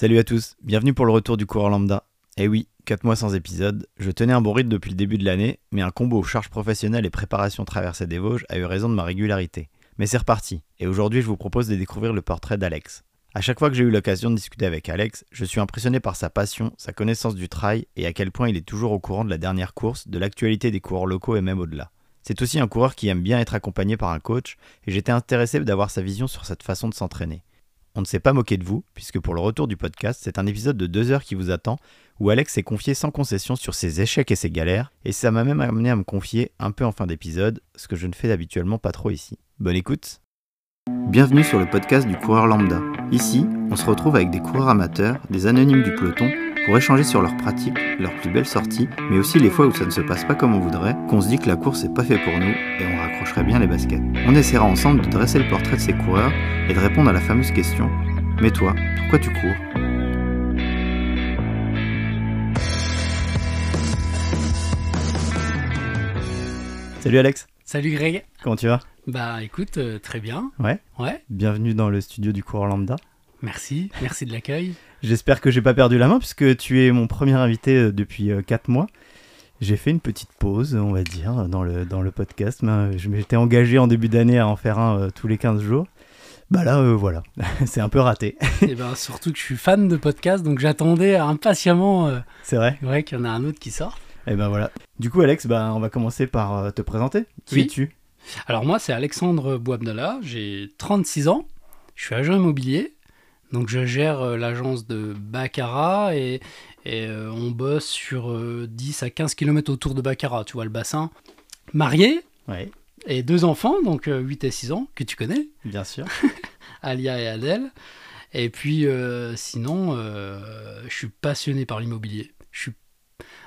Salut à tous, bienvenue pour le retour du coureur lambda. Eh oui, 4 mois sans épisode, je tenais un bon rythme depuis le début de l'année, mais un combo charge professionnelle et préparation traversée des Vosges a eu raison de ma régularité. Mais c'est reparti, et aujourd'hui je vous propose de découvrir le portrait d'Alex. À chaque fois que j'ai eu l'occasion de discuter avec Alex, je suis impressionné par sa passion, sa connaissance du trail et à quel point il est toujours au courant de la dernière course, de l'actualité des coureurs locaux et même au-delà. C'est aussi un coureur qui aime bien être accompagné par un coach, et j'étais intéressé d'avoir sa vision sur cette façon de s'entraîner. On ne s'est pas moqué de vous, puisque pour le retour du podcast, c'est un épisode de deux heures qui vous attend, où Alex s'est confié sans concession sur ses échecs et ses galères, et ça m'a même amené à me confier un peu en fin d'épisode, ce que je ne fais habituellement pas trop ici. Bonne écoute Bienvenue sur le podcast du coureur lambda. Ici, on se retrouve avec des coureurs amateurs, des anonymes du peloton, pour échanger sur leurs pratiques, leurs plus belles sorties, mais aussi les fois où ça ne se passe pas comme on voudrait, qu'on se dit que la course n'est pas fait pour nous et on raccrocherait bien les baskets. On essaiera ensemble de dresser le portrait de ces coureurs et de répondre à la fameuse question Mais toi, pourquoi tu cours? Salut Alex, Salut Greg. comment tu vas? Bah écoute, euh, très bien. Ouais, Ouais, bienvenue dans le studio du coureur lambda. merci. Merci de l'accueil. J'espère que j'ai pas perdu la main puisque tu es mon premier invité euh, depuis 4 mois. J'ai fait une petite pause, on va dire, dans le, dans le podcast. euh, Je m'étais engagé en début d'année à en faire un euh, tous les 15 jours. Bah là, euh, voilà, c'est un peu raté. Et ben surtout que je suis fan de podcast, donc j'attendais impatiemment euh, C'est vrai ouais, qu'il y en a un autre qui sort. Et ben voilà. Du coup, Alex, bah, on va commencer par euh, te présenter. Qui Oui. es-tu? Alors moi, c'est Alexandre Bouabdallah, j'ai 36 ans, je suis agent immobilier, donc je gère euh, l'agence de Baccarat et, et, euh, on bosse sur euh, 10 à 15 km autour de Baccarat, tu vois le bassin. Marié Ouais, et deux enfants, donc euh, 8 et 6 ans, que tu connais. bien sûr. Alia et Adèle. Et puis euh, sinon, je suis passionné par l'immobilier. Je suis...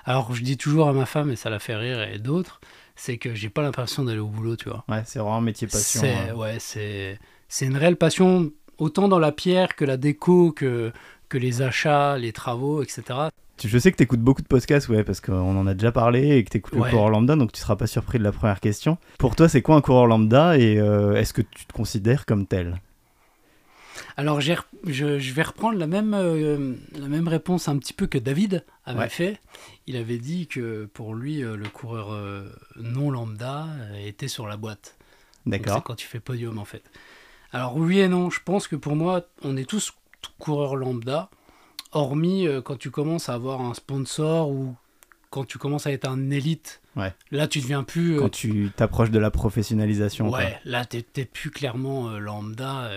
Alors je dis toujours à ma femme, et ça la fait rire, et d'autres, c'est que j'ai pas l'impression d'aller au boulot, tu vois. Ouais, c'est vraiment un métier passion. C'est euh. ouais, c'est c'est une réelle passion, autant dans la pierre que la déco, que, que les achats, les travaux, etc. Je sais que tu écoutes beaucoup de podcasts, ouais, parce qu'on en a déjà parlé et que tu écoutes le coureur lambda, donc tu seras pas surpris de la première question. Pour toi, c'est quoi un coureur lambda et euh, est-ce que tu te considères comme tel? Alors je, je vais reprendre la même, euh, la même réponse un petit peu que David avait Ouais. fait. Il avait dit que pour lui, euh, le coureur non lambda était sur la boîte. Donc, C'est D'accord. quand tu fais podium en fait. Alors oui et non, je pense que pour moi, on est tous coureurs lambda, hormis euh, quand tu commences à avoir un sponsor ou quand tu commences à être un élite. Ouais. Là, tu deviens plus... euh, Quand tu t'approches de la professionnalisation. quoi. Ouais, là, t'es plus clairement euh, lambda,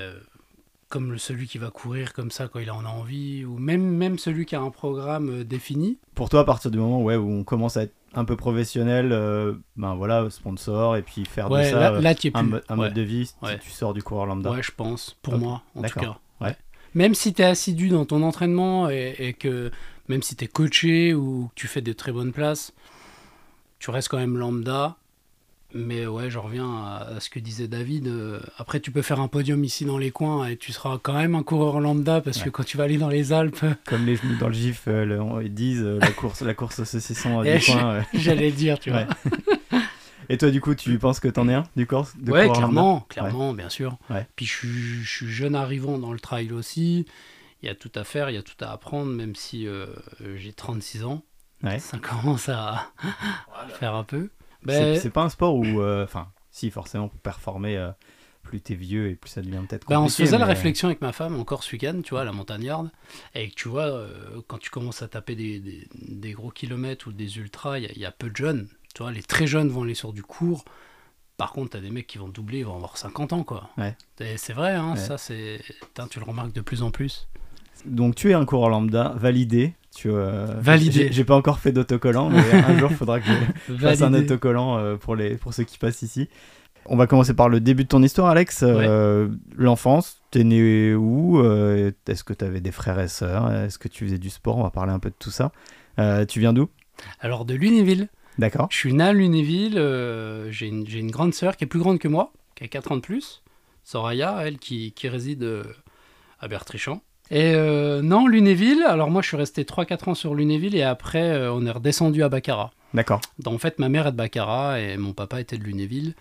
comme celui qui va courir comme ça quand il en a envie, ou même, même celui qui a un programme défini. Pour toi, à partir du moment ouais, où on commence à être un peu professionnel, euh, ben voilà, sponsor, et puis faire Ouais, de ça là, euh, là un, plus. mo- un ouais. mode de vie, si Ouais. tu sors du coureur lambda. Ouais, je pense, pour moi, en tout cas. Même si tu es assidu dans ton entraînement et, et que même si tu es coaché ou que tu fais de très bonnes places, tu restes quand même lambda. Mais ouais, je reviens à, à ce que disait David. euh, après, tu peux faire un podium ici dans les coins et tu seras quand même un coureur lambda parce que quand tu vas aller dans les Alpes, Comme les dans le gif, euh, le- ils disent euh, la course, la course au saucisson euh, Et du je- coin. euh. j'allais dire, tu vois. Et toi, du coup, tu penses que t'en es un du course de ouais, lambda clairement, clairement, bien sûr. Ouais. Puis je suis, je suis jeune arrivant dans le trail aussi. Il y a tout à faire, il y a tout à apprendre, même si euh, j'ai 36 ans. Ça commence à faire un peu. C'est Ben, c'est pas un sport où, euh, enfin, si forcément pour performer, euh, plus t'es vieux et plus ça devient peut-être compliqué. ben, on se faisait la mais- réflexion avec ma femme encore ce week-end, tu vois, à la montagnarde. Et que tu vois, euh, quand tu commences à taper des, des- des gros kilomètres ou des ultras, il y, a- il y a peu de jeunes. Tu vois, les très jeunes vont aller sur du court. Par contre, t'as des mecs qui vont doubler, ils vont avoir 50 ans, quoi. Ouais. C'est vrai, hein, Ouais. ça, c'est. Tu le remarques de plus en plus. Donc tu es un coureur lambda validé. Tu, euh, Validé. j'ai- pas encore fait d'autocollant, mais un jour il faudra que je fasse un autocollant euh, pour, les, pour ceux qui passent ici. On va commencer par le début de ton histoire, Alex. Euh, L'enfance, t'es né où Euh, Est-ce que t'avais des frères et sœurs Est-ce que tu faisais du sport On va parler un peu de tout ça. Euh, tu viens d'où? Alors, de Lunéville. D'accord. Je suis né à Lunéville. euh, j'ai une, une grande sœur qui est plus grande que moi, qui a 4 ans de plus. Soraya, elle, qui, qui réside euh, à Bertrichamp. Et euh, non, Lunéville. Alors, moi, je suis resté 3-4 ans sur Lunéville et après, euh, on est redescendu à Baccarat. D'accord. Donc, en fait, ma mère est de Baccarat et mon papa était de Lunéville.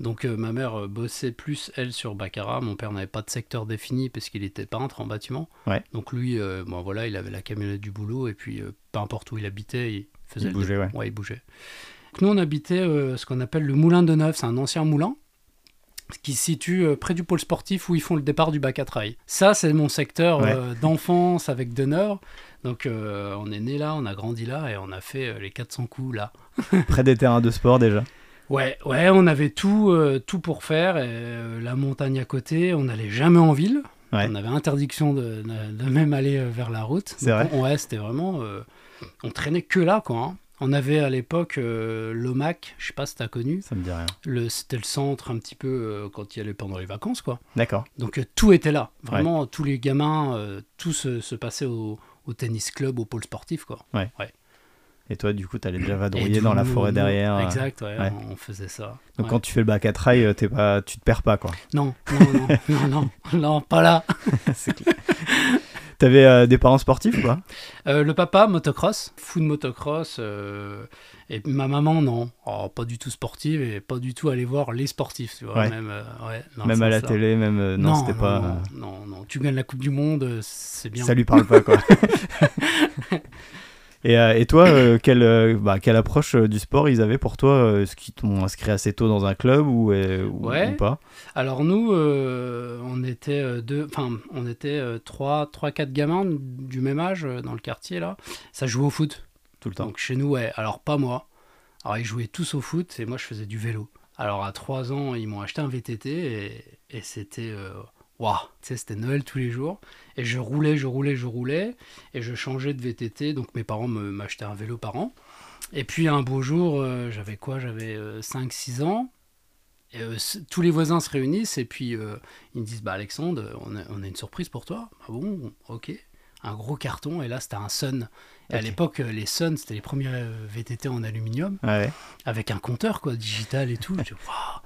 Donc euh, ma mère bossait plus, elle, sur Baccarat. Mon père n'avait pas de secteur défini parce qu'il était peintre en bâtiment. Ouais. Donc lui, bon, voilà, il avait la camionnette du boulot et puis peu importe où il habitait, il faisait Il le bougeait, ouais. Ouais, il bougeait. Donc, nous, on habitait ce qu'on appelle le Moulin de Neuf. C'est un ancien moulin qui se situe euh, près du pôle sportif où ils font le départ du bac à trail. Ça, c'est mon secteur Ouais. euh, d'enfance avec Deneuve. Donc, euh, on est né là, on a grandi là et on a fait euh, les 400 coups là. Près des terrains de sport déjà. Ouais, ouais, on avait tout, tout pour faire. et, la montagne à côté, on n'allait jamais en ville. Ouais. On avait interdiction de, de- de même aller vers la route. C'est vrai on- Ouais, c'était vraiment. on traînait que là, quoi. hein. On avait à l'époque euh, l'OMAC, je sais pas si t'as connu. Ça me dit rien. Le, c'était le centre un petit peu euh, quand il y allait pendant les vacances, quoi. D'accord. Donc euh, tout était là. Vraiment, tous les gamins, tout se, se passait au, au tennis club, au pôle sportif, quoi. Et toi, du coup, t'allais déjà vadrouiller dans la forêt derrière. Exact, ouais, ouais. on faisait ça. Donc Ouais. quand tu fais le bac à trail, t'es pas, tu te perds pas quoi. Non, non, non, non, non, non, pas là. C'est clair. T'avais euh, des parents sportifs ou pas Euh, le papa, motocross, fou de motocross. euh, et ma maman, non. Oh, pas du tout sportive et pas du tout aller voir les sportifs, tu vois. Ouais. Même, euh, ouais, Même à la télé, même non, c'était non, pas. Non, non, non. Tu gagnes la Coupe du Monde, c'est bien. Ça lui parle pas quoi. et, euh, et toi, euh, quelle, euh, bah, quelle approche du sport ils avaient pour toi Est-ce qu'ils t'ont inscrit assez tôt dans un club ou, ou, Ouais. ou pas? Alors nous, on était deux, enfin, on était trois, trois, quatre gamins du même âge dans le quartier là. Ça jouait au foot. Tout le temps. Donc chez nous, ouais. Alors pas moi. Alors ils jouaient tous au foot et moi je faisais du vélo. Alors à 3 ans, ils m'ont acheté un VTT et, et c'était euh, waouh, c'était Noël tous les jours et je roulais, je roulais, je roulais et je changeais de VTT. Donc mes parents m'achetaient un vélo par an. Et puis un beau jour, euh, j'avais quoi? J'avais 5-6 ans. Et, euh, tous les voisins se réunissent et puis euh, ils me disent bah Alexandre, on a, on a une surprise pour toi. Ah bon, ok. Un gros carton et là c'était un Sun. Et à l'époque euh, les Sun c'était les premiers euh, VTT en aluminium Ouais. avec un compteur quoi digital et tout. Je dis, Waouh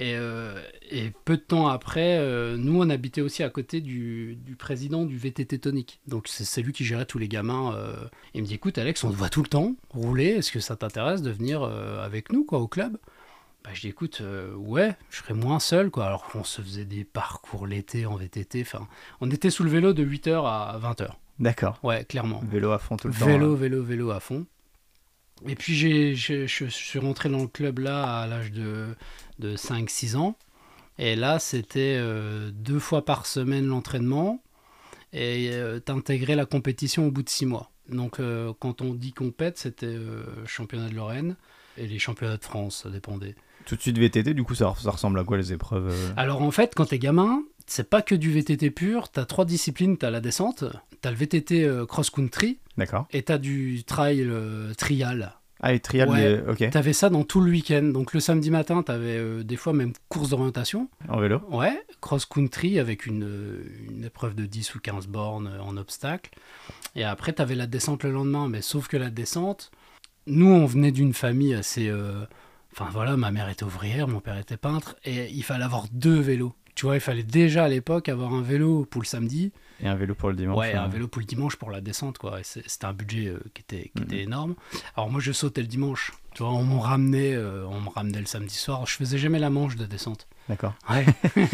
et, euh, et peu de temps après, euh, nous on habitait aussi à côté du, du président du VTT Tonique. Donc c'est lui qui gérait tous les gamins. euh. il me dit écoute Alex, on te voit tout le temps rouler. Est-ce que ça t'intéresse de venir avec nous quoi au club? Bah, je dis écoute, ouais, je serais moins seul, quoi. Alors qu'on se faisait des parcours l'été en VTT. Enfin, on était sous le vélo de 8h à 20h. D'accord. Ouais, clairement. Vélo à fond tout le temps. Vélo, hein. vélo, vélo à fond. Et puis j'ai- je suis rentré dans le club là à l'âge de, de 5-6 ans. Et là, c'était euh, deux fois par semaine l'entraînement. Et euh, t'intégrais la compétition au bout de 6 mois. Donc euh, quand on dit compète, c'était championnat de Lorraine et les championnats de France, ça dépendait. Tout de suite VTT, du coup, ça, ça ressemble à quoi les épreuves Alors en fait, quand t'es gamin, c'est pas que du VTT pur. T'as trois disciplines. T'as la descente, t'as le VTT cross-country D'accord. et t'as du trail euh, trial. Ah, les trials, Ouais. les- ok. T'avais ça dans tout le week-end. Donc le samedi matin, t'avais euh, des fois même course d'orientation. En vélo Ouais, cross-country avec une, euh, une épreuve de 10 ou 15 bornes euh, en obstacle. Et après, t'avais la descente le lendemain. Mais sauf que la descente, nous, on venait d'une famille assez... euh, Enfin voilà, ma mère était ouvrière, mon père était peintre. Et il fallait avoir deux vélos. Tu vois, il fallait déjà à l'époque avoir un vélo pour le samedi et un vélo pour le dimanche. Ouais, euh, un vélo pour le dimanche pour la descente, quoi. C'était un budget euh, qui était, qui était énorme. Alors moi, je sautais le dimanche. Tu vois, on me ramenait, euh, on me ramenait le samedi soir. Je faisais jamais la manche de descente. D'accord. Ouais.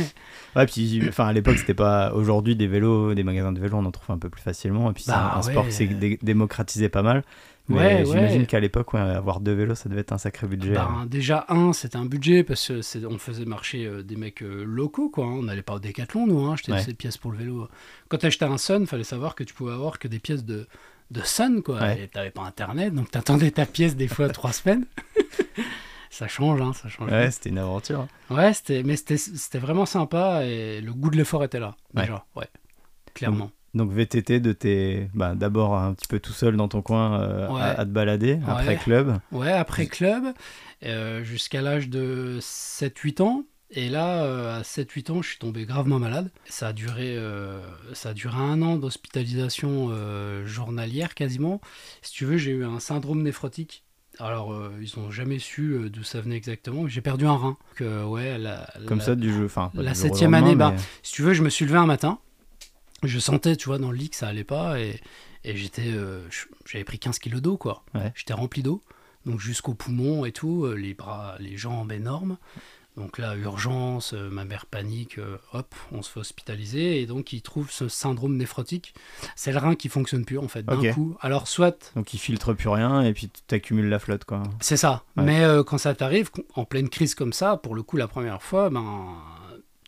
Ouais, puis enfin, à l'époque, c'était pas. Aujourd'hui, des vélos, des magasins de vélos, on en trouve un peu plus facilement. Et puis, c'est Bah, un, sport qui s'est dé- démocratisé pas mal. Mais Ouais, j'imagine ouais. qu'à l'époque, ouais, avoir deux vélos, ça devait être un sacré budget. hein. Ben, déjà, un, c'était un budget parce que c'est- on faisait marcher euh, des mecs euh, locaux, quoi. hein. On n'allait pas au décathlon, nous. Hein. J'étais Ouais. ces pièces pour le vélo. Quand t'achetais un Sun, fallait savoir que tu pouvais avoir que des pièces de, de Sun, quoi. Et t'avais pas Internet, donc t'attendais ta pièce des fois trois semaines. ça change, hein, ça change. Ouais, c'était une aventure. hein. Ouais, c'était, mais c'était, vraiment sympa et le goût de l'effort était là, déjà, ouais. Clairement. Donc VTT de tes, bah, d'abord un petit peu tout seul dans ton coin euh, Ouais. à, à te balader, après club. Ouais, après club, euh, jusqu'à l'âge de 7-8 ans. Et là, euh, à 7-8 ans, je suis tombé gravement malade. Ça a duré, ça a duré un an d'hospitalisation journalière quasiment. Si tu veux, j'ai eu un syndrome néphrotique. Alors, euh, ils n'ont jamais su euh, d'où ça venait exactement. J'ai perdu un rein. Que, ouais, la- Comme la- ça, du jeu. Enfin, la septième année, bah, Si tu veux, je me suis levé un matin. Je sentais, tu vois, dans le lit que ça allait pas. Et, et j'étais. euh, J'avais pris 15 kilos d'eau, quoi. Ouais. J'étais rempli d'eau. Donc jusqu'aux poumons et tout, euh, les bras, les jambes énormes. Donc là, urgence, euh, ma mère panique, hop, on se fait hospitaliser. Et donc, il trouve ce syndrome néphrotique. C'est le rein qui fonctionne plus, en fait, d'un coup. Alors, soit, Donc il filtre plus rien et puis tu accumules la flotte, quoi. c'est ça. Ouais. Mais euh, quand ça t'arrive, en pleine crise comme ça, pour le coup, la première fois, ben,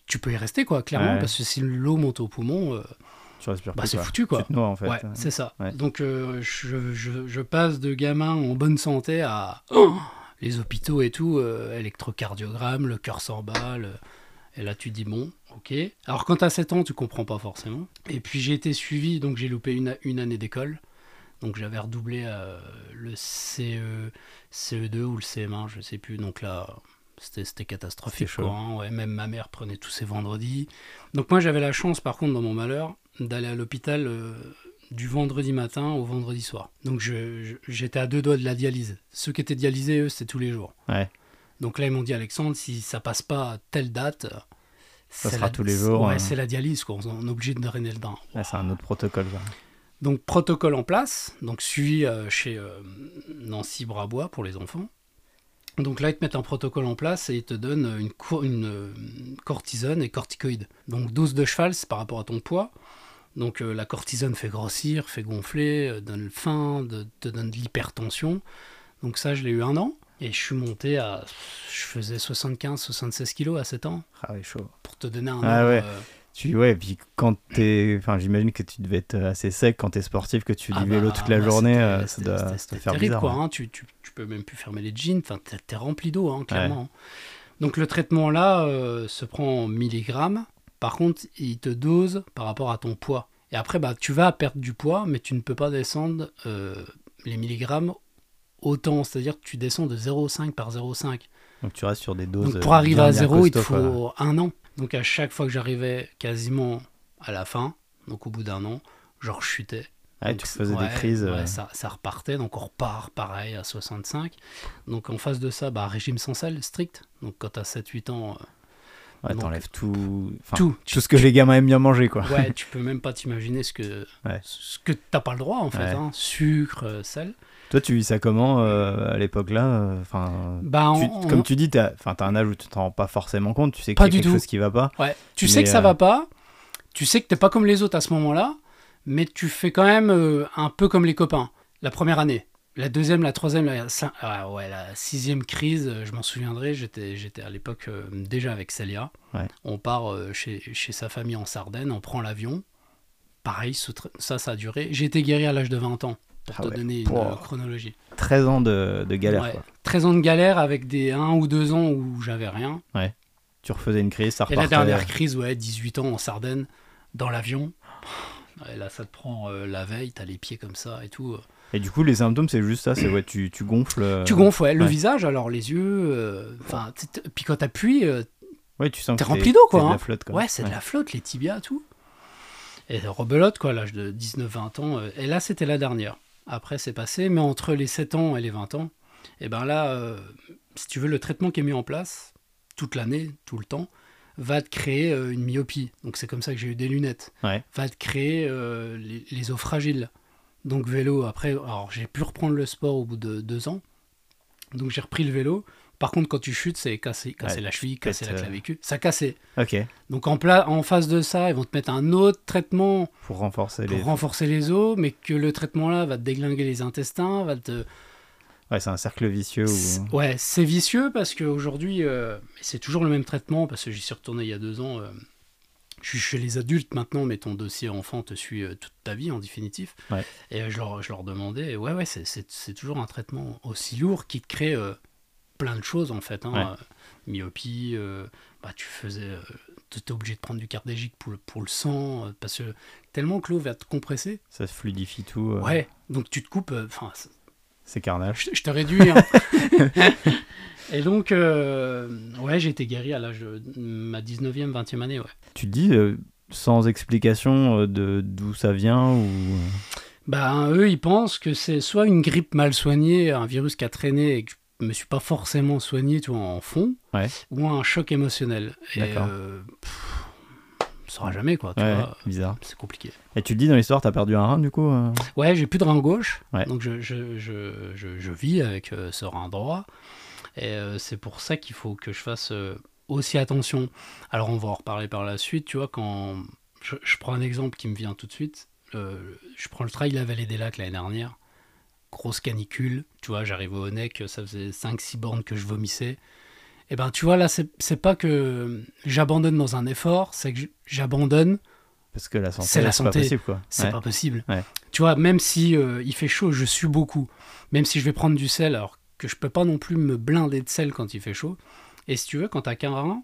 tu peux y rester, quoi, clairement. Ouais. Parce que si l'eau monte au poumon, euh, Tu respires bah, c'est foutu, quoi. Tu te noies, en fait. Ouais, c'est ça. Ouais. Donc euh, je, je- je passe de gamin en bonne santé à oh, les hôpitaux et tout, euh, électrocardiogramme, le cœur s'emballe. Et là tu dis bon, ok. Alors quand t'as 7 ans, tu comprends pas forcément. Et puis j'ai été suivi, donc j'ai loupé une, une année d'école. Donc j'avais redoublé le CE, CE2 ou le CM1, je sais plus. Donc là, c'était catastrophique. Chaud. hein. Ouais, même ma mère prenait tous ses vendredis. Donc moi j'avais la chance par contre dans mon malheur d'aller à l'hôpital euh, du vendredi matin au vendredi soir. Donc j'étais à deux doigts de la dialyse. Ceux qui étaient dialysés, eux, c'était tous les jours. Ouais. Donc là ils m'ont dit Alexandre, si ça passe pas à telle date, Ça c'est sera la- tous les jours, Ouais, hein. c'est la dialyse quoi. On est obligé de drainer le dent. Ouais, c'est un autre protocole, ça. Donc protocole en place, donc suivi euh, chez euh, Nancy Brabois pour les enfants. Donc là, ils te mettent un protocole en place et ils te donnent une, euh, cortisone et corticoïdes. Donc dose de cheval, c'est par rapport à ton poids. Donc euh, la cortisone fait grossir, fait gonfler, euh, donne faim, de- te donne de l'hypertension. Donc ça, je l'ai eu un an. Et je suis monté à... Je faisais 75-76 kilos à 7 ans, Ah ouais, chaud. pour te donner un Ah ouais. euh, Tu, ouais, puis quand t'es. Enfin, j'imagine que tu devais être assez sec quand t'es sportif, que tu dis Ah vélo bah, toute la bah, journée, euh, ça doit, ça doit faire terrible, bizarre. quoi, ouais. hein. tu, tu, tu peux même plus fermer les jeans, enfin, t'es, t'es rempli d'eau, hein, clairement. Donc le traitement là euh, se prend en milligrammes. Par contre, il te dose par rapport à ton poids. Et après, bah, tu vas perdre du poids, mais tu ne peux pas descendre euh, les milligrammes autant. C'est-à-dire que tu descends de 0,5 par 0,5. Donc tu restes sur des doses. Donc pour arriver à bien zéro, il te quoi. faut un an. Donc à chaque fois que j'arrivais quasiment à la fin, donc au bout d'un an, je rechutais. Donc, tu faisais ouais, des crises. ouais, euh, ça, ça repartait, donc on repart pareil à 65. Donc en face de ça, bah, régime sans sel strict. Donc quand t'as 7-8 ans, euh, ouais, t'enlèves tout. tout. Tout ce que les gamins aiment bien manger, quoi. Ouais, tu peux même pas t'imaginer ce que, Ouais. ce que t'as pas le droit en fait. Hein. Sucre, euh, sel. Toi, tu vis ça comment euh, à l'époque-là euh, Enfin, Bah, tu- on- comme tu dis, t'as enfin, t'as un âge où tu t'en rends pas forcément compte. Tu sais qu'il y a quelque tout. chose qui va pas. Ouais, tu sais que ça euh, va pas, tu sais que t'es pas comme les autres à ce moment-là, mais tu fais quand même euh, un peu comme les copains. La première année, la deuxième, la troisième, la, cin- ah ouais, la sixième crise, je m'en souviendrai, j'étais, j'étais à l'époque euh, déjà avec Célia. Ouais. On part euh, chez, chez sa famille en Sardaigne, on prend l'avion. Pareil, ça, ça a duré. J'ai été guéri à l'âge de 20 ans, pour Ah te ouais. donner une euh, chronologie. 13 ans de, de galère, Ouais. quoi. 13 ans de galère avec des 1 ou 2 ans où j'avais rien. Tu refaisais une crise, ça Et la repartait. dernière crise, ouais, 18 ans en Sardaigne, dans l'avion. Et là, ça te prend euh, la veille, t'as les pieds comme ça et tout. Et du coup, les symptômes, c'est juste ça, c'est ouais, tu, tu gonfles. euh, Tu gonfles, ouais, le ouais. visage, alors les yeux. euh, Enfin, puis quand t'appuies, euh, Ouais, tu sens T'es rempli d'eau, quoi, c'est de hein. la flotte, quoi. ouais, c'est de la flotte, les tibias, tout. Et rebelote, quoi, l'âge de 19-20 ans. euh, Et là, c'était la dernière. Après, c'est passé, mais entre les 7 ans et les 20 ans, et ben là, euh, si tu veux, le traitement qui est mis en place, toute l'année, tout le temps, va te créer euh, une myopie. Donc c'est comme ça que j'ai eu des lunettes. Ouais. Va te créer euh, les, les os fragiles. Donc vélo, après, alors j'ai pu reprendre le sport au bout de deux ans. Donc j'ai repris le vélo. Par contre, quand tu chutes, c'est casser, casser Ouais, la cheville, casser la euh, clavicule. Ça cassait. Ok, Donc en, pla- en face de ça, ils vont te mettre un autre traitement pour renforcer pour les. renforcer les os, mais que le traitement là va te déglinguer les intestins, va te... Ouais, c'est un cercle vicieux. Ouais, c'est vicieux parce qu'aujourd'hui, euh, c'est toujours le même traitement, parce que j'y suis retourné il y a deux ans. euh, je suis chez les adultes maintenant, mais ton dossier enfant te suit euh, toute ta vie en définitif. Ouais. Et je, leur, je leur demandais, ouais, ouais, c'est- toujours un traitement aussi lourd qui te crée plein de choses en fait. hein, Ouais. euh, myopie, euh, bah, tu faisais. tu étais obligé de prendre du cardégique pour le, pour le sang, euh, parce que tellement que l'eau va te compresser. Ça se fluidifie tout. euh, Ouais, donc tu te coupes. euh, Enfin, c'est- carnage. je, te réduis. hein. Et donc, euh, ouais, j'ai été guéri à l'âge de ma 19e, 20e année, ouais. Tu te dis, euh, sans explication euh, de d'où ça vient ou. Ben, eux, ils pensent que c'est soit une grippe mal soignée, un virus qui a traîné et que me suis pas forcément soigné, tu vois, en fond, Ouais. ou un choc émotionnel. Et euh, pff, on saura jamais, quoi, tu Ouais, vois. bizarre. C'est compliqué. Et tu te dis dans l'histoire, t'as perdu un rein du coup euh Ouais, j'ai plus de rein gauche, Ouais. donc je, je, je, je, vis avec euh, ce rein droit. Et euh, c'est pour ça qu'il faut que je fasse euh, aussi attention. Alors on va en reparler par la suite, tu vois, quand je, je prends un exemple qui me vient tout de suite. Je prends le trail la vallée des lacs l'année dernière. Grosse canicule, tu vois, j'arrive au Honeck, ça faisait 5-6 bornes que je vomissais. Et ben tu vois là, c'est pas que j'abandonne dans un effort, c'est que j'abandonne, Parce que la santé, C'est la c'est pas santé. possible, quoi. c'est Ouais. pas possible. Ouais. Tu vois, même si euh, il fait chaud, je sue beaucoup. Même si je vais prendre du sel, alors que je peux pas non plus me blinder de sel quand il fait chaud. Et si tu veux, quand t'as qu'un rein,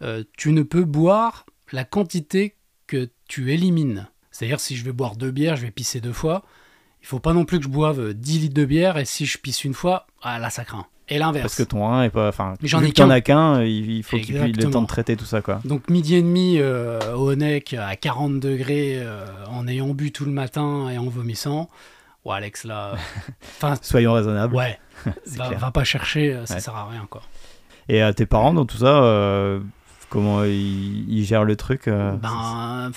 euh, tu ne peux boire la quantité que tu élimines. C'est-à-dire, si je vais boire deux bières, je vais pisser deux fois. Il faut pas non plus que je boive euh, 10 litres de bière, et si je pisse une fois, ah là, ça craint. Et l'inverse. Parce que ton rein est pas. Enfin, j'en ai qu'un. qu'un, euh, il faut qu'il ait le temps de traiter tout ça, quoi. Donc midi et demi euh, au Honeck à 40 degrés euh, en ayant bu tout le matin et en vomissant. Ouais Alex là, euh, enfin Soyons raisonnables. ouais, va, pas chercher, euh, ça Ouais. sert à rien quoi. Et à tes parents, dans tout ça, euh, comment ils, ils gèrent le truc euh, Ben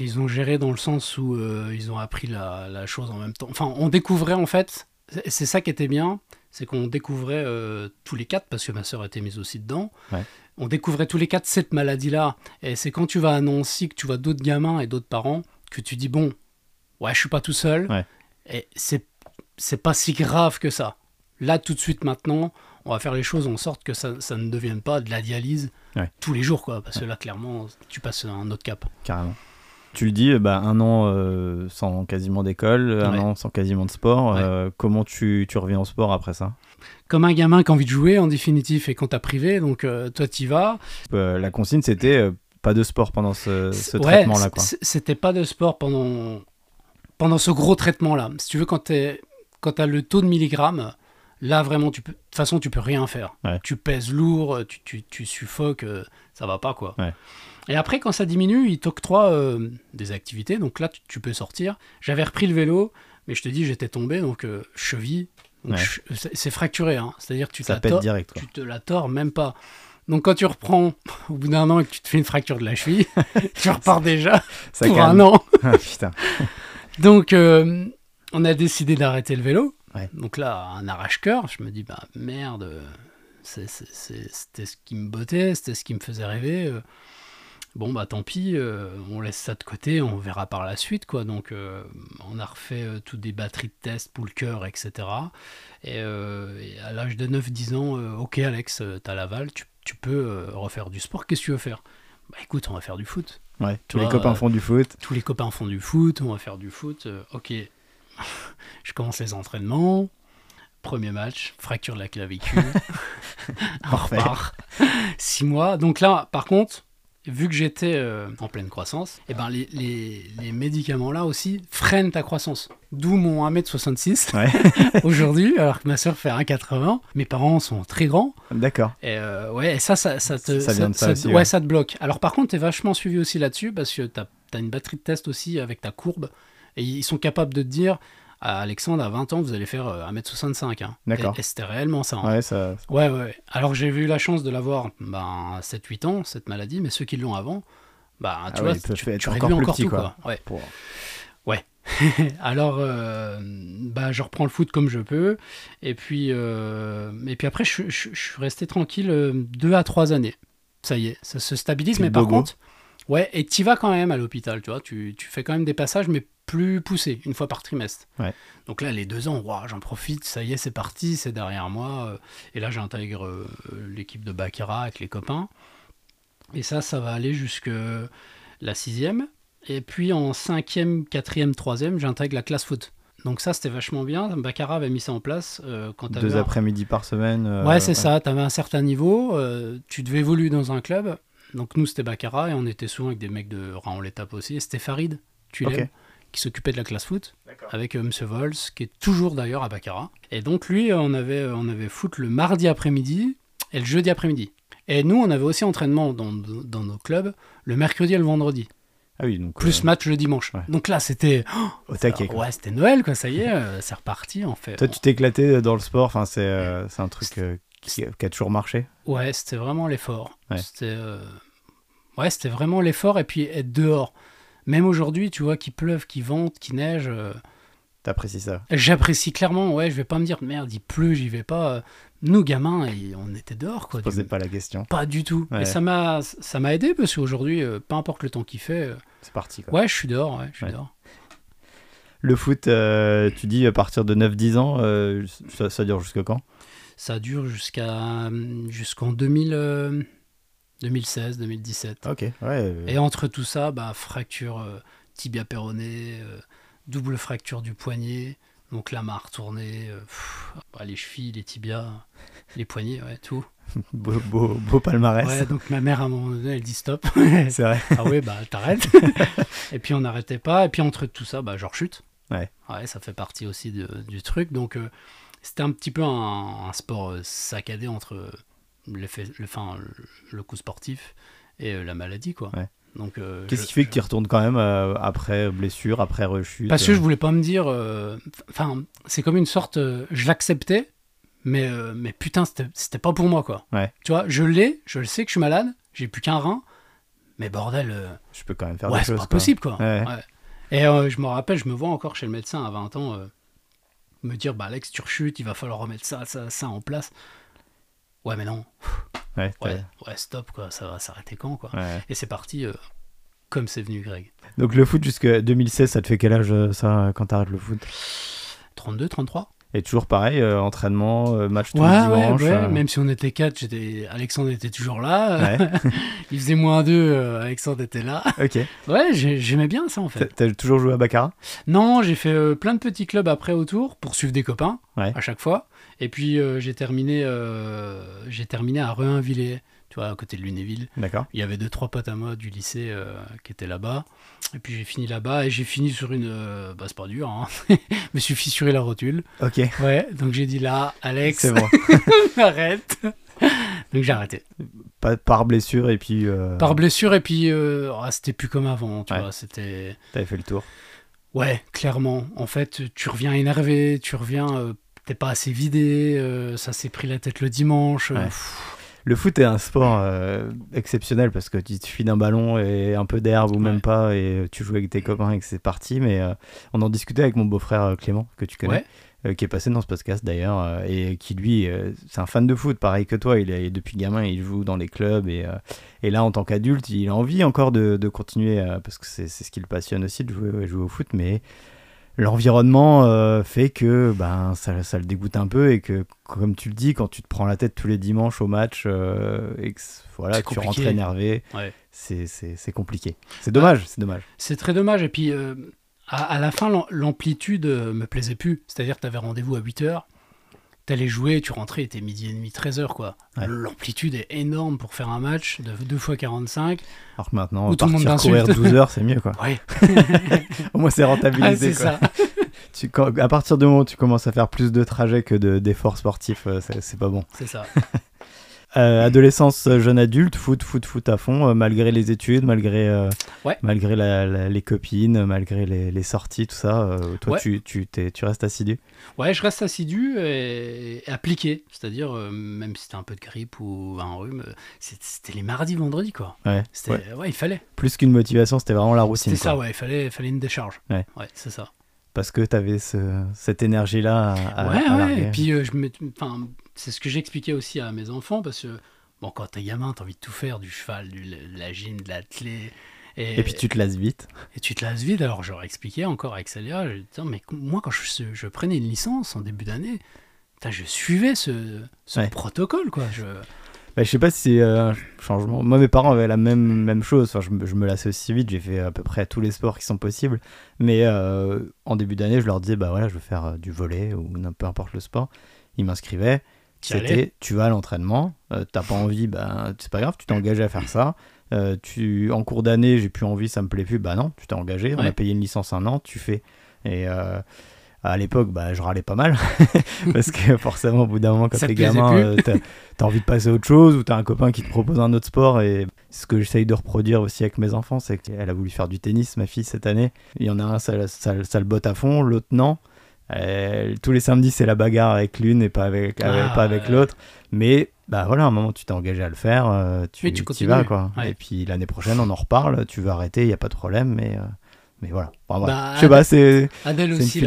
ils ont géré dans le sens où euh, ils ont appris la, la chose en même temps. Enfin on découvrait en fait, c'est- ça qui était bien, c'est qu'on découvrait euh, tous les quatre parce que ma sœur était mise aussi dedans. Ouais. On découvrait tous les quatre cette maladie-là. Et c'est quand tu vas à Nancy que tu vois d'autres gamins et d'autres parents que tu dis bon, ouais, je suis pas tout seul. Ouais. Et c'est c'est pas si grave que ça. Là, tout de suite, maintenant, on va faire les choses en sorte que ça, ça ne devienne pas de la dialyse Ouais. tous les jours, quoi. Parce que là, clairement, tu passes à un autre cap. Carrément. Tu le dis, euh, bah, un an euh, sans quasiment d'école, un an sans quasiment de sport. Ouais. euh, comment tu, tu reviens au sport après ça? Comme un gamin qui a envie de jouer, en définitive, et qu'on t'a privé, donc euh, toi, t'y vas. La consigne, c'était pas de sport pendant ce, ce Ouais, traitement-là. C'était pas de sport pendant, pendant ce gros traitement-là. Si tu veux, quand t'as le taux de milligrammes, là vraiment, tu peux, de toute façon, tu peux rien faire. Tu pèses lourd, tu, tu, tu suffoques, ça va pas quoi. Et après, quand ça diminue, ils t'octroient euh, des activités, donc là, tu, tu peux sortir. J'avais repris le vélo, mais je te dis, j'étais tombé, donc euh, cheville, Ouais. c'est fracturé, hein. c'est-à-dire que tu Ça pète direct. Tu te la tords même pas. Donc quand tu reprends au bout d'un an et que tu te fais une fracture de la cheville, tu repars déjà Ça pour calme. un an. Ah, putain. Donc euh, on a décidé d'arrêter le vélo. Ouais. Donc là, un arrache-cœur, je me dis, bah merde, euh, c'était ce qui me bottait, c'était ce qui me faisait rêver. Bon bah tant pis, euh, on laisse ça de côté, on verra par la suite quoi. Donc euh, on a refait euh, toutes des batteries de test pour le cœur, etc. Et, et à l'âge de 9-10 ans, ok Alex, t'as l'aval, tu, tu peux refaire du sport, qu'est-ce que tu veux faire? Bah écoute, on va faire du foot. Ouais. Tous les copains font du foot. Tous les copains font du foot, on va faire du foot, ok. Je commence les entraînements. Premier match, fracture de la clavicule. on repart. Six mois. Donc là, par contre, vu que j'étais euh, en pleine croissance, eh ben les, les, les médicaments là aussi freinent ta croissance. D'où mon 1m66 Ouais. aujourd'hui, alors que ma soeur fait 1m80. Mes parents sont très grands. D'accord. Et euh, ouais, et ça, ça, ça te, Ça vient de ça aussi, ouais. ouais. ça te bloque. Alors par contre, t'es vachement suivi aussi là-dessus parce que t'as as une batterie de test aussi avec ta courbe et ils sont capables de te dire, Alexandre, à 20 ans, vous allez faire euh, 1m65. Hein. D'accord. Et, et c'était réellement ça. hein. Ouais, ça. Ouais, ouais, ouais. Alors j'ai eu la chance de l'avoir ben, à 7-8 ans, cette maladie, mais ceux qui l'ont avant, bah, tu Ah vois, ouais, tu, tu encore plus encore tout, quoi. quoi. Ouais. Pour- Alors, euh, bah, je reprends le foot comme je peux. Et puis, euh, et puis après, je, je- je suis resté tranquille euh, deux à trois années. Ça y est, ça se stabilise. Mais par contre, ouais, et tu vas quand même à l'hôpital, tu vois. Tu, tu fais quand même des passages, mais plus poussés, une fois par trimestre. Ouais. Donc là, les deux ans, ouah, j'en profite. Ça y est, c'est parti, c'est derrière moi. euh, Et là, j'intègre euh, l'équipe de Baccarat avec les copains. Et ça, ça va aller jusque la sixième. Et puis en cinquième, quatrième, troisième, j'intègre la classe foot. Donc ça, c'était vachement bien. Baccarat avait mis ça en place euh, quand Deux un- après-midi par semaine. euh, Ouais, c'est ça. Tu avais un certain niveau. euh, tu devais évoluer dans un club. Donc nous, c'était Baccarat et on était souvent avec des mecs de rang l'étape aussi. Et C'était Farid, tu l'aimes, qui s'occupait de la classe foot avec euh, Monsieur Vols, qui est toujours d'ailleurs à Baccarat. Et donc lui, euh, on avait, on avait foot le mardi après-midi et le jeudi après-midi. Et nous, on avait aussi entraînement dans, dans nos clubs le mercredi et le vendredi, Ah oui, donc. plus euh, match le dimanche. ouais. Donc là, c'était au taquet, quoi. ouais, c'était Noël, quoi. Ça y est, euh, c'est reparti. On fait. Toi, tu t'es éclaté dans le sport. Enfin, c'est euh, c'est un truc euh, qui, qui a toujours marché. Ouais, c'était vraiment l'effort. Ouais. C'était euh, ouais, c'était vraiment l'effort et puis être dehors. Même aujourd'hui, tu vois, qu'il pleuve, qu'il vente, qu'il neige, euh, T'apprécies ça J'apprécie clairement, ouais, je vais pas me dire merde, il pleut, j'y vais pas. Nous, gamins, on était dehors, quoi. Je posais pas la question. Pas du tout. Ouais. Et ça m'a, ça m'a aidé parce qu'aujourd'hui, euh, peu importe le temps qu'il fait, euh, C'est parti, quoi. ouais, je suis dehors, ouais, je suis Ouais. dehors. Le foot, euh, tu dis à partir de 9-10 ans, ça, ça dure jusque quand? Ça dure jusqu'à jusqu'en 2000, euh, 2016, 2017. Ok, ouais. euh, Et entre tout ça, bah, fracture euh, tibia péroné, euh, double fracture du poignet, donc la main retournée, euh, pff, bah, les chevilles, les tibias, les poignets, ouais, tout. beau, beau, beau palmarès. Ouais, donc ma mère à un moment donné, elle dit stop. C'est vrai. ah ouais, bah t'arrêtes. et puis on n'arrêtait pas. Et puis entre tout ça, bah je rechute. Ouais. Ouais, ça fait partie aussi de- du truc. Donc c'était un petit peu un, un sport saccadé entre le, le, le coup sportif et euh, la maladie, quoi. Ouais. Donc euh, Qu'est-ce je- qui fait que tu retournes quand même euh, après blessure, après rechute Parce que je voulais pas me dire. euh, Enfin, c'est comme une sorte. je l'acceptais, mais, mais putain, c'était c'était pas pour moi, quoi. Ouais. Tu vois, je l'ai, je le sais que je suis malade, j'ai plus qu'un rein, mais bordel. Je peux quand même faire ouais, des c'est choses. pas quoi. possible, quoi. Ouais. Et je me rappelle, je me vois encore chez le médecin à 20 ans, me dire, bah Alex, tu rechutes, il va falloir remettre ça, ça, ça en place. Ouais, mais non. Ouais, Ouais, ouais, stop, quoi. Ça va s'arrêter quand, quoi. ouais. Et c'est parti euh, comme c'est venu, Greg. Donc le foot jusqu'à 2016, ça te fait quel âge euh, ça quand t'arrêtes le foot? 32, 33 Et toujours pareil, euh, entraînement, euh, match tous Ouais, les dimanches. ouais, même si on était 4, j'étais... Alexandre était toujours là. Il faisait moins 2, Alexandre était là. ok. Ouais, j'ai- j'aimais bien ça en fait. t'as toujours joué à Baccarat? Non, j'ai fait plein de petits clubs après autour pour suivre des copains à chaque fois. Et puis euh, j'ai terminé, euh, j'ai terminé à Rehinvillers, tu vois, à côté de Lunéville. D'accord. Il y avait deux trois potes à moi du lycée euh, qui étaient là-bas. Et puis j'ai fini là-bas et j'ai fini sur une, bah c'est pas dur, hein. je me suis fissuré la rotule. Ok. Ouais, donc j'ai dit là, Alex, C'est bon. arrête. donc j'ai arrêté. Par blessure et puis euh, Par blessure et puis euh, ah, c'était plus comme avant, tu Ouais. vois, c'était t'avais fait le tour. ouais, clairement. En fait, tu reviens énervé, tu reviens euh, t'es pas assez vidé, euh, ça s'est pris la tête le dimanche. euh, Ouais. Le foot est un sport euh, exceptionnel parce que tu te suffit d'un ballon et un peu d'herbe ou même pas et tu joues avec tes copains et que c'est parti. Mais euh, on en discutait avec mon beau-frère Clément, que tu connais, Ouais. euh, qui est passé dans ce podcast d'ailleurs euh, et qui lui, euh, c'est un fan de foot, pareil que toi. Il est depuis gamin, il joue dans les clubs et, et là en tant qu'adulte, il a envie encore de, de continuer parce que c'est ce qui le passionne aussi de jouer, jouer au foot, mais l'environnement euh, fait que ben ça, ça le dégoûte un peu et que comme tu le dis quand tu te prends la tête tous les dimanches au match euh, et que voilà C'est tu rentres énervé Ouais. c'est c'est c'est compliqué c'est dommage c'est dommage C'est très dommage. Et puis, euh, à, à la fin, l'am- l'amplitude me plaisait plus. C'est-à-dire que tu avais rendez-vous à 8h, t'allais jouer, tu rentrais, il était midi et demi, 13h, quoi. Ouais. L'amplitude est énorme pour faire un match de 2 x 45. alors que maintenant Où tout le monde courir t'insulte. 12 heures c'est mieux quoi Ouais, au moins c'est Ah, rentabilisé c'est quoi. ça. Tu- quand- à partir du moment où tu commences à faire plus de trajets que de- d'efforts sportifs euh, c'est pas bon C'est ça. Euh, adolescence, euh, jeune adulte, foot, foot, foot à fond, euh, malgré les études, malgré, euh, Ouais. malgré la- la- les copines, malgré les, les sorties, tout ça. toi, Ouais. tu, tu, tu restes assidu? Ouais, je reste assidu et, et appliqué. C'est-à-dire, même si c'était un peu de grippe ou un rhume, c'est- c'était les mardis, vendredis, quoi. Ouais. Ouais. il fallait. Plus qu'une motivation, c'était vraiment la routine. C'était ça, ouais, il fallait, il fallait une décharge. Ouais. c'est ça. Parce que tu avais ce, cette énergie-là à, à- ouais, à ouais. Et puis, euh, je me, c'est ce que j'expliquais aussi à mes enfants parce que, bon, quand t'es gamin, t'as envie de tout faire, du cheval, du, de la gym, de l'athlé. Et, Et puis tu te lasses vite. et tu te lasses vite. Alors, leur expliquais encore avec Célia, je disais, mais moi, quand je, je prenais une licence en début d'année, je suivais ce, ce Ouais. protocole, quoi. Je... Bah, je sais pas si c'est un changement. Moi, mes parents avaient la même, même chose. Enfin, je, me- je me lassais aussi vite. J'ai fait à peu près tous les sports qui sont possibles. Mais euh, en début d'année, je leur disais, bah voilà, je veux faire euh, du volet ou peu importe le sport. Ils m'inscrivaient. C'était, tu vas à l'entraînement. euh, T'as pas envie, ben c'est pas grave. Tu t'es engagé à faire ça. Euh, tu, en cours d'année, j'ai plus envie, ça me plaît plus. Bah non, tu t'es engagé. On a payé une licence un an, tu fais. Et euh, à l'époque, bah, je râlais pas mal. parce que forcément, au bout d'un moment, quand t'es gamin, euh, t'as t'as envie de passer à autre chose ou t'as un copain qui te propose un autre sport. Et ce que j'essaye de reproduire aussi avec mes enfants, c'est qu'elle a voulu faire du tennis, ma fille, cette année. Il y en a un, ça, ça, ça le botte à fond, l'autre non. Euh, tous les samedis, c'est la bagarre avec l'une et pas avec, avec- Ah, pas avec ouais. l'autre. Mais bah voilà, à un moment, tu t'es engagé à le faire, euh, tu, tu y vas quoi. Ouais. Et puis l'année prochaine, on en reparle. Tu veux arrêter, il y a pas de problème, mais euh, Mais voilà. Enfin. Bah, je sais pas, c'est. Adèle aussi,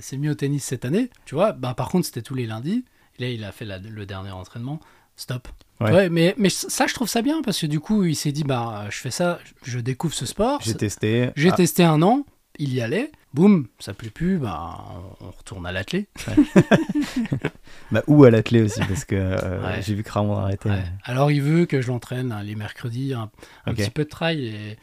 c'est- mis au tennis cette année. Tu vois, bah, par contre, c'était tous les lundis. Là, il a fait la- le dernier entraînement. Stop. Ouais. Ouais, mais, mais ça, je trouve ça bien parce que du coup, il s'est dit, bah, je fais ça, je découvre ce sport. J'ai testé. J'ai Ah, testé un an, il y allait. Boum, ça plaît plus, bah, on retourne à l'athlé. bah, ou à l'athlé aussi, parce que euh, Ouais. j'ai vu que Ramon. Ouais. Alors, il veut que je l'entraîne hein, les mercredis, un, petit peu de trail et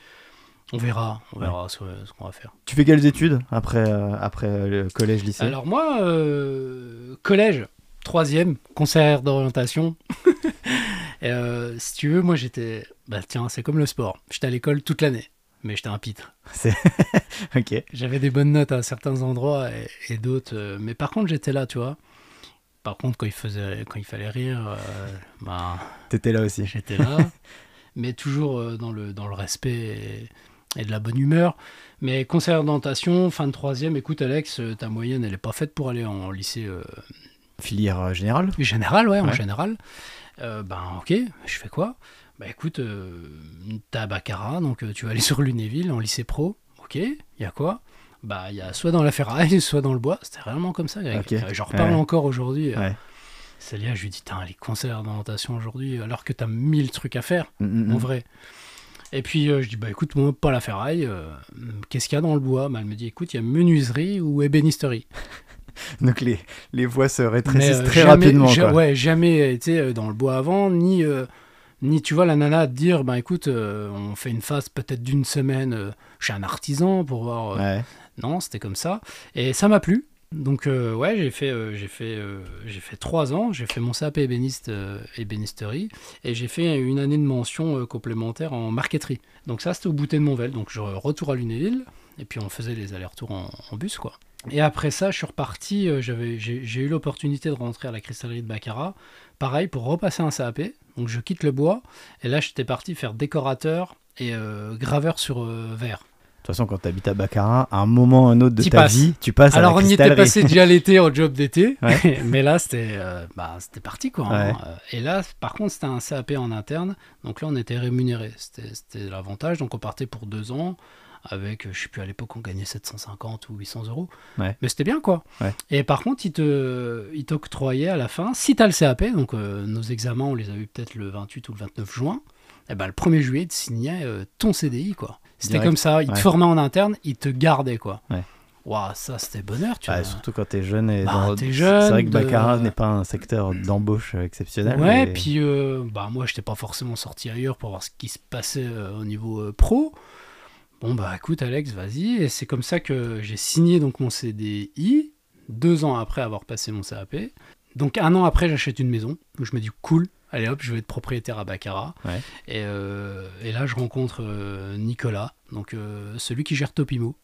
on verra, on verra ce, ce qu'on va faire. Tu fais quelles études après, euh, après euh, le collège, lycée? Alors moi, euh, collège, troisième, conseillère d'orientation. Si tu veux, moi j'étais, bah tiens, c'est comme le sport. J'étais à l'école toute l'année, mais j'étais un pitre. Ok. J'avais des bonnes notes à certains endroits et, et d'autres, euh, mais par contre j'étais là, tu vois. Par contre, quand il faisait, quand il fallait rire, euh, bah, T'étais là aussi. j'étais là, mais toujours euh, dans le dans le respect et, et de la bonne humeur. Mais conseillère d'orientation, fin de troisième, écoute Alex, euh, ta moyenne elle est pas faite pour aller en lycée. euh, Filière générale? Général, ouais, en général. Euh, ben, ok, je fais quoi? Bah écoute, euh, t'as Baccarat, donc euh, tu vas aller sur Lunéville en lycée pro. Ok, il y a quoi? Bah il y a soit dans la ferraille, soit dans le bois. C'était vraiment comme ça, Greg. Ok. Euh, J'en reparle Ouais. encore aujourd'hui. Ouais. Célia, je lui dis, les concerts d'orientation aujourd'hui, alors que t'as mille trucs à faire, Mm, mm, en mm. vrai. Et puis euh, je dis, bah écoute, moi, pas la ferraille. euh, Qu'est-ce qu'il y a dans le bois? Bah, Elle me dit, écoute, il y a menuiserie ou ébénisterie. Donc les, les voies se rétrécissent euh, très jamais- rapidement. quoi. ouais, jamais été euh, dans le bois avant, ni, euh, ni tu vois la nana te dire, ben écoute, euh, on fait une phase peut-être d'une semaine euh, chez un artisan pour voir. euh, Ouais. Non, c'était comme ça. Et ça m'a plu. Donc euh, ouais, j'ai fait, j'ai fait, j'ai fait trois ans. J'ai fait mon CAP ébéniste, ébénisterie et j'ai fait une année de mention complémentaire en marqueterie. Donc ça, c'était au bouté de Monvel. Donc je retour à Lunéville et puis on faisait les allers-retours en, en bus quoi. Et après ça, je suis reparti. j'ai eu l'opportunité de rentrer à la cristallerie de Baccarat. Pareil pour repasser un CAP. Donc je quitte le bois et là j'étais parti faire décorateur et euh, graveur sur euh, verre. De toute façon, quand tu habites à Baccarat, à un moment ou un autre de ta passes. vie, tu passes Alors à la on y était passé déjà l'été au job d'été, Ouais. mais là c'était euh, bah, parti quoi. hein. Ouais. Euh, Et là par contre c'était un CAP en interne, donc là on était rémunéré, c'était l'avantage, donc on partait pour deux ans avec, euh, je sais plus à l'époque on gagnait 750 ou 800 euros, Ouais. mais c'était bien quoi. Ouais. Et par contre il te il t'octroyait à la fin, si t'as le CAP, donc euh, nos examens on les a eu peut-être le 28 ou le 29 juin, et ben le 1er juillet il te signait euh, ton CDI quoi. C'était comme ça, il te formait en interne, il te gardait quoi. Waouh, ça c'était bonheur, tu Ouais, vois. surtout quand t'es jeune et Bah, dans- t'es C'est jeune, vrai que de- Baccarat n'est pas un secteur d'embauche euh, exceptionnel. Ouais, mais- puis euh, bah moi j'étais pas forcément sorti ailleurs pour voir ce qui se passait euh, au niveau euh, pro. Bon bah écoute Alex, vas-y. Et c'est comme ça que j'ai signé donc mon CDI deux ans après avoir passé mon CAP. Donc un an après j'achète une maison. Donc je me dis cool, allez hop, je vais être propriétaire à. Ouais. Et, euh, et là je rencontre euh, Nicolas, donc euh, celui qui gère Topimo.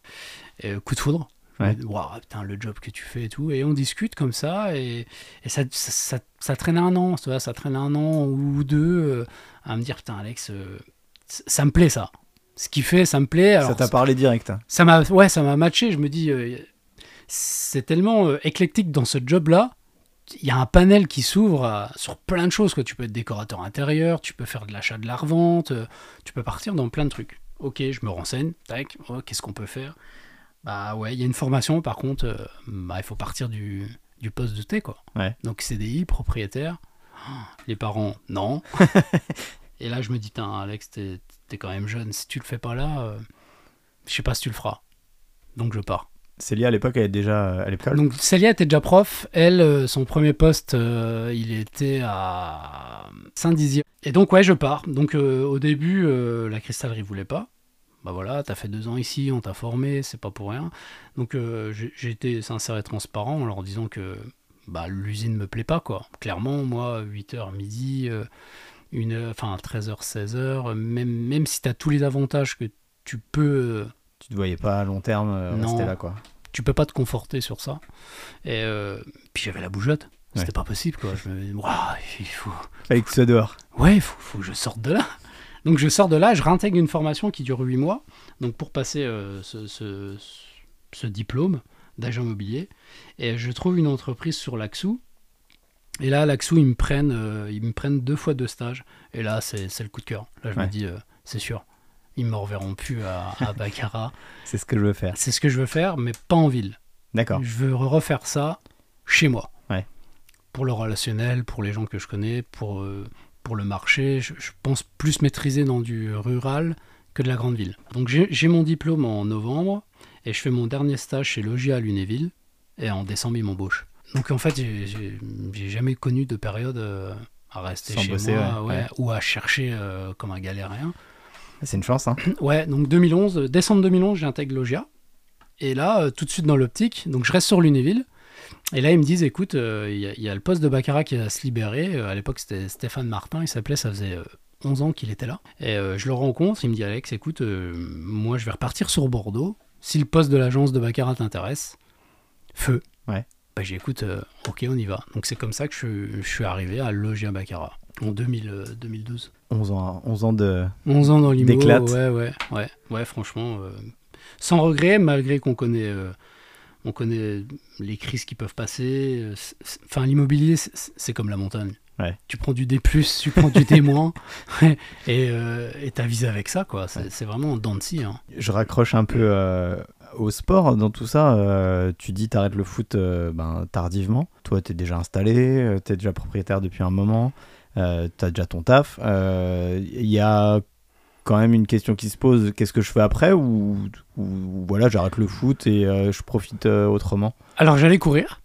Et, coup de foudre. Ouais. Waouh, putain, le job que tu fais et tout. Et on discute comme ça. Et, et ça, ça, ça, ça traînait un an, ça traînait un an ou deux à me dire, putain, Alex, ça me plaît ça. Ce qu'il fait, ça me plaît. Alors, ça t'a parlé direct. hein. ça m'a ouais, ça m'a matché. Je me dis, euh, c'est tellement euh, éclectique dans ce job-là. Il y a un panel qui s'ouvre à- sur plein de choses. Quoi. Tu peux être décorateur intérieur, tu peux faire de l'achat de la revente, euh, tu peux partir dans plein de trucs. Ok, je me renseigne. Tac, oh, qu'est-ce qu'on peut faire? Bah ouais, il y a une formation. Par contre, euh, bah, il faut partir du, du poste de T. Quoi. Ouais. Donc CDI, propriétaire. Les parents, non. Et là, je me dis, Alex, t'es t'es quand même jeune. Si tu le fais pas là, euh, je sais pas si tu le feras. Donc je pars. Célia, à l'époque, elle est déjà euh, à l'école. Donc Célia était déjà prof. Elle, euh, son premier poste, euh, il était à Saint-Dizier. Et donc ouais, je pars. Donc euh, au début, la cristallerie voulait pas. Bah voilà, t'as fait deux ans ici, on t'a formé, c'est pas pour rien. Donc j'ai été sincère et transparent en leur disant que bah, l'usine me plaît pas quoi. Clairement, moi, 8h midi, une heure, enfin 13h, 16h, même, même si t'as tous les avantages que tu peux... euh, Tu te voyais pas à long terme euh, Non. rester là, quoi. tu peux pas te conforter sur ça. Et euh, puis j'avais la bougeotte. C'était Ouais. pas possible, quoi. Je me dis, Ouah, il faut, tu sois dehors. ouais, il faut, faut que je sorte de là. Donc je sors de là, je réintègre une formation qui dure 8 mois. Donc pour passer euh, ce, ce- ce diplôme d'agent immobilier. Et je trouve une entreprise sur l'Axou. Et là, l'Axou, ils me prennent, euh, ils me prennent deux fois deux stages. Et là, c'est le coup de cœur. Là, je me dis, euh, c'est sûr. ils me reverront plus à, à Baccarat. C'est ce que je veux faire. C'est ce que je veux faire, mais pas en ville. D'accord. Je veux refaire ça chez moi. Ouais. Pour le relationnel, pour les gens que je connais, pour, euh, pour le marché. Je, je pense plus maîtriser dans du rural que de la grande ville. Donc j'ai j'ai mon diplôme en novembre et je fais mon dernier stage chez Logia à Lunéville et en décembre ils m'embauchent. Donc en fait j'ai- jamais connu de période euh, à rester Sans chez bosser, moi ouais, ouais, ouais. ou à chercher euh, comme un galérien. C'est une chance, hein. Ouais, donc 2011, euh, décembre 2011, j'intègre Logia. Et là, euh, tout de suite dans l'optique, donc je reste sur Lunéville. Et là, ils me disent, écoute, euh, il y, a- il y a le poste de Baccarat qui va se libérer. À l'époque, c'était Stéphane Martin, il s'appelait, ça faisait euh, 11 ans qu'il était là. Et je le rencontre, il me dit, Alex, écoute, moi, je vais repartir sur Bordeaux. Si le poste de l'agence de Baccarat t'intéresse, feu. Ouais. Bah, j'ai écoute, euh, ok, on y va. Donc c'est comme ça que je, je suis arrivé à Logia Baccarat en 2000, euh, 2012. 11 ans, 11 ans de. 11 ans dans l'IMO, ouais, ouais, ouais, ouais, franchement, euh, sans regret, malgré qu'on connaît, euh, on connaît les crises qui peuvent passer. Enfin, l'immobilier, c'est- comme la montagne. Ouais. Tu prends du D+, tu prends du D-, et euh, t'avises avec ça, quoi. C'est vraiment en dents de scie, hein. Je raccroche un peu euh, au sport dans tout ça. euh, tu dis t'arrêtes le foot euh, ben, tardivement. Toi, t'es déjà installé, euh, t'es déjà propriétaire depuis un moment, t'as déjà ton taf. Il y a quand même une question qui se pose qu'est-ce que je fais après ou, voilà, j'arrête le foot et je profite autrement? Alors, j'allais courir.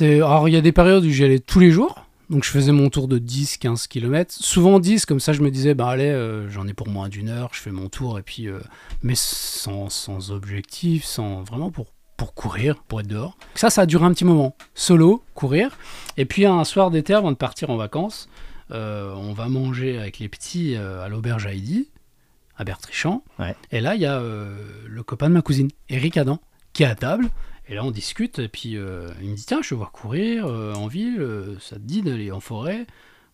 Alors, il y a des périodes où j'y allais tous les jours. Donc, je faisais mon tour de 10-15 km. Souvent 10, comme ça, je me disais, bah allez, euh, j'en ai pour moins d'une heure, je fais mon tour. Et puis, euh, mais sans, sans objectif, sans vraiment pour, pour courir, pour être dehors. Ça, ça a duré un petit moment. Solo, courir. Et puis, un soir d'été, avant de partir en vacances, euh, on va manger avec les petits à l'auberge Heidi, à Bertrichamp. Ouais. Et là, il y a le copain de ma cousine, Eric Adam, qui est à table. Et là, on discute, et puis euh, il me dit Tiens, je te vois courir euh, en ville, euh, ça te dit d'aller en forêt?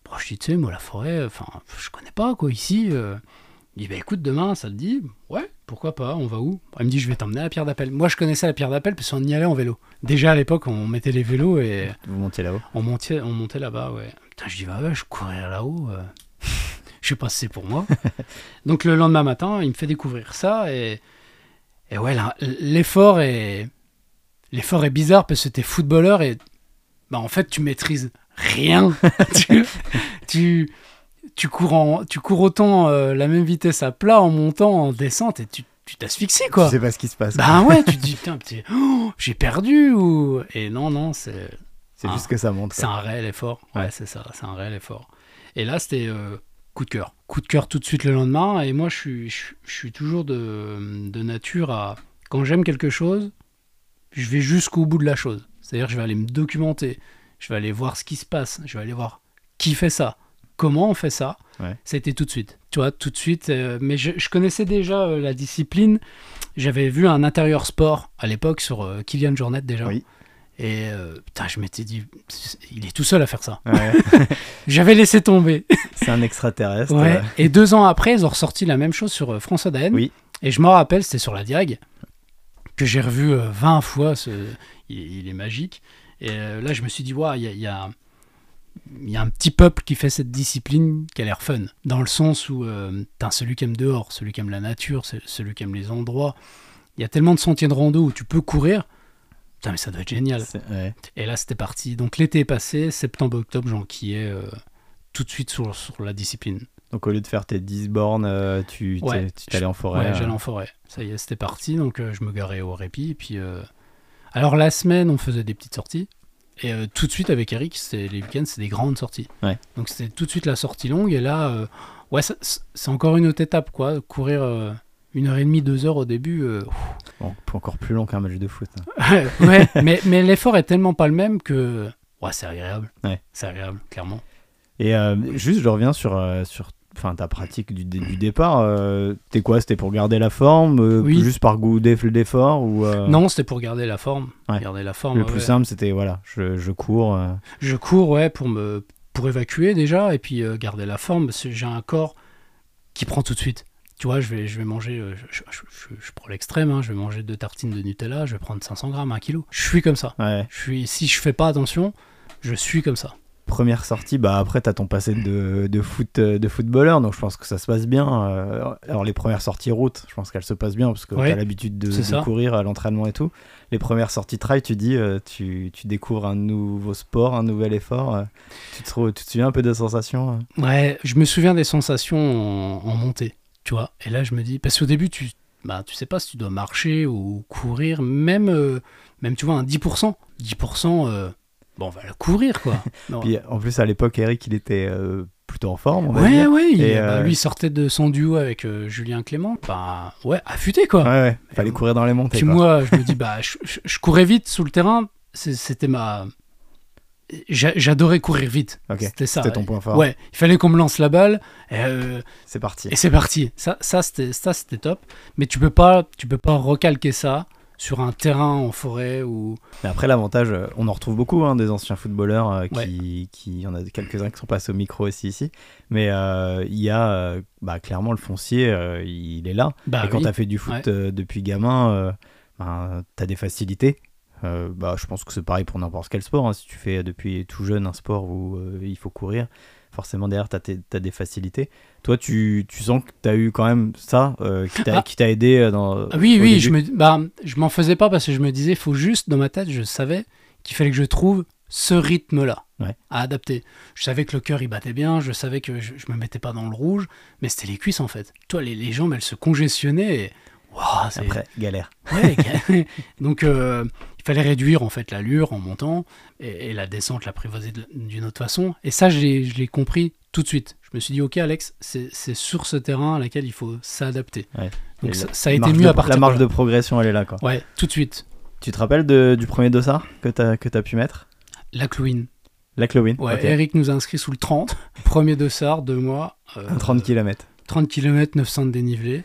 Bon, Je dis Tu sais, moi, la forêt, enfin, je connais pas, quoi, ici. Il dit Bah écoute, demain, ça te dit? Ouais, pourquoi pas, on va où? Il me dit Je vais t'emmener à la pierre d'appel. Moi, je connaissais la pierre d'appel parce qu'on y allait en vélo. Déjà à l'époque, on mettait les vélos et Vous montiez là-haut on montait, on montait là-bas, ouais. Putain, je dis Bah ouais, je courir là-haut. je sais pas si c'est pour moi. Donc le lendemain matin, il me fait découvrir ça et, et ouais, là, l'effort est l'effort est bizarre parce que t'es footballeur et bah en fait tu maîtrises rien. tu, tu tu cours en, tu cours autant euh, la même vitesse à plat en montant en descente et tu tu t'asphyxies quoi. Tu sais pas ce qui se passe. Bah ouais, tu te dis putain, oh, j'ai perdu ou et non non, c'est c'est juste que ça monte. c'est un réel effort. Ouais, Ouais. c'est ça, c'est un réel effort. Et là, c'était euh, coup de cœur. Coup de cœur tout de suite le lendemain. Et moi, je suis, je, je suis toujours de, de nature à. Quand j'aime quelque chose, je vais jusqu'au bout de la chose. C'est-à-dire, je vais aller me documenter. Je vais aller voir ce qui se passe. Je vais aller voir qui fait ça. Comment on fait ça. Ouais. Ça a été tout de suite. Tu vois, tout de suite. euh, mais je, je connaissais déjà euh, la discipline. J'avais vu un intérieur sport à l'époque sur euh, Kylian Jornet déjà. Oui. Et euh, putain, je m'étais dit, il est tout seul à faire ça. Ouais, J'avais laissé tomber. c'est un extraterrestre. Ouais. Et deux ans après, ils ont ressorti la même chose sur François Daen. Oui. Et je me rappelle, c'était sur la Diag, que j'ai revu euh, 20 fois. Ce... Il, il est magique. Et euh, là, je me suis dit, ouais, il y a, y a- il y a un petit peuple qui fait cette discipline qui a l'air fun. Dans le sens où euh, t'as celui qui aime dehors, celui qui aime la nature, celui qui aime les endroits. Il y a tellement de sentiers de rando où tu peux courir. Putain, mais ça doit être génial. ouais. Et là, c'était parti. Donc l'été est passé, septembre-octobre, j'enquillais euh, tout de suite sur, sur la discipline. Donc au lieu de faire tes 10 bornes, euh, tu Ouais. t'allais en forêt. Ouais, euh, j'allais en forêt. Ça y est, c'était parti. Donc euh, je me garais au répit. Et puis, euh, alors la semaine, on faisait des petites sorties. Et euh, tout de suite avec Eric, les week-ends, c'est des grandes sorties. Ouais. Donc c'était tout de suite la sortie longue. Et là, euh, ouais, c'est encore une autre étape, quoi. Courir euh, une heure et demie, deux heures au début. euh, Bon, encore plus long qu'un match de foot. hein. ouais, mais, mais l'effort est tellement pas le même que. Ouais, c'est agréable. Ouais. C'est agréable, clairement. Et euh, juste, je reviens sur, euh, sur enfin, ta pratique du, du départ. euh, T'es quoi? C'était pour garder la forme euh, Oui. Juste par goût d'eff- d'effort ou, euh, Non, c'était pour garder la forme. Ouais. Garder la forme. Le ouais. plus simple, c'était voilà, je, je cours. euh, Je cours, ouais, pour me pour évacuer déjà et puis euh, garder la forme parce que j'ai un corps qui prend tout de suite. Tu vois, je vais, je vais manger, je, je- je- je prends l'extrême, hein, je vais manger deux tartines de Nutella, je vais prendre 500 grammes, un kilo. Je suis comme ça. ouais. Je suis, si je fais pas attention, je suis comme ça. Première sortie, bah après t'as ton passé de, de foot de footballeur, donc je pense que ça se passe bien. Euh, alors les premières sorties route, je pense qu'elles se passent bien parce que Ouais, t'as l'habitude de, courir à l'entraînement et tout. Les premières sorties trail, tu dis, euh, tu, tu découvres un nouveau sport, un nouvel effort. euh, tu, te, trou- tu te souviens un peu des sensations Ouais, je me souviens des sensations en, en montée, tu vois. Et là, je me dis, parce qu'au début, tu, bah, tu sais pas si tu dois marcher ou courir, même, euh, même tu vois, un 10%. 10%, euh, bon, on va courir, quoi. Puis en plus à l'époque, Eric, il était euh, plutôt en forme. On va ouais, dire. ouais, il- Et, bah, euh, lui sortait de son duo avec euh, Julien Clément. Bah, ouais, affûté, quoi. Ouais, ouais. Fallait Et- courir dans les montées. Puis quoi. moi, je me dis, bah, je, courais vite sous le terrain. C'était ma. j'a- J'adorais courir vite. C'était ça. C'était ton point fort. Ouais, il fallait qu'on me lance la balle. Euh, C'est parti. Et c'est parti. Ça, ça c'était, ça, c'était top. Mais tu peux pas, tu peux pas recalquer ça sur un terrain en forêt ou. Mais après, l'avantage, euh, on en retrouve beaucoup, hein, des anciens footballeurs euh, qui, Ouais. il y en a quelques-uns qui sont passés au micro aussi ici. Mais euh, il y a, bah, clairement, le foncier, euh, il est là. Bah Et quand oui. tu as fait du foot Ouais. depuis gamin, euh, ben, tu as des facilités. Bah, je pense que c'est pareil pour n'importe quel sport. hein. Si tu fais depuis tout jeune un sport où il faut courir, forcément derrière, tu as, des facilités. Toi, tu, tu sens que tu as eu quand même ça euh, qui t'a Ah. aidé euh, dans. Ah oui, oui, je me, bah, je m'en faisais pas parce que je me disais, faut juste dans ma tête, je savais qu'il fallait que je trouve ce rythme-là Ouais. à adapter. Je savais que le cœur il battait bien, je savais que je, je me mettais pas dans le rouge, mais c'était les cuisses en fait. Toi, les, les jambes elles se congestionnaient. Et... Waouh, c'est- Après, galère. Ouais, donc euh, fallait réduire en fait l'allure en montant et, et la descente l'apprivoiser d'une autre façon. Et ça, je l'ai compris tout de suite. Je me suis dit, ok Alex, c'est sur ce terrain à laquelle il faut s'adapter. Ouais. Donc ça, a été mieux de- à partir La marge de progression, elle est là. Quoi. Ouais, tout de suite. Tu te rappelles de- du premier dossard que tu as, as pu mettre? La Clouine. La Clowin Ouais. Eric nous a inscrit sous le 30. Premier dossard, deux mois. euh, Un 30 km. 30 km, 900 de dénivelé.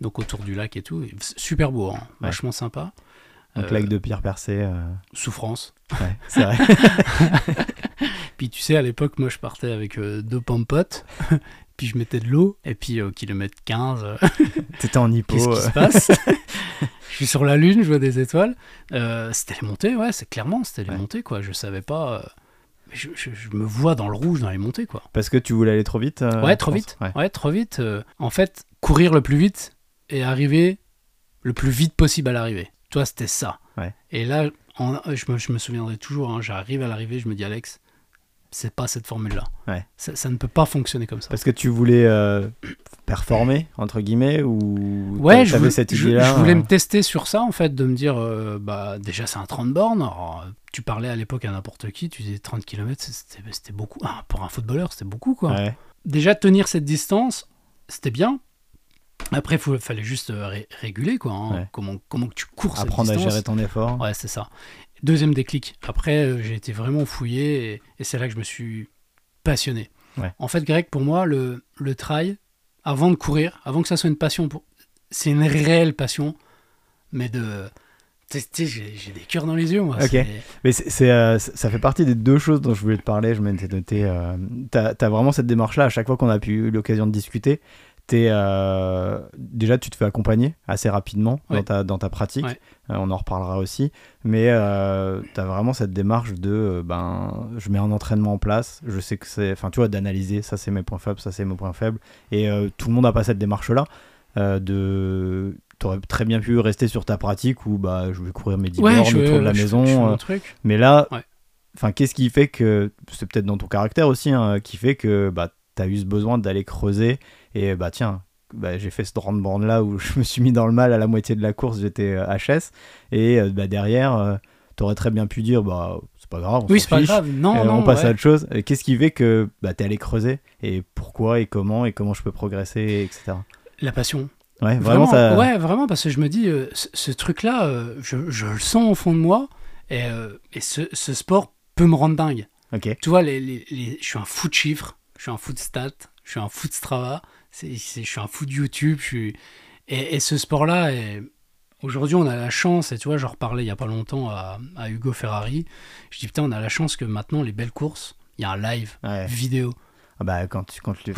Donc autour du lac et tout. Super beau, hein, Ouais. vachement sympa. Un Euh, lac de pierre percée. euh, Souffrance. Ouais, c'est vrai. Puis tu sais, à l'époque, moi je partais avec euh, deux pompotes. puis je mettais de l'eau. Et puis au kilomètre 15, euh, T'étais en hypo. qu'est-ce qui se passe Je suis sur la lune, je vois des étoiles. Euh, c'était les montées, ouais, c'est clairement, c'était les Ouais. montées, quoi. Je savais pas. euh, je, je- je me vois dans le rouge dans les montées, quoi. Parce que tu voulais aller trop vite euh, Ouais, trop vite. Ouais. Ouais, trop vite. en fait, courir le plus vite et arriver le plus vite possible à l'arrivée. Toi, c'était ça. Ouais. Et là, en- je, me, je me souviendrai toujours, hein, j'arrive à l'arrivée, je me dis, Alex, c'est pas cette formule-là. Ouais. Ça, ça ne peut pas fonctionner comme ça. Parce que tu voulais euh, performer, entre guillemets, ou Ouais, je voulais, cette je- idée-là je voulais euh, me tester sur ça, en fait, de me dire, euh, bah, déjà, c'est un 30 bornes. Alors, tu parlais à l'époque à n'importe qui, tu disais 30 km, c'était c'était beaucoup. Ah, pour un footballeur, c'était beaucoup, quoi. ouais. déjà tenir cette distance, c'était bien. Après, il fallait juste euh, ré- réguler, quoi. hein. Ouais. Comment, comment tu cours cette Apprendre à gérer ton effort. Ouais, c'est ça. Deuxième déclic. Après, euh, j'ai été vraiment fouillé et, et c'est là que je me suis passionné. Ouais. En fait, Greg, pour moi, le, le trail, avant de courir, avant que ça soit une passion, pour... c'est une réelle passion, mais de. Tu sais, j'ai des cœurs dans les yeux, moi. Ok. Mais c'est, euh, ça fait partie des deux choses dont je voulais te parler. Je m'étais noté. Euh, t'as, t'as vraiment cette démarche-là. À chaque fois qu'on a pu eu l'occasion de discuter, t'es, euh, déjà tu te fais accompagner assez rapidement Ouais. dans, ta, dans ta pratique. Ouais. Euh, on en reparlera aussi. Mais euh, t'as vraiment cette démarche de euh, ben, je mets un entraînement en place. Je sais que c'est. Enfin, tu vois, d'analyser. Ça, c'est mes points faibles. Ça, c'est mes points faibles. Et tout le monde n'a pas cette démarche-là. De t'aurais très bien pu rester sur ta pratique où bah je vais courir mes 10 bornes je, autour de la je- maison je truc. mais là, Ouais. enfin, qu'est-ce qui fait que c'est peut-être dans ton caractère aussi, hein, qui fait que bah t'as eu ce besoin d'aller creuser et bah tiens, bah, j'ai fait ce grande borne là où je me suis mis dans le mal à la moitié de la course, j'étais euh, HS et euh, bah, derrière, euh, t'aurais très bien pu dire bah c'est pas grave, on Oui, c'est pas grave. Non, euh, non, on passe ouais. à autre chose. Qu'est-ce qui fait que bah, t'es allé creuser et pourquoi et comment et comment je peux progresser, etc. La passion. Ouais, vraiment, ça. Ouais, vraiment, parce que je me dis, euh, ce, ce truc-là, euh, je, je le sens au fond de moi, et, et ce, ce sport peut me rendre dingue. Tu vois, les, les- les- je suis un fou de chiffres, je suis un fou de stats, je suis un fou de Strava, c'est, je suis un fou de YouTube, je suis... Et, et ce sport-là, aujourd'hui, on a la chance, et tu vois, j'en reparlais il y a pas longtemps à, à Hugo Ferrari, je dis, putain, on a la chance que maintenant, les belles courses, il y a un live Ouais. vidéo. Ah bah, quand tu, quand tu-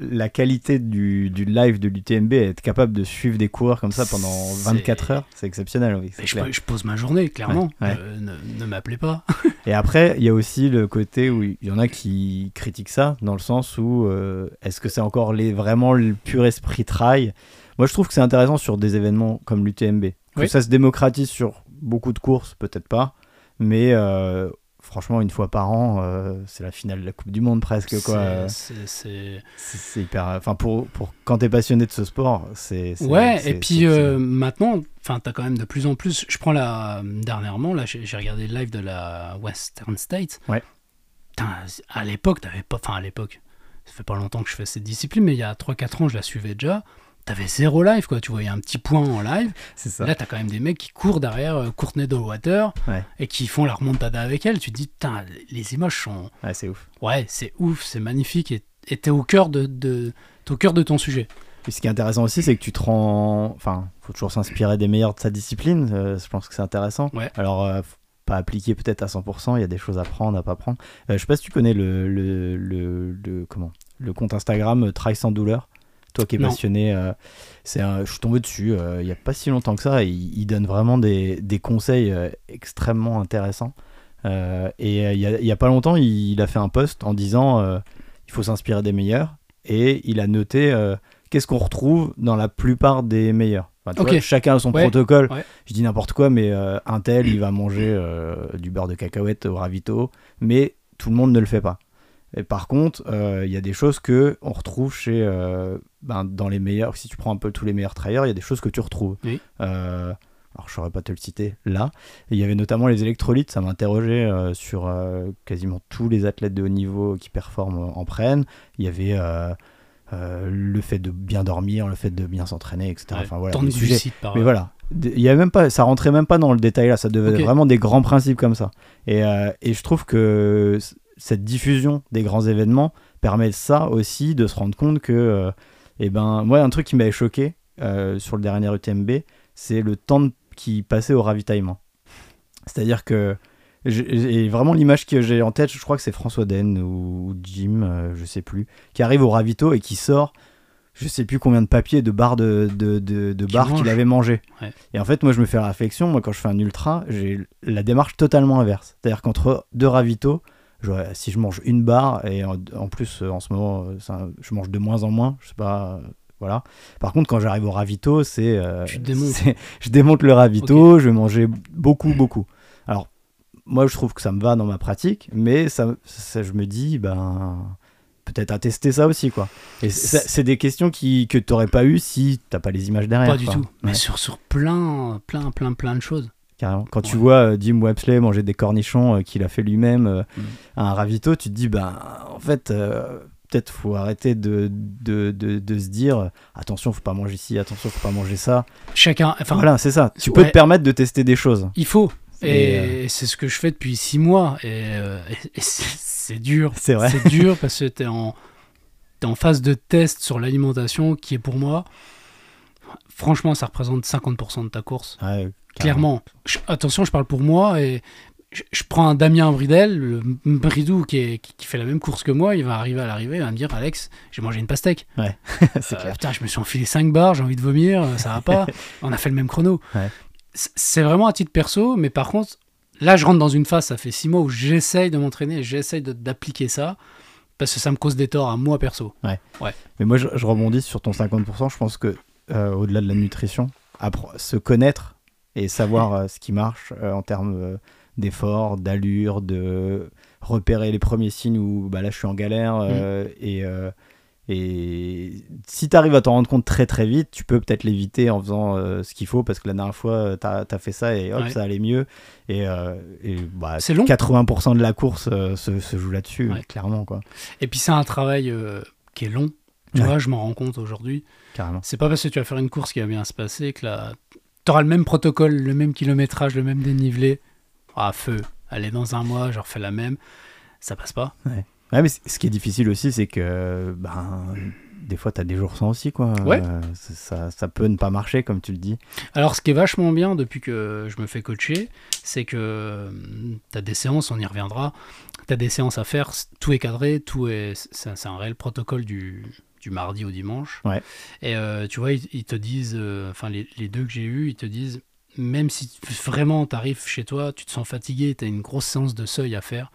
la qualité du, du live de l'UTMB, être capable de suivre des coureurs comme ça pendant C'est- 24 heures, c'est exceptionnel, oui, je, pose ma journée, clairement. Ouais, ouais. Euh, ne ne m'appelez pas. Et après, il y a aussi le côté où il y en a qui critiquent ça, dans le sens où euh, est-ce que c'est encore les, vraiment le pur esprit trail? Moi, je trouve que c'est intéressant sur des événements comme l'UTMB. Que Oui. ça se démocratise sur beaucoup de courses, peut-être pas, mais euh, franchement, une fois par an, euh, c'est la finale de la Coupe du Monde presque, quoi. Euh, C'est- c'est hyper. Enfin, pour, pour quand t'es passionné de ce sport, c'est. Ouais, et puis euh, maintenant, enfin, t'as quand même de plus en plus. Je prends la dernièrement, là, j'ai regardé le live de la Western States. Ouais. Putain, à l'époque, t'avais pas. Enfin, à l'époque, ça fait pas longtemps que je fais cette discipline, mais il y a 3-4 ans, je la suivais déjà. T'avais zéro live, quoi. Tu voyais un petit point en live. c'est ça. Là, t'as quand même des mecs qui courent derrière euh, Courtney Dowater Ouais. et qui font la remontada avec elle. Tu te dis, putain, les images sont. Ouais, c'est ouf. Ouais, c'est ouf, c'est magnifique et et t'es au cœur de, au cœur de ton sujet. Puis ce qui est intéressant aussi, c'est que tu te rends. Enfin, faut toujours s'inspirer des meilleurs de sa discipline. euh, je pense que c'est intéressant. Ouais. Alors, euh, pas appliquer peut-être à 100%. Il y a des choses à prendre, à pas prendre. Euh, je sais pas si tu connais le, le, le, le- comment le compte Instagram Try sans douleur. Toi qui es Non. passionné, euh, c'est un- je suis tombé dessus euh, il y a pas si longtemps que ça. et Il, il donne vraiment des, des conseils euh, extrêmement intéressants. Et il y, a, pas longtemps, il, il a fait un post en disant il faut s'inspirer des meilleurs. Et il a noté qu'est-ce qu'on retrouve dans la plupart des meilleurs. Enfin, vois, chacun a son Ouais, protocole. ouais. Je dis n'importe quoi, mais euh, un tel, il va manger euh, du beurre de cacahuète au ravito, mais tout le monde ne le fait pas. Et par contre, euh, il y a des choses que on retrouve chez, euh, ben, dans les meilleurs. Si tu prends un peu tous les meilleurs trailleurs, il y a des choses que tu retrouves. Oui. Euh, alors, je saurais pas te le citer là. Il y avait notamment les électrolytes. Ça m'interrogeait sur quasiment tous les athlètes de haut niveau qui performent en prennent. Il y avait le fait de bien dormir, le fait de bien s'entraîner, etc. Ouais, enfin voilà. tant de par mais voilà, il y a même pas, ça rentrait même pas dans le détail là, ça devait être vraiment des grands principes comme ça. Et, euh, et je trouve que cette diffusion des grands événements permet ça aussi de se rendre compte que, euh, eh ben, moi un truc qui m'avait choqué euh, sur le dernier UTMB, c'est le temps de- qui passait au ravitaillement. C'est-à-dire que et vraiment l'image que j'ai en tête, je crois que c'est François Den ou Jim, euh, je sais plus, qui arrive au ravito et qui sort, je sais plus combien de papiers, de barres de, de, de, barres qu'il avait mangé. Ouais. Et en fait, moi, je me fais la réflexion, moi, quand je fais un ultra, j'ai la démarche totalement inverse. C'est-à-dire qu'entre deux ravitaux, si je mange une barre, et en, en plus, euh, en ce moment, euh, ça- je mange de moins en moins, je sais pas. euh, voilà. Par contre, quand j'arrive au ravito, c'est. euh, Je démonte le ravito, je vais manger beaucoup, beaucoup. Alors, moi, je trouve que ça me va dans ma pratique, mais ça, ça- je me dis, ben, peut-être à tester ça aussi, quoi. Et c'est c'est des questions qui, que tu n'aurais pas eu si t'as pas les images derrière. Pas du quoi. tout. Ouais, Mais sur, sur plein, plein, plein, plein de choses. Carrément. Quand tu vois euh, Jim Websley manger des cornichons euh, qu'il a fait lui-même euh, Mm. à un ravito, tu te dis, ben, en fait, peut-être faut arrêter de, de, de, de se dire, attention, faut pas manger ci, attention, faut pas manger ça. Chacun. Enfin, voilà, c'est ça. Tu ouais. peux te permettre de tester des choses. il faut. Et, Et, c'est ce que je fais depuis six mois. Et, c'est dur. C'est vrai. C'est dur parce que t'es en, t'es en phase de test sur l'alimentation qui est pour moi. Franchement, ça représente 50% de ta course. Ouais, Clairement. Je- attention, je parle pour moi et je, je prends un Damien Bridel, le Bridou qui, est- qui, qui fait la même course que moi. Il va arriver à l'arrivée, il va me dire Alex, j'ai mangé une pastèque. c'est Euh, clair. putain, je me suis enfilé 5 barres, j'ai envie de vomir, euh, ça va pas. On a fait le même chrono. Ouais. C'est vraiment à titre perso, mais par contre, là, je rentre dans une phase, ça fait 6 mois où j'essaye de m'entraîner, j'essaye d'appliquer ça, parce que ça me cause des torts à moi perso. Mais moi, je, je rebondis sur ton 50%. Je pense que euh, au-delà de la nutrition, se connaître et savoir euh, ce qui marche euh, en termes d'effort, d'allure, de repérer les premiers signes où bah, là je suis en galère. euh, et, et si tu arrives à t'en rendre compte très très vite, tu peux peut-être l'éviter en faisant ce qu'il faut parce que la dernière fois tu as, fait ça et hop, Ouais. ça allait mieux. Et, euh, et, bah, C'est long. 80% de la course se, se joue là-dessus, Ouais. clairement. Quoi. Et puis, c'est un travail qui est long. Tu Ouais. vois, je m'en rends compte aujourd'hui. Carrément. C'est pas parce que tu vas faire une course qui va bien se passer que là, tu auras le même protocole, le même kilométrage, le même dénivelé. Ah, feu. Allez, dans un mois, je refais la même. Ça passe pas. Ouais, mais ce qui est difficile aussi, c'est que ben, des fois, tu as des jours sans aussi, quoi. Ouais. Euh, ça, ça peut ne pas marcher, comme tu le dis. Alors, ce qui est vachement bien depuis que je me fais coacher, c'est que tu as des séances, on y reviendra, tu as des séances à faire, tout est cadré, tout est. C'est un réel protocole du, du mardi au dimanche. Ouais. Et euh, tu vois, ils, ils te disent, euh, enfin, les, les deux que j'ai eus, ils te disent, même si vraiment tu arrives chez toi, tu te sens fatigué, tu as une grosse séance de seuil à faire,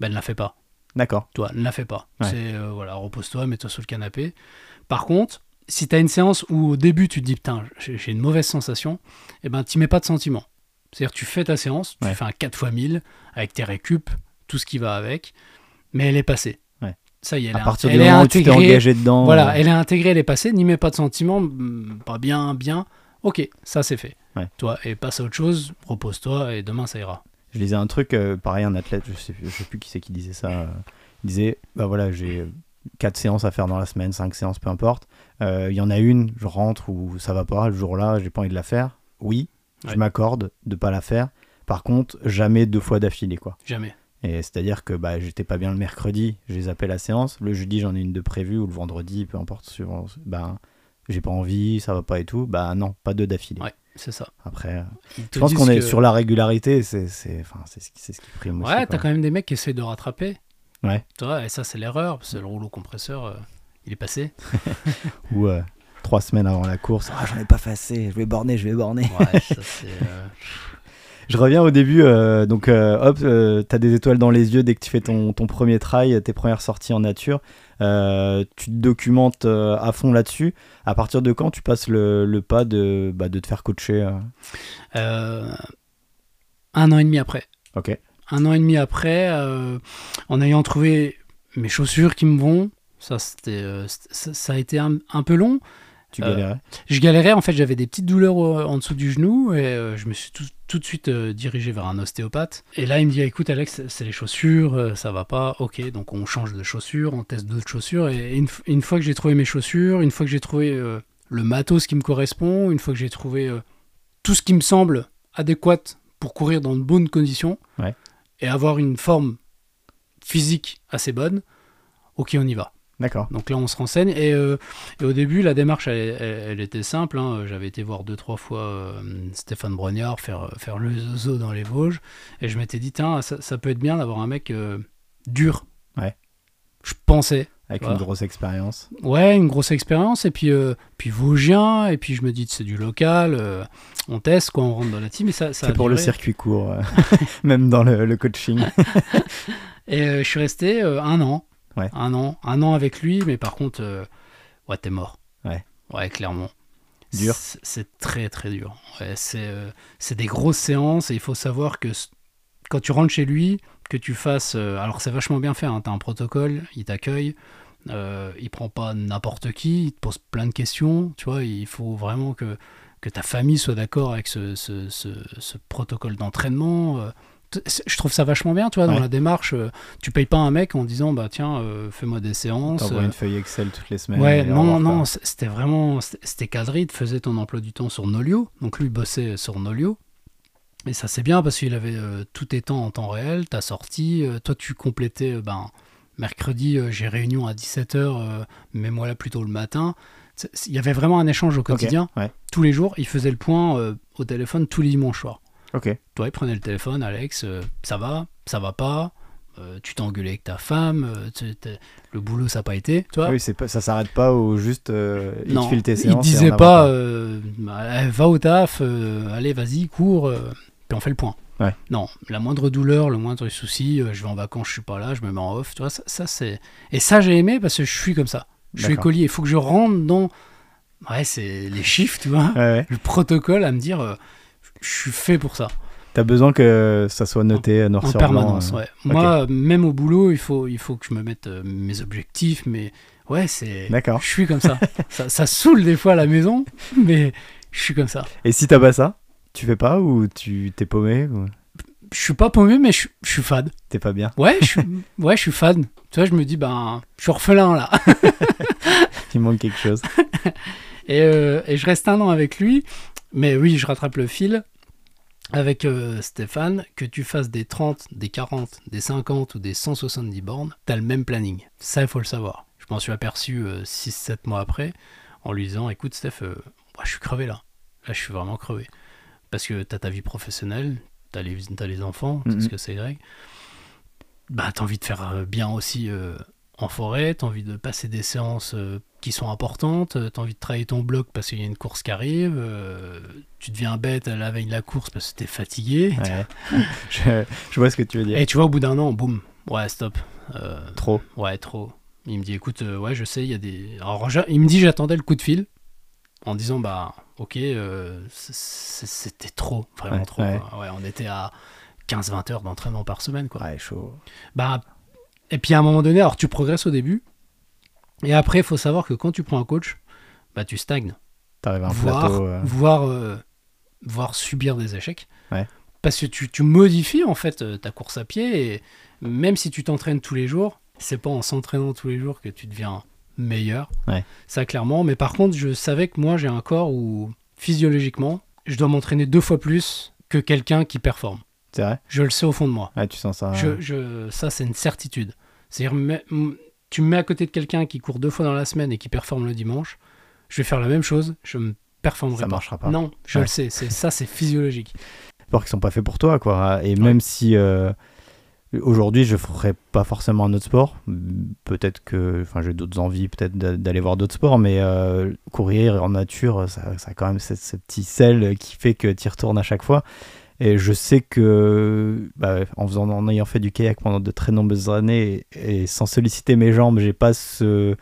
ben ne la fais pas. D'accord. Toi, ne la fais pas. Ouais. C'est euh, voilà, repose-toi, mets-toi sur le canapé. Par contre, si tu as une séance où au début tu te dis putain, j'ai une mauvaise sensation, eh ben tu mets pas de sentiment. C'est-à-dire tu fais ta séance, tu Ouais. fais un 4 x 1000 avec tes récup, tout ce qui va avec, mais elle est passée. Ça y est, elle, À partir elle du est moment où tu t'es engagé dedans. Voilà, euh, elle est intégrée, elle est passée, n'y mets pas de sentiment, hmm, pas bien, bien. Ok, ça c'est fait. Ouais. Toi, et passe à autre chose, repose-toi et demain ça ira. Je lisais un truc, euh, pareil, un athlète, je sais, je sais plus qui c'est qui disait ça. euh, il disait, bah voilà, j'ai 4 séances à faire dans la semaine, 5 séances, peu importe. Euh, Il y en a une, je rentre ou ça va pas, le jour-là, j'ai pas envie de la faire. Oui, Ouais. je m'accorde de pas la faire. Par contre, jamais deux fois d'affilée, quoi. Jamais. Et c'est-à-dire que bah, j'étais pas bien le mercredi, je les appelle la séance. Le jeudi, j'en ai une de prévue, ou le vendredi, peu importe, suivant. Bah, j'ai pas envie, ça va pas et tout. Bah non, pas deux d'affilée. Ouais, c'est ça. Après, euh, Ils je pense qu'on est sur la régularité, c'est c'est- enfin, c'est ce, ce qui prime aussi. Ouais, t'as quand même des mecs qui essaient de rattraper. Ouais. Toi, et ça, c'est l'erreur, parce que le rouleau compresseur, euh, il est passé. Ou euh, trois semaines avant la course, ah, j'en ai pas fait assez, je vais borner, je vais borner. Ouais, ça, c'est. euh, Je reviens au début, euh, donc euh, hop, euh, t'as des étoiles dans les yeux dès que tu fais ton, ton premier trail, tes premières sorties en nature. Euh, tu te documentes à fond là-dessus. À partir de quand tu passes le, le pas de, bah, de te faire coacher un an et demi après. Ok, Un an et demi après, en ayant trouvé mes chaussures qui me vont, ça, c'était, ça, ça a été un, un peu long. tu galérais. Je galérais, en fait, j'avais des petites douleurs en dessous du genou et je me suis tout, tout de suite euh, dirigé vers un ostéopathe. Et là, il me dit écoute, Alex, c'est- les chaussures, euh, ça va pas. Ok, donc on change de chaussures, on teste d'autres chaussures. Et une, fois que j'ai trouvé mes chaussures, une fois que j'ai trouvé euh, le matos qui me correspond, une fois que j'ai trouvé tout ce qui me semble adéquat pour courir dans de bonnes conditions Ouais. et avoir une forme physique assez bonne, ok, on y va. D'accord. Donc là, on se renseigne. Et, euh, et au début, la démarche, elle, elle- elle était simple. hein. J'avais été voir deux, trois fois euh, Stéphane Brognard faire, faire le zozo dans les Vosges. Et je m'étais dit, tiens, ça, ça peut être bien d'avoir un mec euh, dur. Ouais. Je pensais. Avec Voilà. une grosse expérience. Ouais, une grosse expérience. Et puis, puis Vosgien. Et puis, je me dis, c'est du local. on teste, quoi. On rentre dans la team. Et ça, ça C'est pour le circuit court, même dans le, le coaching. Et je suis resté un an. Ouais. Un an. Un an avec lui, mais par contre, euh, ouais, t'es mort. Ouais. Ouais, clairement. Dur. C'est très très dur. Ouais, c'est euh, c'est des grosses séances et il faut savoir que quand tu rentres chez lui, que tu fasses. euh, alors c'est vachement bien fait, hein, t'as un protocole, il t'accueille, il prend pas n'importe qui, il te pose plein de questions, tu vois, il faut vraiment que, que ta famille soit d'accord avec ce, ce, ce- ce protocole d'entraînement. Je trouve ça vachement bien, tu vois, dans Ouais. la démarche. euh, tu payes pas un mec en disant, bah tiens, euh, fais-moi des séances. T'envoies euh, une feuille Excel toutes les semaines. Ouais, non, non, c'était vraiment, c'était cadré, il faisait ton emploi du temps sur Nolio, donc lui il bossait sur Nolio, et ça c'est bien parce qu'il avait euh, tous tes temps en temps réel, ta sortie, euh, toi tu complétais, ben, mercredi j'ai réunion à 17h, mais moi là plutôt le matin, il y avait vraiment un échange au quotidien, ouais. tous les jours, il faisait le point au téléphone tous les dimanches soirs. Ok. Toi, il prenait le téléphone, Alex, euh, ça va, ça va pas, euh, tu t'es engueulé avec ta femme, euh, tu- t'es- le boulot ça n'a pas été, tu vois. Oui, c'est pas, ça s'arrête pas au juste. euh, il te Non, file tes il séances. et disait on pas, euh, bah, va au taf, euh, allez, vas-y, cours, euh, puis on fait le point. Ouais. Non, la moindre douleur, le moindre souci, euh, je vais en vacances, je suis pas là, je me mets en off, tu vois, ça, ça, c'est... Et ça, j'ai aimé parce que je suis comme ça. Je suis D'accord. écolier, il faut que je rentre dans... Ouais, c'est les chiffres, tu vois, Ouais, ouais. le protocole à me dire, euh, je suis fait pour ça. T'as besoin que ça soit noté euh, noir En sur permanence, blanc. euh. ouais. Moi, même au boulot, il faut, il faut que je me mette euh, mes objectifs, mais ouais, c'est... D'accord. Je suis comme ça. ça. Ça saoule des fois à la maison, mais je suis comme ça. Et si t'as pas ça, tu fais pas ou tu t'es paumé ou? Je suis pas paumé, mais je, je suis fade. t'es pas bien? Ouais, je suis, ouais, je suis fade. Tu vois, je me dis, ben, je suis orphelin là. Il manque quelque chose. Et, euh, et je reste un an avec lui. Mais oui, je rattrape le fil avec euh, Stéphane. Que tu fasses des 30, des 40, des 50 ou des 170 bornes, t'as le même planning. Ça, il faut le savoir. Je m'en suis aperçu 6-7 mois après en lui disant écoute Steph, euh, je suis crevé là. Là, je suis vraiment crevé. Parce que tu as ta vie professionnelle, tu as, as, les enfants, c'est Mhm. ce que c'est Greg. Bah, tu as envie de faire euh, bien aussi euh, en forêt, tu as envie de passer des séances euh, qui sont importantes, tu as envie de travailler ton bloc parce qu'il y a une course qui arrive, euh, tu deviens bête à la veille de la course parce que tu es fatigué. Ouais. je, je vois ce que tu veux dire. Et tu vois, au bout d'un an, boum, ouais, stop. Euh, Trop. Ouais, trop. Il me dit, écoute, euh, ouais, je sais, il y a des. Alors, il me dit, j'attendais le coup de fil en disant, bah, ok, euh, c'était trop, vraiment Ouais, trop. Ouais, on était à 15-20 heures d'entraînement par semaine, quoi. Ouais, chaud. Bah, et puis à un moment donné, alors tu progresses au début, et après, il faut savoir que quand tu prends un coach, bah, tu stagnes, T'arrives à un voire, plateau. euh, voire, euh, voire subir des échecs. Ouais. Parce que tu, tu modifies en fait euh, ta course à pied, et même si tu t'entraînes tous les jours, c'est pas en s'entraînant tous les jours que tu deviens meilleur. Ouais. Ça, clairement. Mais par contre, je savais que moi, j'ai un corps où, physiologiquement, je dois m'entraîner deux fois plus que quelqu'un qui performe. C'est vrai Je le sais au fond de moi. Ouais, tu sens ça. Je, je- ça, c'est une certitude. C'est-à-dire, tu me mets à côté de quelqu'un qui court deux fois dans la semaine et qui performe le dimanche, je vais faire la même chose, je ne performerai Ça pas. marchera pas. Non, je Ouais. le sais. C'est, ça, c'est physiologique. sports qui sont pas faits pour toi, quoi. Et même si euh, aujourd'hui je ferais pas forcément un autre sport, peut-être que, enfin, j'ai d'autres envies, peut-être d'a- d'aller voir d'autres sports, mais euh, courir en nature, ça, ça a quand même ce, ce petit sel qui fait que tu y retournes à chaque fois. Et je sais que, bah, en, faisant, en ayant fait du kayak pendant de très nombreuses années et, et sans solliciter mes jambes, j'ai pas ce,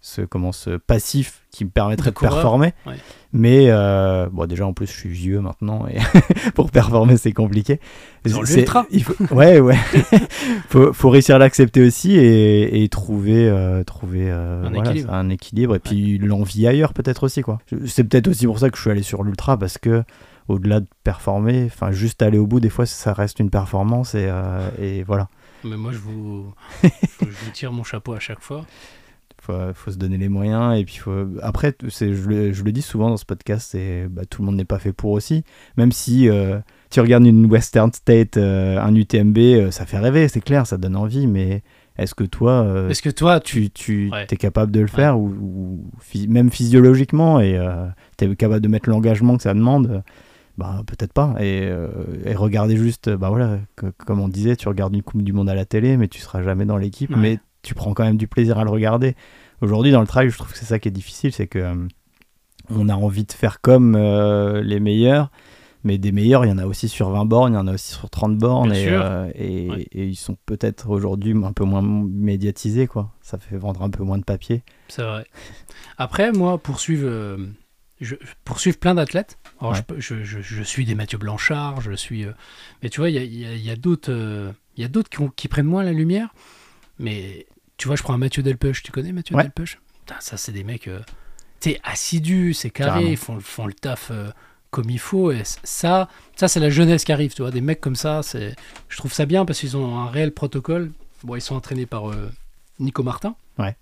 ce, comment, ce passif qui me permettrait De performer. ouais. Mais euh, bon, déjà en plus, je suis vieux maintenant et pour performer, c'est compliqué. Dans C'est- l'ultra. il faut- Ouais, ouais. faut, faut réussir à l'accepter aussi et, et trouver, euh, trouver euh, Un voilà, équilibre. un équilibre. Et puis l'envie ailleurs, peut-être aussi. quoi. C'est peut-être aussi pour ça que je suis allé sur l'ultra parce que au-delà de performer, enfin juste aller au bout, des fois, ça reste une performance et, euh, et voilà. Mais moi, je vous, je vous tire mon chapeau à chaque fois. faut, faut se donner les moyens et puis faut... après c'est je le, je le dis souvent dans ce podcast c'est bah, tout le monde n'est pas fait pour aussi même si euh, tu regardes une Western State euh, un UTMB ça fait rêver c'est clair ça donne envie mais est-ce que toi Est-ce que toi, tu. tu, Ouais. es capable de le faire ou, ou même physiologiquement et tu es capable de mettre l'engagement que ça demande bah peut-être pas et, euh, et regarder juste bah voilà que- comme on disait tu regardes une coupe du monde à la télé mais tu seras jamais dans l'équipe Ouais. mais tu prends quand même du plaisir à le regarder aujourd'hui dans le trail je trouve que c'est ça qui est difficile c'est que euh, on a envie de faire comme euh, les meilleurs mais des meilleurs il y en a aussi sur 20 bornes il y en a aussi sur 30 bornes et, euh, et, Ouais. et ils sont peut-être aujourd'hui un peu moins médiatisés quoi ça fait vendre un peu moins de papier C'est vrai. Après, moi, poursuivre, je, poursuivre plein d'athlètes. Alors, Ouais. je je, suis des Mathieu Blanchard, je suis. euh, mais tu vois, il y a, a- a d'autres euh, qui, qui prennent moins la lumière. Mais tu vois, je prends un Mathieu Delpeuch. Tu connais Mathieu Ouais. Putain, Ça, c'est des mecs. Euh, T'es assidus, c'est carré, ils font, font le taf euh, comme il faut. Et ça, ça c'est la jeunesse qui arrive. Tu vois, des mecs comme ça, c'est je trouve ça bien parce qu'ils ont un réel protocole. Bon, ils sont entraînés par euh, Nico Martin. Ouais.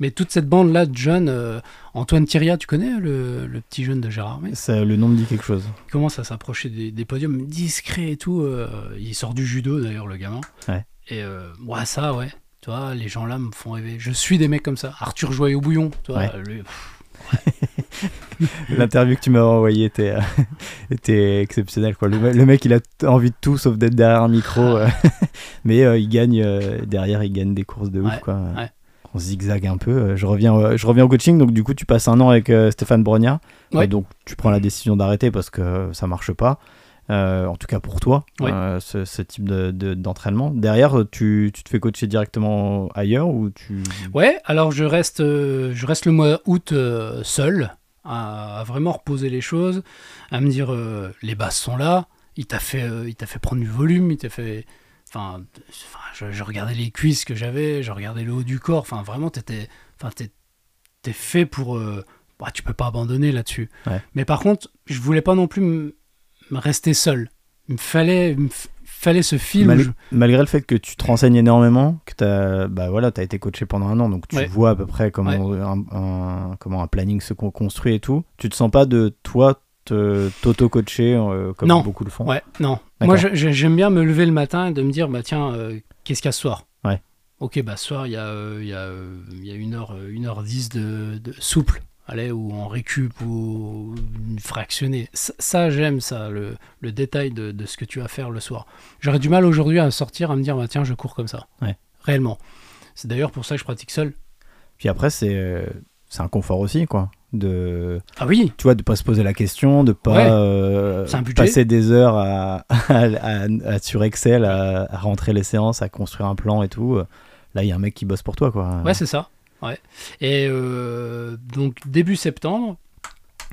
Mais toute cette bande-là de jeunes, euh, Antoine Thieria, tu connais le, le petit jeune de Gérard ça, le nom me dit quelque chose Il commence à s'approcher des, des podiums discrets et tout. euh, il sort du judo d'ailleurs, le gamin. Ouais. Et euh, ouais, ça, ouais. Tu vois, les gens là me font rêver. Je suis des mecs comme ça. Arthur Joyeux-Bouillon, tu vois, Ouais. lui, pff, L'interview que tu m'as envoyée était, euh, était exceptionnelle. Quoi. Le, le mec, il a t- envie de tout sauf d'être derrière un micro. euh, mais euh, il gagne, derrière, il gagne des courses de ouf. Ouais, Quoi. ouais. On zigzague un peu. Euh, Je reviens, euh, je reviens au coaching. Donc, du coup, tu passes un an avec euh, Stéphane. Ouais. Euh, donc, tu prends la décision d'arrêter parce que ça marche pas. Euh, en tout cas pour toi, euh, ce, ce type de- de- d'entraînement. Derrière, tu, tu te fais coacher directement ailleurs ou tu. Ouais, alors je reste, je reste le mois août seul, à, à vraiment reposer les choses, à me dire euh, les bases sont là, il t'a fait, il t'a fait prendre du volume, il t'a fait. Enfin, je, je regardais les cuisses que j'avais, je regardais le haut du corps, enfin vraiment, t'étais, enfin, t'es, t'es fait pour. euh, bah, tu peux pas abandonner là-dessus. Ouais. Mais par contre, je voulais pas non plus me rester seul. Il me fallait, il me fallait ce fil. où Mal- je- Malgré le fait que tu te renseignes énormément, que tu as, bah voilà, as été coaché pendant un an, donc tu Ouais. vois à peu près comment, un, un- comment un planning se con- construit et tout, tu te sens pas de toi t'auto-coacher euh, comme Non. beaucoup le font Ouais, non. Moi, j'aime bien me lever le matin et de me dire, bah tiens, euh, qu'est-ce qu'il y a ce soir? Ouais. Ok, bah ce soir, il y a, euh, il y a, il y a une heure, une heure dix de, de souple, allez, ou en récup, ou fractionné. Ça, ça, j'aime ça, le, le détail de, de ce que tu vas faire le soir. J'aurais du mal aujourd'hui à sortir, à me dire, bah, tiens, je cours comme ça. Ouais. Réellement. C'est d'ailleurs pour ça que je pratique seul. Puis après, c'est c'est un confort aussi, quoi. De, Ah oui, tu vois, de pas se poser la question, de pas Ouais. euh, passer des heures à, à, à- à- sur Excel, à, rentrer les séances, à construire un plan et tout. Là, il y a un mec qui bosse pour toi, quoi. Ouais, c'est ça. Ouais. Et euh, donc, début septembre,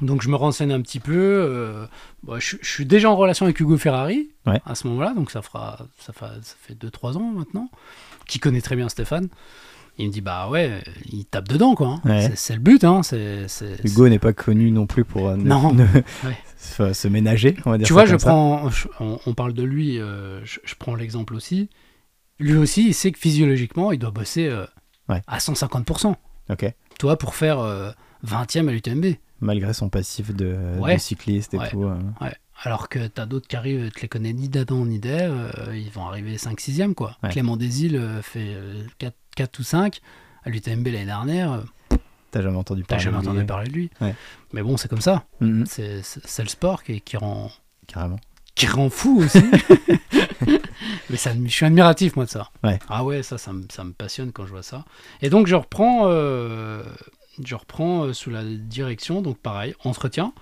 donc je me renseigne un petit peu. euh, bon, je, je suis déjà en relation avec Hugo Ferrari Ouais. à ce moment-là, donc ça, fera, ça, ça fait 2-3 ans maintenant, qui connaît très bien Stéphane. Il me dit, bah ouais, il tape dedans, quoi. hein. Ouais. C'est- le but, hein. Hugo n'est pas connu non plus pour euh, Non. ne- Ouais. se, se ménager, on va dire Tu vois, je prends, je- on, on parle de lui, euh, je, je prends l'exemple aussi. Lui aussi, il sait que physiologiquement, il doit bosser euh, Ouais. à 150%. Ok. Toi, pour faire euh, 20e à l'UTMB. Malgré son passif de, cycliste et tout. euh. Ouais. Alors que t'as d'autres qui arrivent, tu les connais ni d'Adam ni d'Ève, euh, ils vont arriver 5-6e quoi. Clément Desil euh, fait 4, 4 ou 5 à l'UTMB l'année dernière, euh, T'as jamais entendu parler jamais de lui. entendu parler de lui. Ouais. Mais bon, c'est comme ça. Mhm, C'est, le sport qui, qui rend Carrément. qui rend fou aussi. Mais ça, je suis admiratif, moi, de ça. Ouais. Ah ouais, ça, ça me, ça me passionne quand je vois ça. Et donc, je reprends, euh, je reprends euh, sous la direction, donc pareil, entretien.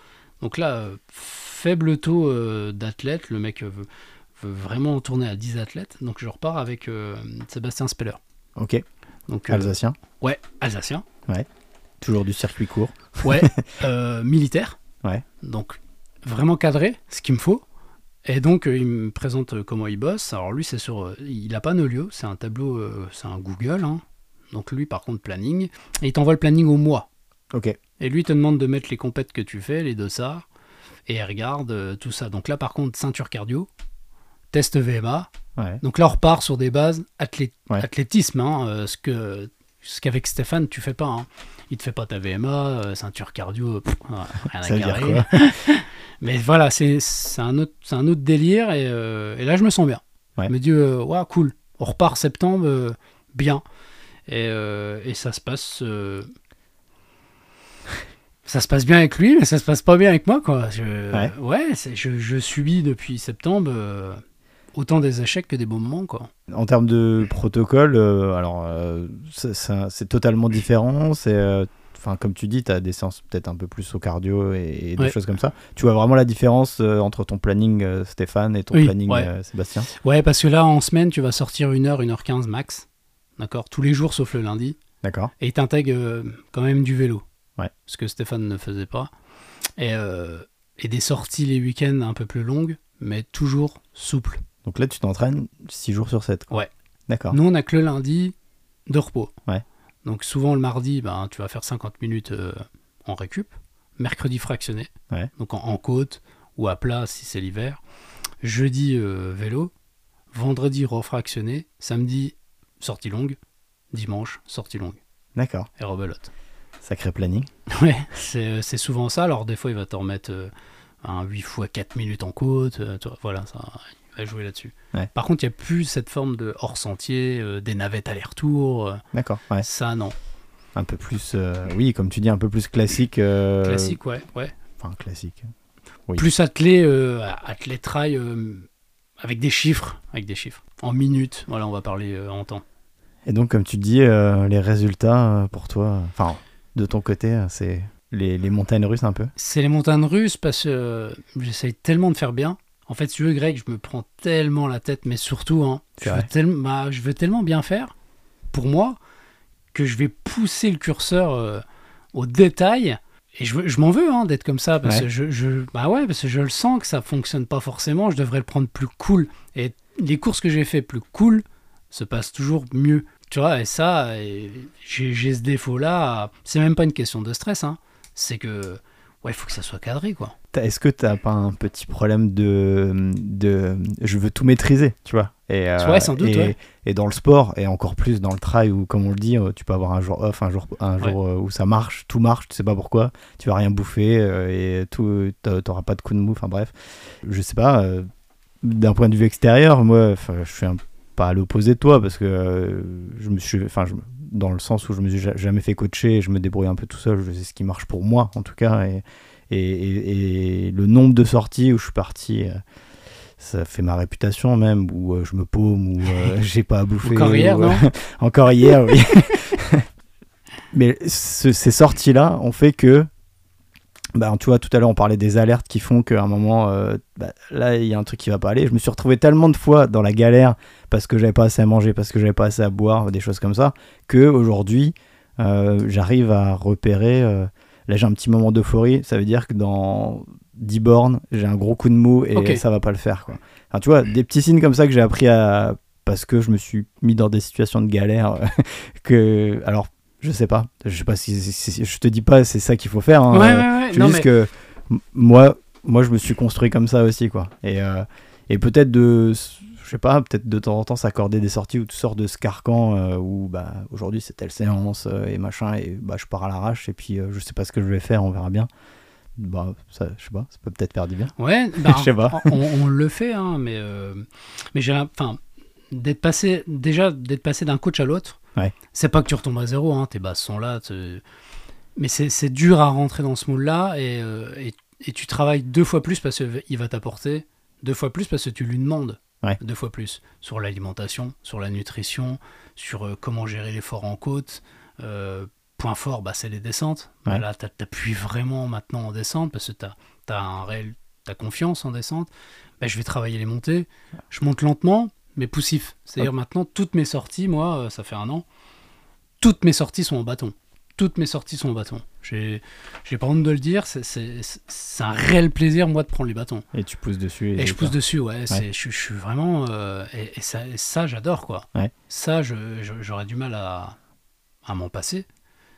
Donc là, euh, faible taux d'athlètes. Le mec veut, veut vraiment tourner à 10 athlètes. Donc, je repars avec Sébastien Speller. Ok. Donc, euh, Alsacien. ouais, Alsacien. Toujours du circuit court. Ouais, euh, militaire. Ouais. Donc, vraiment cadré, ce qu'il me faut. Et donc, euh, il me présente comment il bosse. Alors, lui, c'est sur. euh, il n'a pas Nolio, c'est un tableau, euh, c'est un Google. hein. Donc, lui, par contre, planning. Et il t'envoie le planning au mois. Ok. Et lui, il te demande de mettre les compètes que tu fais, les dossards. Et il regarde tout ça. Donc, là, par contre, ceinture cardio, test VMA. Ouais. Donc, là, on repart sur des bases athlé- Ouais. athlétisme. hein, euh, ce que. Ce qu'avec Stéphane, tu fais pas. Hein. Il te fait pas ta VMA, euh, ceinture cardio, pff, rien à Ça dire carrer. quoi Mais voilà, c'est un, autre- un autre délire et, euh, et là je me sens bien. Ouais. Je me dis, euh, ouais, cool, on repart septembre, euh, bien. Et, et ça se passe. ça se passe bien avec lui, mais ça se passe pas bien avec moi, quoi. Je, Ouais. ouais, je, je subis depuis septembre autant des échecs que des bons moments, quoi. En termes de protocole, euh, alors euh, c'est totalement différent. C'est, euh, enfin, comme tu dis, tu as des séances peut-être un peu plus au cardio et, et des Ouais. choses comme ça. Tu vois vraiment la différence entre ton planning Stéphane et ton Oui, planning ouais. Sébastien? Ouais, parce que là, en semaine, tu vas sortir 1h, 1h15 max. D'accord Tous les jours sauf le lundi. D'accord. Et il t'intègre euh, quand même du vélo. Ouais. Ce que Stéphane ne faisait pas. Et, et des sorties les week-ends un peu plus longues, mais toujours souples. Donc là, tu t'entraînes 6 jours sur 7. Ouais. D'accord. Nous, on n'a que le lundi de repos. Ouais. Donc souvent, le mardi, ben, tu vas faire 50 minutes euh, en récup. Mercredi fractionné. Ouais. Donc en, en côte ou à plat si c'est l'hiver. Jeudi, euh, vélo. Vendredi, refractionné. Samedi, sortie longue. Dimanche, sortie longue. D'accord. Et rebelote. Sacré planning. Ouais, c'est c'est souvent ça. Alors, des fois, il va te remettre euh, un 8 fois 4 minutes en côte. euh, tu vois, voilà, ça, jouer là-dessus. Ouais. Par contre, il n'y a plus cette forme de hors-sentier, euh, des navettes aller-retour. euh, D'accord. Ouais. Ça, non. Un peu plus, euh, oui, comme tu dis, un peu plus classique. Classique, ouais. ouais. Enfin, classique. Oui. Plus attelé, attelé trail avec des chiffres. Avec des chiffres. En minutes. Voilà, on va parler en temps. Et donc, comme tu dis, les résultats pour toi, enfin, de ton côté, c'est les, les montagnes russes un peu. C'est les montagnes russes parce que euh, j'essaye tellement de faire bien. En fait, si tu veux, Greg, je me prends tellement la tête, mais surtout, hein, je, veux bah, je veux tellement bien faire pour moi que je vais pousser le curseur euh, au détail. Et je, m'en veux hein, d'être comme ça parce Ouais. que je, je- bah ouais, parce que je le sens que ça fonctionne pas forcément. Je devrais le prendre plus cool. Et les courses que j'ai fait plus cool se passent toujours mieux. Tu vois, et ça, j'ai ce défaut-là. C'est même pas une question de stress. Hein. C'est que ouais, il faut que ça soit cadré, quoi. Est-ce que t'as pas un petit problème de, de je veux tout maîtriser, tu vois et, euh, Ouais, sans doute, et, ouais. et dans le sport, et encore plus dans le trail, où comme on le dit, euh, tu peux avoir un jour off, un jour, un jour euh, où ça marche, tout marche, tu sais pas pourquoi, tu vas rien bouffer, et tout, t'a- t'auras pas de coup de mou, enfin bref. Je sais pas, euh, d'un point de vue extérieur, moi, je suis un pas à l'opposé de toi parce que euh, je me suis, enfin, je- dans le sens où je me suis ja- jamais fait coacher, et je me débrouille un peu tout seul, je sais ce qui marche pour moi en tout cas, et, et, et- et le nombre de sorties où je suis parti. euh, ça fait ma réputation même, où euh, je me paume, où euh, j'ai pas à bouffer. Encore hier, non Encore hier, oui. Mais ce- ces sorties-là ont fait que, bah, tu vois, tout à l'heure on parlait des alertes qui font qu'à un moment, euh, bah, là il y a un truc qui va pas aller. Je me suis retrouvé tellement de fois dans la galère parce que j'avais pas assez à manger, parce que j'avais pas assez à boire, des choses comme ça, que aujourd'hui euh, j'arrive à repérer. euh, là j'ai un petit moment d'euphorie, ça veut dire que dans 10 bornes, j'ai un gros coup de mou et Ok. ça va pas le faire. Quoi. Enfin, tu vois, des petits signes comme ça que j'ai appris à. Parce que je me suis mis dans des situations de galère. que. Alors, je sais pas. Je sais pas si. si- si- je te dis pas, c'est ça qu'il faut faire. hein. Ouais, Euh, ouais, ouais. je Non, dis mais que moi, moi, je me suis construit comme ça aussi, quoi. Et, euh, et peut-être de, je sais pas, peut-être de temps en temps s'accorder des sorties où tu sors de ce carcan euh, où, bah, aujourd'hui c'est telle séance euh, et machin, et bah, je pars à l'arrache, et puis euh, je sais pas ce que je vais faire, on verra bien. Bah, ça, je sais pas, ça peut peut-être faire du bien. Ouais, bah, Je sais pas. On, on le fait, hein, mais, euh, mais j'ai, enfin, d'être passé, déjà d'être passé d'un coach à l'autre. Ouais. C'est pas que tu retombes à zéro, hein, tes bases sont là, tu- mais c'est, dur à rentrer dans ce moule-là et, euh, et, et tu travailles deux fois plus parce qu'il va t'apporter, deux fois plus parce que tu lui demandes Ouais. deux fois plus sur l'alimentation, sur la nutrition, sur euh, comment gérer l'effort en côte. euh, point fort, bah, c'est les descentes. Bah, là, t'a- t'appuies vraiment maintenant en descente parce que t'as as un réel, confiance en descente. Bah, je vais travailler les montées. Je monte lentement, mais poussif. C'est-à-dire maintenant, toutes mes sorties, moi, euh, ça fait un an, toutes mes sorties sont en bâton. Toutes mes sorties sont en bâton. J'ai j'ai pas honte de le dire, c'est- un réel plaisir, moi, de prendre les bâtons. Et tu pousses dessus. Et je pousse dessus, ouais. Je, je suis vraiment. euh, et, et ça, et ça j'adore, quoi. Ouais. Ça, j'aurais du mal à, à m'en passer.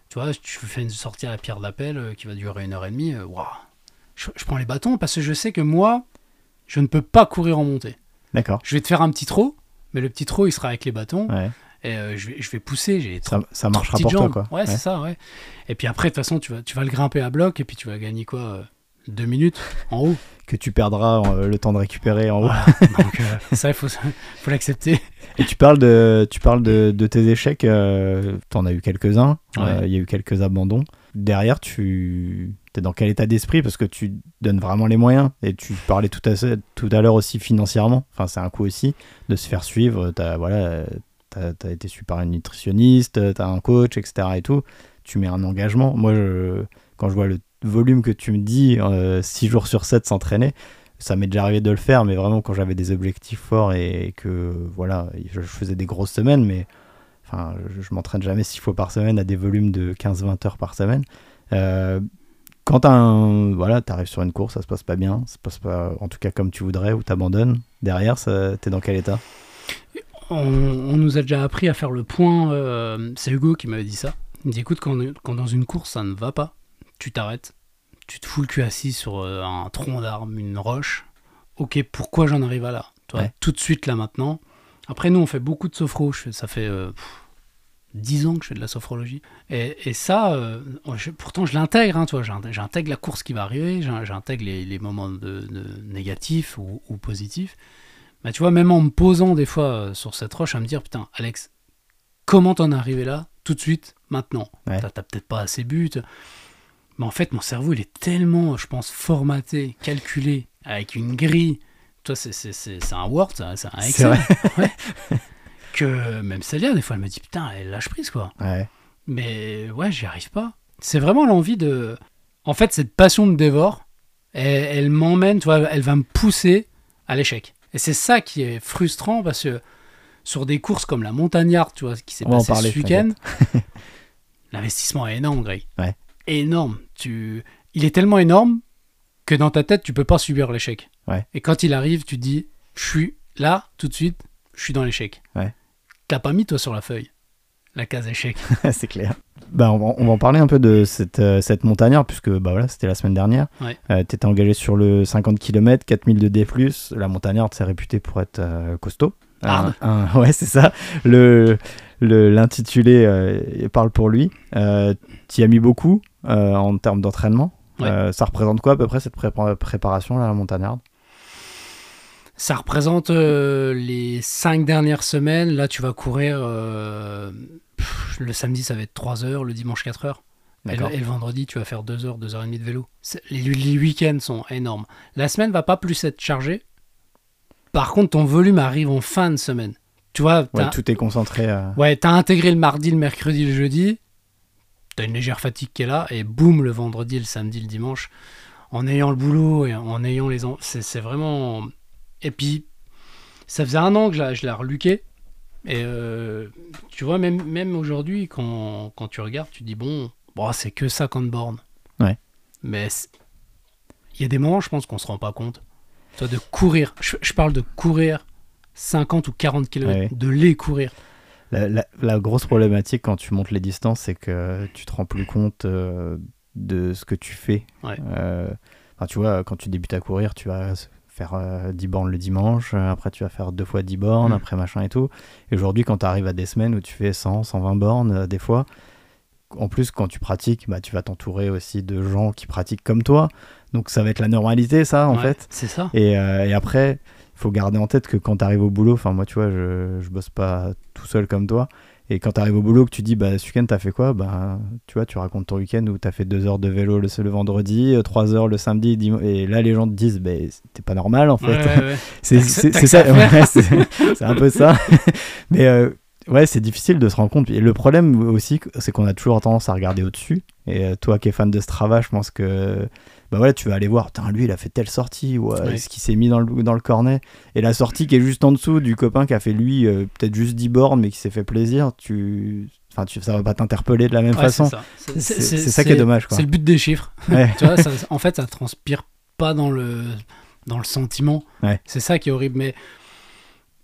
Tu vois, tu fais une sortie à la pierre d'appel euh, qui va durer une heure et demie. waouh. je, je prends les bâtons parce que je sais que moi, je ne peux pas courir en montée. D'accord. Je vais te faire un petit trot, mais le petit trot, il sera avec les bâtons. Ouais. Et euh, je, vais, je vais pousser. J'ai Ça, ça marchera pour toi, quoi. Ouais, c'est ça, ouais. Et puis après, de toute façon, tu vas, tu vas le grimper à bloc et puis tu vas gagner quoi euh, Deux minutes en haut. Que tu perdras euh, le temps de récupérer en haut. Voilà. Donc, ça, il faut, faut l'accepter. Et tu parles de, tu parles de, de tes échecs, euh, t'en as eu quelques-uns, Ouais. il y a eu quelques abandons. Derrière, tu es dans quel état d'esprit Parce que tu donnes vraiment les moyens. Et tu parlais tout à, tout à l'heure aussi financièrement. Enfin, c'est un coup aussi de se faire suivre. T'as voilà, as été suivi par une nutritionniste, t'as un coach, etc. Et tout. Tu mets un engagement. Moi, je, quand je vois le volume que tu me dis, 6 jours sur 7 s'entraîner, ça m'est déjà arrivé de le faire, mais vraiment quand j'avais des objectifs forts et que voilà, je faisais des grosses semaines, mais enfin, je, je m'entraîne jamais six fois par semaine à des volumes de 15-20 heures par semaine. Euh, quand un, voilà, t'arrives sur une course, ça se passe pas bien, ça se passe pas, en tout cas comme tu voudrais, ou t'abandonnes. Derrière, t'es dans quel état? On, on nous a déjà appris à faire le point. euh, c'est Hugo qui m'avait dit ça. Il me dit écoute, quand, quand dans une course ça ne va pas, tu t'arrêtes, tu te fous le cul assis sur euh, un tronc d'arbre, une roche. Ok, pourquoi j'en arrive à là? Toi, Ouais. Tout de suite là maintenant. Après, nous on fait beaucoup de sophro. Je fais- ça fait euh, pff, 10 ans que je fais de la sophrologie. Et, et ça, euh, je- pourtant je l'intègre. Hein, j'intègre la course qui va arriver, j'in- j'intègre les, les moments de, de négatifs ou, ou positifs. Bah, tu vois, même en me posant des fois euh, sur cette roche, à me dire, putain, Alex, comment t'en es arrivé là, tout de suite, maintenant Ouais. T'as peut-être pas assez bu. t'as- Mais en fait, mon cerveau, il est tellement, je pense, formaté, calculé, avec une grille. Toi, c'est- un Word, c'est un Excel. Ouais. Que même Célia, des fois, elle me dit, putain, elle lâche prise, quoi. Ouais. Mais ouais, j'y arrive pas. C'est vraiment l'envie de. En fait, cette passion de dévore, elle, elle m'emmène, tu vois, elle va me pousser à l'échec. Et c'est ça qui est frustrant parce que sur des courses comme la montagnarde, tu vois, qui s'est On va en passé parler, ce week-end, l'investissement est énorme, Greg. Ouais. Énorme. Tu... Il est tellement énorme que dans ta tête, tu peux pas subir l'échec. Ouais. Et quand il arrive, tu dis, je suis là, tout de suite, je suis dans l'échec. Ouais. T'as pas mis, toi, sur la feuille, la case échec? c'est clair. Bah, on, va, on va en parler un peu de cette, euh, cette montagnarde, puisque bah, voilà, c'était la semaine dernière. Ouais. Euh, tu étais engagé sur le 50 km, 4000 de D. La montagnarde, c'est réputé pour être euh, costaud. Un- un- ouais, c'est ça. Le, le- l'intitulé euh, parle pour lui. Tu y as mis beaucoup en termes d'entraînement. Ouais. Ça représente quoi à peu près cette pré- préparation là, la montagnarde Ça représente euh, les cinq dernières semaines. Là, tu vas courir. euh, pff, le samedi, ça va être 3 heures. Le dimanche, 4 heures. Et le, D'accord. et le vendredi, tu vas faire 2 heures, 2 heures et demie de vélo. Les, les week-ends sont énormes. La semaine va pas plus être chargée. Par contre, ton volume arrive en fin de semaine. Tu vois, Ouais, tout est concentré. euh, ouais, t'as intégré le mardi, le mercredi, le jeudi. T'as une légère fatigue qui est là. Et boum, le vendredi, le samedi, le dimanche. En ayant le boulot et en ayant les... c'est vraiment... Et puis, ça faisait un an que je la, je la reluquais. Et euh, tu vois, même, même aujourd'hui, quand, quand tu regardes, tu dis, bon, bon c'est que 50 bornes. Ouais. Mais il y a des moments, je pense qu'on se rend pas compte. Toi, de courir, je, je parle de courir 50 ou 40 km, Ouais. de les courir. La, la- la grosse problématique quand tu montes les distances, c'est que tu te rends plus compte euh, de ce que tu fais. Ouais. Euh, tu vois, quand tu débutes à courir, tu vas faire euh, 10 bornes le dimanche, euh, après tu vas faire deux fois 10 bornes, Mm. après machin et tout. Et aujourd'hui, quand tu arrives à des semaines où tu fais 100, 120 bornes, euh, des fois, en plus, quand tu pratiques, bah, tu vas t'entourer aussi de gens qui pratiquent comme toi. Donc ça va être la normalité, ça, en Ouais, fait. C'est ça. Et, euh, et après, il faut garder en tête que quand tu arrives au boulot, enfin moi tu vois, je, je bosse pas tout seul comme toi. Et quand tu arrives au boulot, que tu dis, bah ce week-end t'as fait quoi? Bah tu vois, tu racontes ton week-end où t'as fait deux heures de vélo le, le vendredi, euh, trois heures le samedi, et là les gens te disent, bah t'es pas normal en fait. Ouais, ouais, ouais. c'est ça, c'est un peu ça. Mais euh, ouais, c'est difficile de se rendre compte. Et le problème aussi, c'est qu'on a toujours tendance à regarder au-dessus. Et euh, toi qui es fan de Strava, je pense que bah voilà, tu vas aller voir, lui il a fait telle sortie, ou euh, Ouais. ce qui s'est mis dans le, dans le cornet. Et la sortie qui est juste en dessous du copain qui a fait lui euh, peut-être juste 10 bornes mais qui s'est fait plaisir, tu. Enfin, tu, ça va pas t'interpeller de la même Ouais, façon. c'est ça. Qui est dommage. C'est le but des chiffres. Ouais. tu vois, ça- en fait, ça transpire pas dans le, dans le sentiment. C'est ça qui est horrible. Mais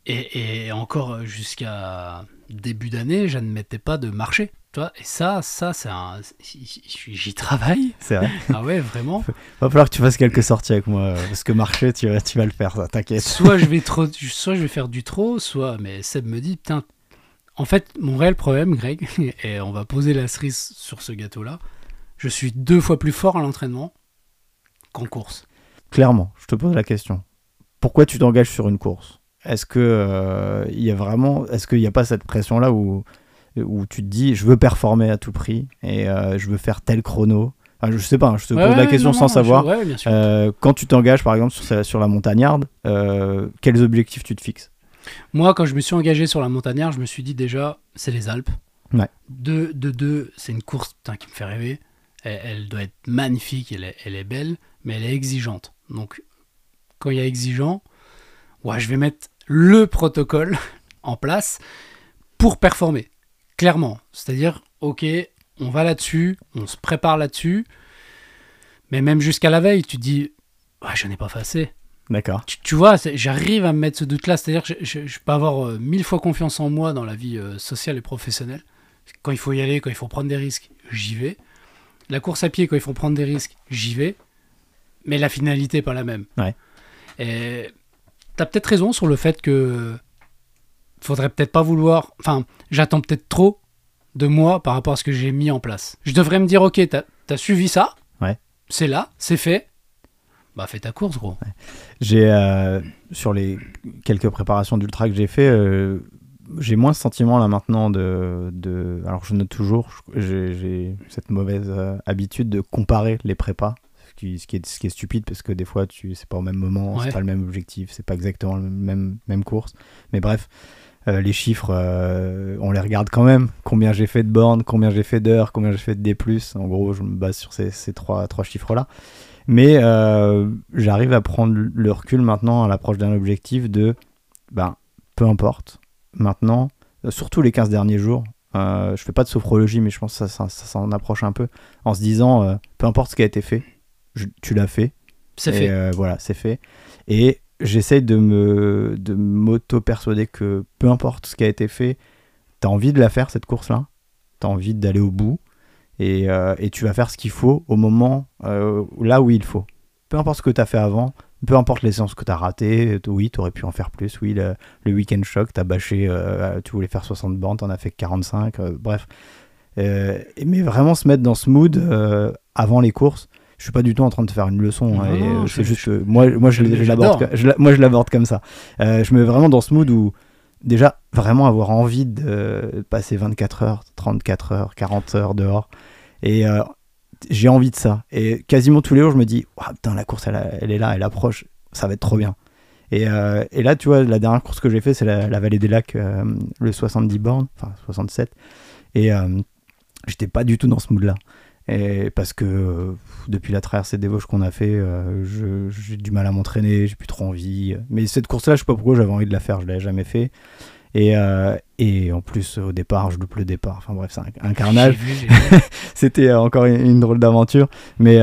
et, et encore jusqu'à début d'année, j'admettais pas de marcher. Tu vois, et ça, ça, c'est un. J'y travaille. C'est vrai. Ah ouais, vraiment. Va falloir que tu fasses quelques sorties avec moi. euh, Parce que marcher, tu, vas- tu vas le faire, ça, t'inquiète. soit je vais trop, soit je vais faire du trop, soit. Mais Seb me dit, putain. En fait, mon réel problème, Greg, et on va poser la cerise sur ce gâteau-là. Je suis deux fois plus fort à l'entraînement qu'en course. Clairement, je te pose la question. Pourquoi tu t'engages sur une course? Est-ce que euh, il y a vraiment, est-ce qu'il n'y a pas cette pression là où où tu te dis je veux performer à tout prix et euh, je veux faire tel chrono Enfin, Je sais pas, hein, je te Ouais, pose la question non, sans non, je- savoir. ouais. Euh, quand tu t'engages par exemple sur, la montagnarde, euh, quels objectifs tu te fixes? Moi, quand je me suis engagé sur la montagnarde, je me suis dit déjà, c'est les Alpes. Ouais. De, de deux, c'est une course putain, qui me fait rêver. Elle, elle doit être magnifique, elle est, elle est belle, mais elle est exigeante. Donc, quand il y a exigeant, ouais, je vais mettre le protocole en place pour performer. Clairement. C'est-à-dire, ok, on va là-dessus, on se prépare là-dessus. Mais même jusqu'à la veille, tu te dis, ouais, je n'ai pas fait assez D'accord. tu, tu vois, j'arrive à me mettre ce doute-là. C'est-à-dire que je, je- je peux avoir euh, mille fois confiance en moi dans la vie euh, sociale et professionnelle. Quand il faut y aller, quand il faut prendre des risques, j'y vais. La course à pied, quand il faut prendre des risques, j'y vais. Mais la finalité n'est pas la même. Ouais. Et t'as peut-être raison sur le fait que faudrait peut-être pas vouloir. Enfin, j'attends peut-être trop de moi par rapport à ce que j'ai mis en place. Je devrais me dire, ok, t'as as suivi ça. Ouais. C'est là, c'est fait. Bah, fais ta course, gros. J'ai euh, sur les quelques préparations d'ultra que j'ai fait, euh, j'ai moins ce sentiment là maintenant de, de alors je note toujours, j'ai j'ai cette mauvaise euh, habitude de comparer les prépas, ce qui, ce qui est ce qui est stupide parce que des fois tu c'est pas au même moment, Ouais. c'est pas le même objectif, c'est pas exactement le même même course, mais bref. Euh, les chiffres, euh, on les regarde quand même. Combien j'ai fait de bornes, combien j'ai fait d'heures, combien j'ai fait de D+. En gros, je me base sur ces, ces trois, trois chiffres-là. Mais euh, j'arrive à prendre le recul maintenant à l'approche d'un objectif de, ben, peu importe. Maintenant, surtout les 15 derniers jours, euh, je fais pas de sophrologie, mais je pense que ça, ça, ça s'en approche un peu, en se disant, euh, peu importe ce qui a été fait, je- tu l'as fait. C'est fait. euh, voilà, c'est fait. Et j'essaye de me de m'auto-persuader que peu importe ce qui a été fait, tu as envie de la faire, cette course-là. Tu as envie d'aller au bout. Et, euh, et tu vas faire ce qu'il faut au moment, euh, là où il faut. Peu importe ce que tu as fait avant, peu importe les séances que tu as ratées, oui, tu aurais pu en faire plus. Oui, le, week-end choc, tu as bâché, euh, tu voulais faire 60 bandes, tu en as fait 45, euh, bref. Mais vraiment se mettre dans ce mood avant les courses. Je suis pas du tout en train de faire une leçon. hein, Non, et, non, euh, je- c'est juste que moi, moi je, l'aborde, je moi je l'aborde comme ça. Euh, je me mets vraiment dans ce mood où déjà vraiment avoir envie de passer 24 heures, 34 heures, 40 heures dehors. Et euh, j'ai envie de ça. Et quasiment tous les jours, je me dis, putain, la course, elle, est là, elle approche, ça va être trop bien. Et, euh, et là, tu vois, la dernière course que j'ai fait, c'est la, la vallée des lacs, euh, le 70 bornes, enfin 67. Et euh, j'étais pas du tout dans ce mood-là. Et parce que euh, depuis la traversée des Vosges qu'on a fait, euh, j'ai du mal à m'entraîner, j'ai plus trop envie. Mais cette course-là, je sais pas pourquoi j'avais envie de la faire, je l'avais jamais fait. Et, euh, et en plus, au départ, je loupe le départ. Enfin bref, c'est un, un carnage. C'était euh, encore une, une drôle d'aventure. Mais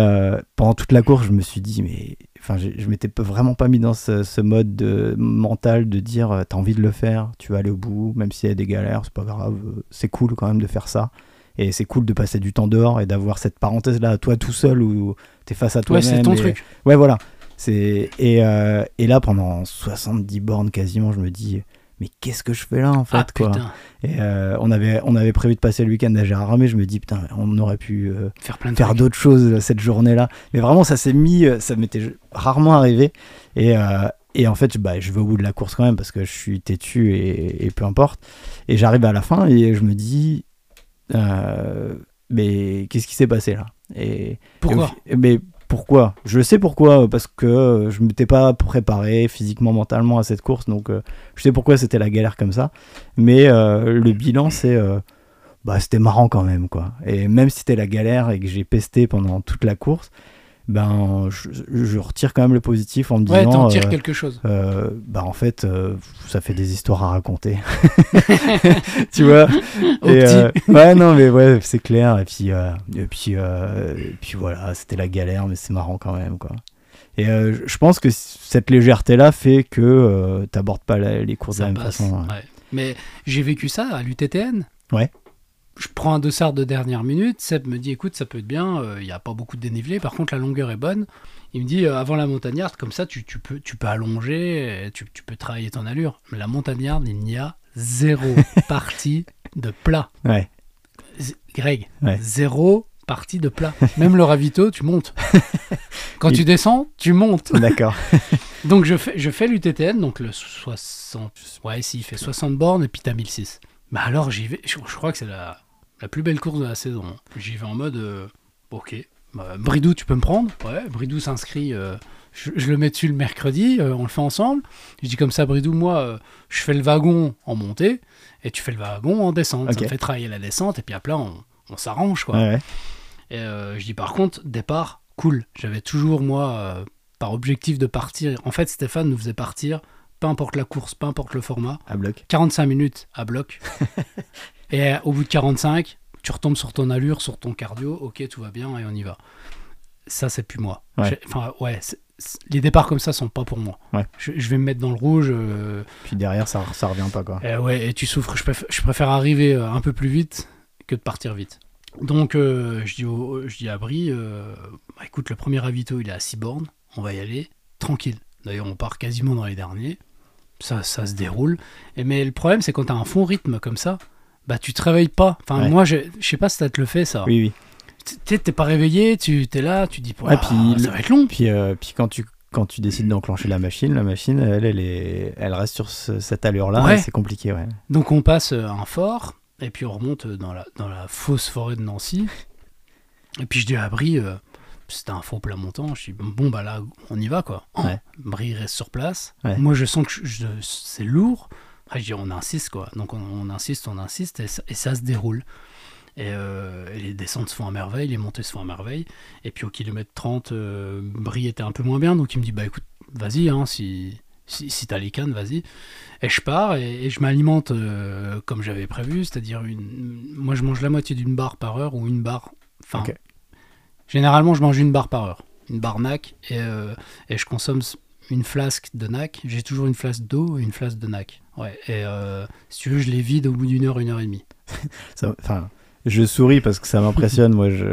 pendant toute la course, je me suis dit, mais enfin, je m'étais vraiment pas mis dans ce, ce mode de, mental de dire, t'as envie de le faire, tu vas aller au bout, même s'il y a des galères, c'est pas grave. C'est cool quand même de faire ça. Et c'est cool de passer du temps dehors et d'avoir cette parenthèse là, toi tout seul où t'es face à Ouais, toi-même. c'est ton et- truc. Ouais, voilà. C'est et, euh, et là pendant 70 bornes quasiment, je me dis mais qu'est-ce que je fais là en fait Ah quoi. putain, Et euh, on avait on avait prévu de passer le week-end à Gérardmer, je me dis putain, on aurait pu euh, faire plein de faire d'autres choses cette journée-là. Mais vraiment ça s'est mis ça m'était rarement arrivé et et en fait, bah, je vais au bout de la course quand même parce que je suis têtu et, et peu importe. Et j'arrive à la fin et je me dis, euh, mais qu'est-ce qui s'est passé là? Et, Pourquoi? et Mais pourquoi? Je sais pourquoi, parce que je ne m'étais pas préparé physiquement, mentalement à cette course, donc euh, je sais pourquoi c'était la galère comme ça. Mais euh, le bilan, c'est. bah, c'était marrant quand même, quoi. Et même si c'était la galère et que j'ai pesté pendant toute la course, ben, je, je retire quand même le positif en me Ouais, disant. tires euh, quelque chose. euh, bah en fait euh, ça fait des histoires à raconter tu vois? Et, euh, ouais non mais ouais c'est clair et puis et puis et puis voilà c'était la galère mais c'est marrant quand même quoi et je- pense que cette légèreté là fait que euh, t'abordes pas la- les courses de la même façon ouais. ouais. Mais j'ai vécu ça à l'UTTN. Ouais. Je prends un dossard de dernière minute. Seb me dit écoute, ça peut être bien. Il n'y a pas beaucoup de dénivelé. Par contre, la longueur est bonne. Il me dit euh, avant la montagnarde, comme ça, tu, tu peux, tu peux allonger, et tu, tu peux travailler ton allure. Mais la montagnarde, il n'y a zéro partie de plat. ouais Greg, Ouais. zéro partie de plat. Même le ravito, tu montes. Quand tu descends, tu montes. d'accord Donc je fais, je fais l'UTTN, donc le 60. Ouais, si, il fait 60 bornes et puis t'as 1006. Bah alors j'y vais, je, je crois que c'est la, la plus belle course de la saison. J'y vais en mode. euh, ok. Bah, Bridou, tu peux me prendre Ouais, Bridou s'inscrit. euh, je, je le mets dessus le mercredi, euh, on le fait ensemble. Je dis comme ça, Bridou, moi, je fais le wagon en montée et tu fais le wagon en descente. Ça Ok. me fait travailler la descente et puis après, on, on s'arrange quoi. ouais. Et je dis par contre, départ, cool. J'avais toujours, moi, par objectif de partir. En fait, Stéphane nous faisait partir, peu importe la course, peu importe le format, à bloc 45 minutes à bloc. et euh, au bout de 45, tu retombes sur ton allure, sur ton cardio, ok, tout va bien et on y va. Ça, c'est plus moi. Ouais. Enfin, ouais, les départs comme ça sont pas pour moi. Ouais. Je, je vais me mettre dans le rouge. euh, puis derrière ça ça revient pas quoi euh, ouais, et tu souffres. Je préfère, je préfère arriver euh, un peu plus vite que de partir vite. Donc, euh, je, dis au- je dis à Brie, bah, écoute, le premier ravito, il est à 6 bornes. On va y aller tranquille. D'ailleurs, on part quasiment dans les derniers. Ça, ça se déroule. Et, mais le problème, c'est quand tu as un fond rythme comme ça, bah tu te réveilles pas. Enfin, Ouais. moi, je, je sais pas si ça te le fait, ça. oui oui Tu t'es pas réveillé, tu es là, tu dis, Ouais, Ouah, puis ça va être long. puis euh, puis quand tu quand tu décides d'enclencher la machine, la machine, elle, elle, est, elle reste sur ce- cette allure-là, Ouais. c'est compliqué, ouais. Donc on passe euh, un fort, et puis on remonte dans la, dans la fausse forêt de Nancy. Et puis je dis à Brie, euh, c'était un faux plat montant, je dis bon bah là on y va quoi. Ouais. Brie reste sur place. Moi je sens que c'est lourd. Après, je dis on insiste quoi. Donc on, on insiste, on insiste, et ça, et ça se déroule. Et, euh, et les descentes se font à merveille, les montées se font à merveille. Et puis au kilomètre 30, euh, Brie était un peu moins bien, donc il me dit bah écoute, vas-y, hein, si, si, si t'as les cannes, vas-y. Et je pars et, et je m'alimente euh, comme j'avais prévu, c'est-à-dire une. Moi, je mange la moitié d'une barre par heure ou une barre. Enfin, généralement, je mange une barre par heure, une barre NAC, et, euh, et je consomme une flasque de NAC. J'ai toujours une flasque d'eau et une flasque de NAC. Ouais. Et euh, si tu veux, je les vide au bout d'une heure, une heure et demie. Enfin, je souris parce que ça m'impressionne. Moi, je,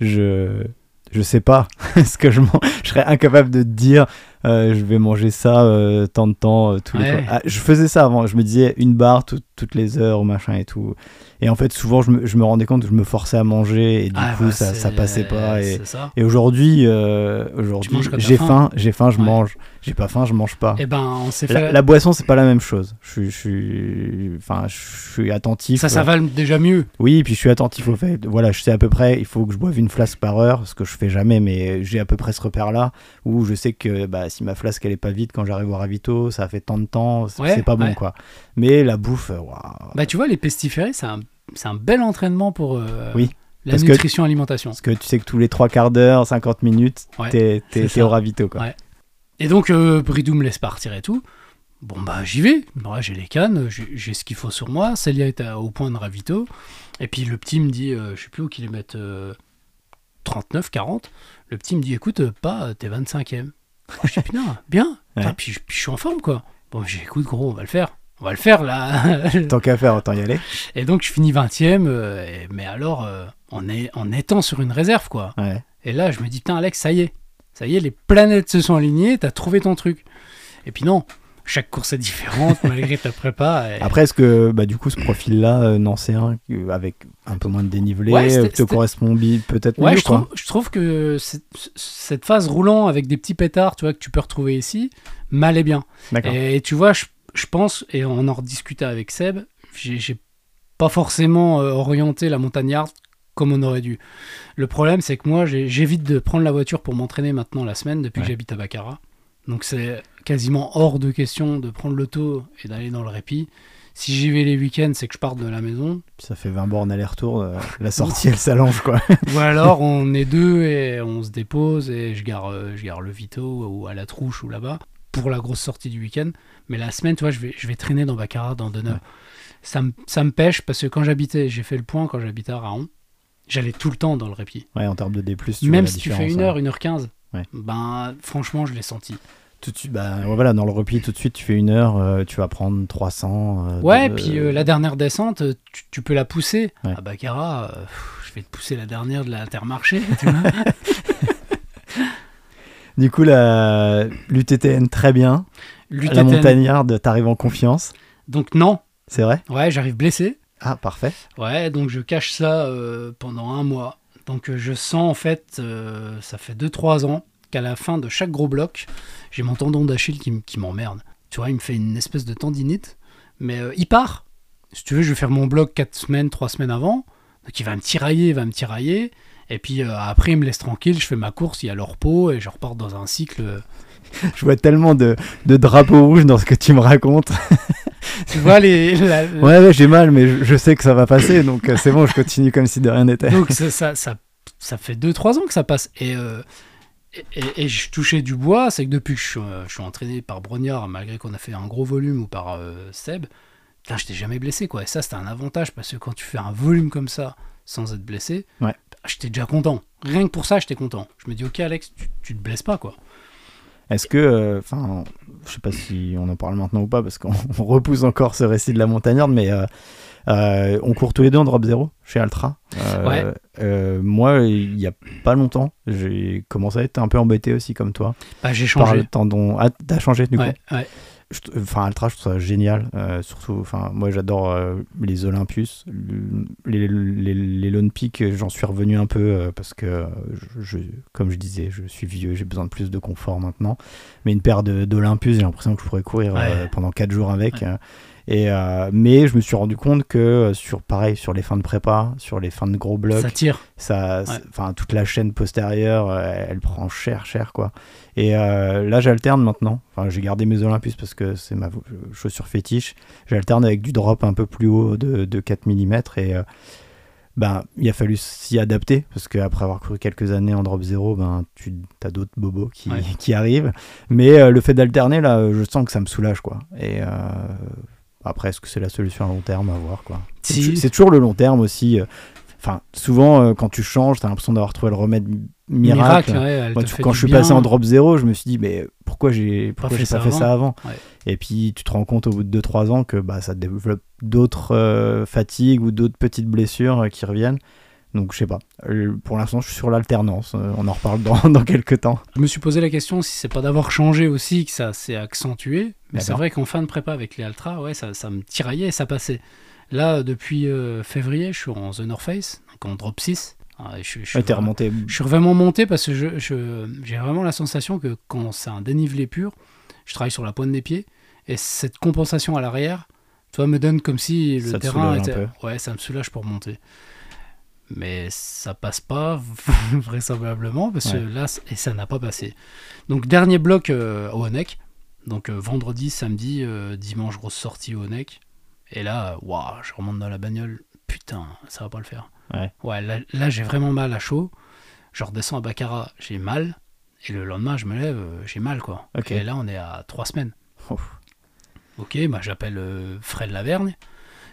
je, je sais pas ce que je. Je serais incapable de te dire euh, je vais manger ça euh, tant de temps, euh, tous les Ouais. Ah, je faisais ça avant, je me disais une barre tout- toutes les heures, machin et tout. Et en fait, souvent, je me, je me rendais compte que je me forçais à manger et du Ah, coup, bah, ça, ça passait pas. Et, et aujourd'hui, euh, j'ai faim. faim, j'ai faim, je Ouais. mange. J'ai pas faim, je mange pas. Eh ben, on s'est La, fait. la boisson, c'est pas la même chose. Je suis, je suis, enfin, je suis attentif. Ça, ça va déjà mieux. Oui, puis je suis attentif au fait. Voilà, je sais à peu près, il faut que je boive une flasque par heure, ce que je fais jamais, mais j'ai à peu près ce repère-là où je sais que bah, si ma flasque elle est pas vide quand j'arrive au ravito, ça fait tant de temps, c'est Ouais, pas bon ouais. quoi. Mais la bouffe, euh. Bah, tu vois, les pestiférés, c'est un, un bel entraînement pour euh, Oui, la parce que- nutrition alimentation. Parce que tu sais que tous les trois quarts d'heure, 50 minutes, Ouais, t'es au ravito quoi. Ouais. Et donc, euh, Bridou me laisse partir et tout. Bon, bah, j'y vais. Moi, j'ai les cannes, j'ai ce qu'il faut sur moi. Célia est à- au point de ravito. Et puis, le petit me dit, euh, je sais plus où kilomètre euh, 39, 40. Le petit me dit, écoute, euh, pas, t'es 25ème. Je dis, putain, bien. Ouais. Puis, je- puis je suis en forme, quoi. Bon, j'ai écoute, gros, on va le faire. On va le faire, là. Tant qu'à faire, autant y aller. et donc, je finis 20ème. euh, mais alors, euh, en, est, en étant sur une réserve, quoi. Ouais. Et là, je me dis, putain, Alex, ça y est. Ça y est, les planètes se sont alignées, t'as trouvé ton truc. Et puis non, chaque course est différente, malgré ta prépa. et- Après, est-ce que bah, du coup ce profil-là, euh, nancéen, avec un peu moins de dénivelé, Ouais, euh, te correspond peut-être Ouais, mieux je quoi trouve, je trouve que cette, phase roulant avec des petits pétards, tu vois, que tu peux retrouver ici, m'allait bien. D'accord. Et tu vois, je, je pense, et on en rediscutait avec Seb, j'ai pas forcément euh, orienté la montagnarde comme on aurait dû. Le problème, c'est que moi, j'évite de prendre la voiture pour m'entraîner maintenant la semaine depuis que j'habite à Baccarat. Donc c'est quasiment hors de question de prendre l'auto et d'aller dans le répit. Si j'y vais les week-ends, c'est que je parte de la maison. Ça fait 20 bornes aller-retour, euh, la sortie elle s'allonge quoi. Ou alors on est deux et on se dépose et je gare, euh, je gare le Vito ou à la Trouche ou là-bas pour la grosse sortie du week-end. Mais la semaine, tu vois, je vais, je vais traîner dans Baccarat, dans Deneuve. Ouais. Ça, me, ça me pêche parce que quand j'habitais, j'ai fait le point quand j'habitais à Raon, j'allais tout le temps dans le répit. Ouais, en termes de D+, tu vois Même la si tu fais différence, une hein. heure, une heure quinze, Ouais. ben franchement, je l'ai senti. Tout de suite, bah, voilà, dans le repli, tout de suite, tu fais une heure, euh, tu vas prendre 300. euh, Ouais, de- puis euh, la dernière descente, tu, tu peux la pousser. Ouais. À Baccarat, euh, pff, je vais te pousser la dernière de l'Intermarché. Du coup, la... l'UTTN, très bien. La montagnarde, t'arrives en confiance. Donc non, C'est vrai? Ouais, j'arrive blessé. Ah, parfait. Ouais, donc je cache ça pendant un mois. Donc je sens en fait, ça fait 2-3 ans qu'à la fin de chaque gros bloc, j'ai mon tendon d'Achille qui, m'emmerde. Tu vois, il me fait une espèce de tendinite, mais euh, il part. Si tu veux, je vais faire mon bloc 4 semaines, 3 semaines avant. Donc il va me tirailler, il va me tirailler. Et puis euh, après, il me laisse tranquille, je fais ma course, il y a le repos et je repars dans un cycle. euh, Je vois tellement de, de drapeaux rouges dans ce que tu me racontes. Tu vois, les, la- Ouais, ouais, j'ai mal, mais je, je sais que ça va passer, donc c'est bon, je continue comme si de rien n'était. Donc ça, ça, ça, ça fait 2-3 ans que ça passe. Et, euh, et, je touchais du bois, c'est que depuis que je suis, euh, je suis entraîné par Brognard, malgré qu'on a fait un gros volume, ou par euh, Seb, putain, je t'ai jamais blessé. quoi. Et ça, c'était un avantage, parce que quand tu fais un volume comme ça, sans être blessé, Ouais. bah, j'étais déjà content. Rien que pour ça, j'étais content. Je me dis, ok Alex, tu, tu te blesses pas. quoi. Est-ce que, enfin, je sais pas si on en parle maintenant ou pas, parce qu'on on repousse encore ce récit de la montagnarde, mais euh, euh, on court tous les deux en drop zéro chez Altra. Euh, Ouais. euh, moi, il y a pas longtemps, j'ai commencé à être un peu embêté aussi comme toi Bah, j'ai par changé. le tendon. Ah, t'as changé du coup Ouais, t- Enfin, Altra, je trouve ça génial. surtout, enfin, moi, j'adore les Olympus, le- les, les, les Lone Peak. J'en suis revenu un peu parce que, je, comme je disais, je suis vieux, j'ai besoin de plus de confort maintenant. Mais une paire d'Olympus, j'ai l'impression que je pourrais courir pendant 4 jours avec. Euh, et, euh, mais je me suis rendu compte que euh, sur pareil sur les fins de prépa, sur les fins de gros blocs, Ça tire. ça, Ouais. enfin toute la chaîne postérieure, euh, elle prend cher, cher quoi. Et euh, là, j'alterne maintenant. Enfin, j'ai gardé mes Olympus parce que c'est ma chaussure fétiche. J'alterne avec du drop un peu plus haut de, de 4 mm et euh, ben il a fallu s'y adapter parce qu'après avoir couru quelques années en drop zéro, ben tu as d'autres bobos qui, Ouais. qui arrivent. Mais euh, le fait d'alterner là, je sens que ça me soulage quoi. Et euh, après, est-ce que c'est la solution à long terme à voir quoi C'est Si. tou- C'est toujours le long terme aussi. euh, Enfin, souvent, euh, quand tu changes, t'as l'impression d'avoir trouvé le remède mi- miracle. ouais, Moi, tu- quand je suis bien. passé en drop zéro, je me suis dit, mais pourquoi j'ai Pas fait j'ai pas ça fait ça avant Ouais. Et puis, tu te rends compte au bout de 2-3 ans que bah, ça développe d'autres euh, fatigues ou d'autres petites blessures euh, qui reviennent. Donc je sais pas. Euh, pour l'instant, je suis sur l'alternance. Euh, on en reparle dans, dans quelques temps. Je me suis posé la question si c'est pas d'avoir changé aussi que ça s'est accentué. Mais c'est vrai qu'en fin de prépa avec les Altra, ouais, ça, ça me tiraillait et ça passait. Là, depuis euh, février, je suis en The North Face, donc en drop 6. Ah, je, je suis Ouais, vraiment- remonté. je suis vraiment monté parce que j'ai vraiment la sensation que quand c'est un dénivelé pur, je travaille sur la pointe des pieds et cette compensation à l'arrière, tu vois, me donne comme si le Ça terrain était. Ouais, ça me soulage pour monter. Mais ça passe pas, vraisemblablement, parce que Ouais. là, et ça n'a pas passé. Donc, dernier bloc euh, au Honeck. Donc, euh, vendredi, samedi, euh, dimanche, grosse sortie au Honeck. Et là, waouh, je remonte dans la bagnole. Putain, ça va pas le faire. Ouais. Ouais, là, là, j'ai vraiment mal à chaud. Je redescends à Baccarat, j'ai mal. Et le lendemain, je me lève, j'ai mal, quoi. Ok. Et là, on est à trois semaines. Ouf. Ok, bah, j'appelle Fred Lavergne,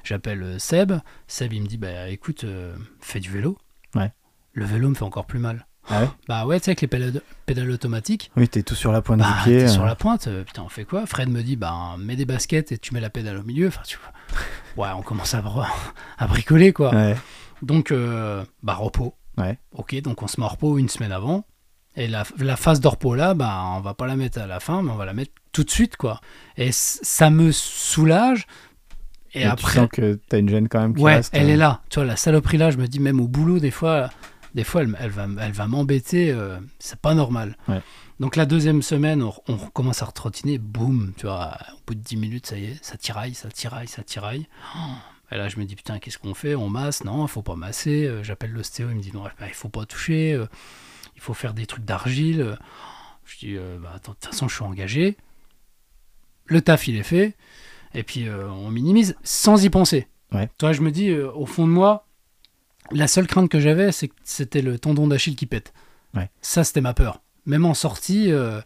j'appelle euh, Seb. Seb, il me dit, bah écoute, euh, fais du vélo. Ouais. Le vélo me fait encore plus mal. Ah ouais Bah ouais, tu sais, avec les pédales, pédales automatiques, Oui, t'es tout sur la pointe bah, du pied. t'es sur euh, la pointe, putain, on fait quoi? Fred me dit, bah mets des baskets et tu mets la pédale au milieu. Enfin, tu vois. Ouais, on commence à, bricoler, quoi. Ouais. Donc, euh, bah, repos. Ouais. Ok, donc on se met en repos une semaine avant. Et la, la phase de repos là, bah, on va pas la mettre à la fin, mais on va la mettre tout de suite, quoi. Et ça me soulage. Et Mais Tu après, sens que t'as une gêne quand même qui ouais, reste. elle euh, est là. Tu vois, la saloperie là, je me dis, même au boulot, des fois, des fois elle, elle va, elle va m'embêter. euh, c'est pas normal. Ouais. Donc la deuxième semaine, on, on commence à retrottiner, boum, tu vois, au bout de 10 minutes, ça y est, ça tiraille, ça tiraille, ça tiraille. Oh. Et là, je me dis, putain, qu'est-ce qu'on fait? On masse? Non, il faut pas masser. Euh, J'appelle l'ostéo, il me dit, non, bah, il faut pas toucher. euh, il faut faire des trucs d'argile. Je dis, bah, attends, de toute façon, je suis engagé. Le taf, il est fait. Et puis, euh, on minimise sans y penser. Ouais. Toi, je me dis, euh, au fond de moi, la seule crainte que j'avais, c'était le tendon d'Achille qui pète. Ouais. Ça, c'était ma peur. Même en sortie, euh,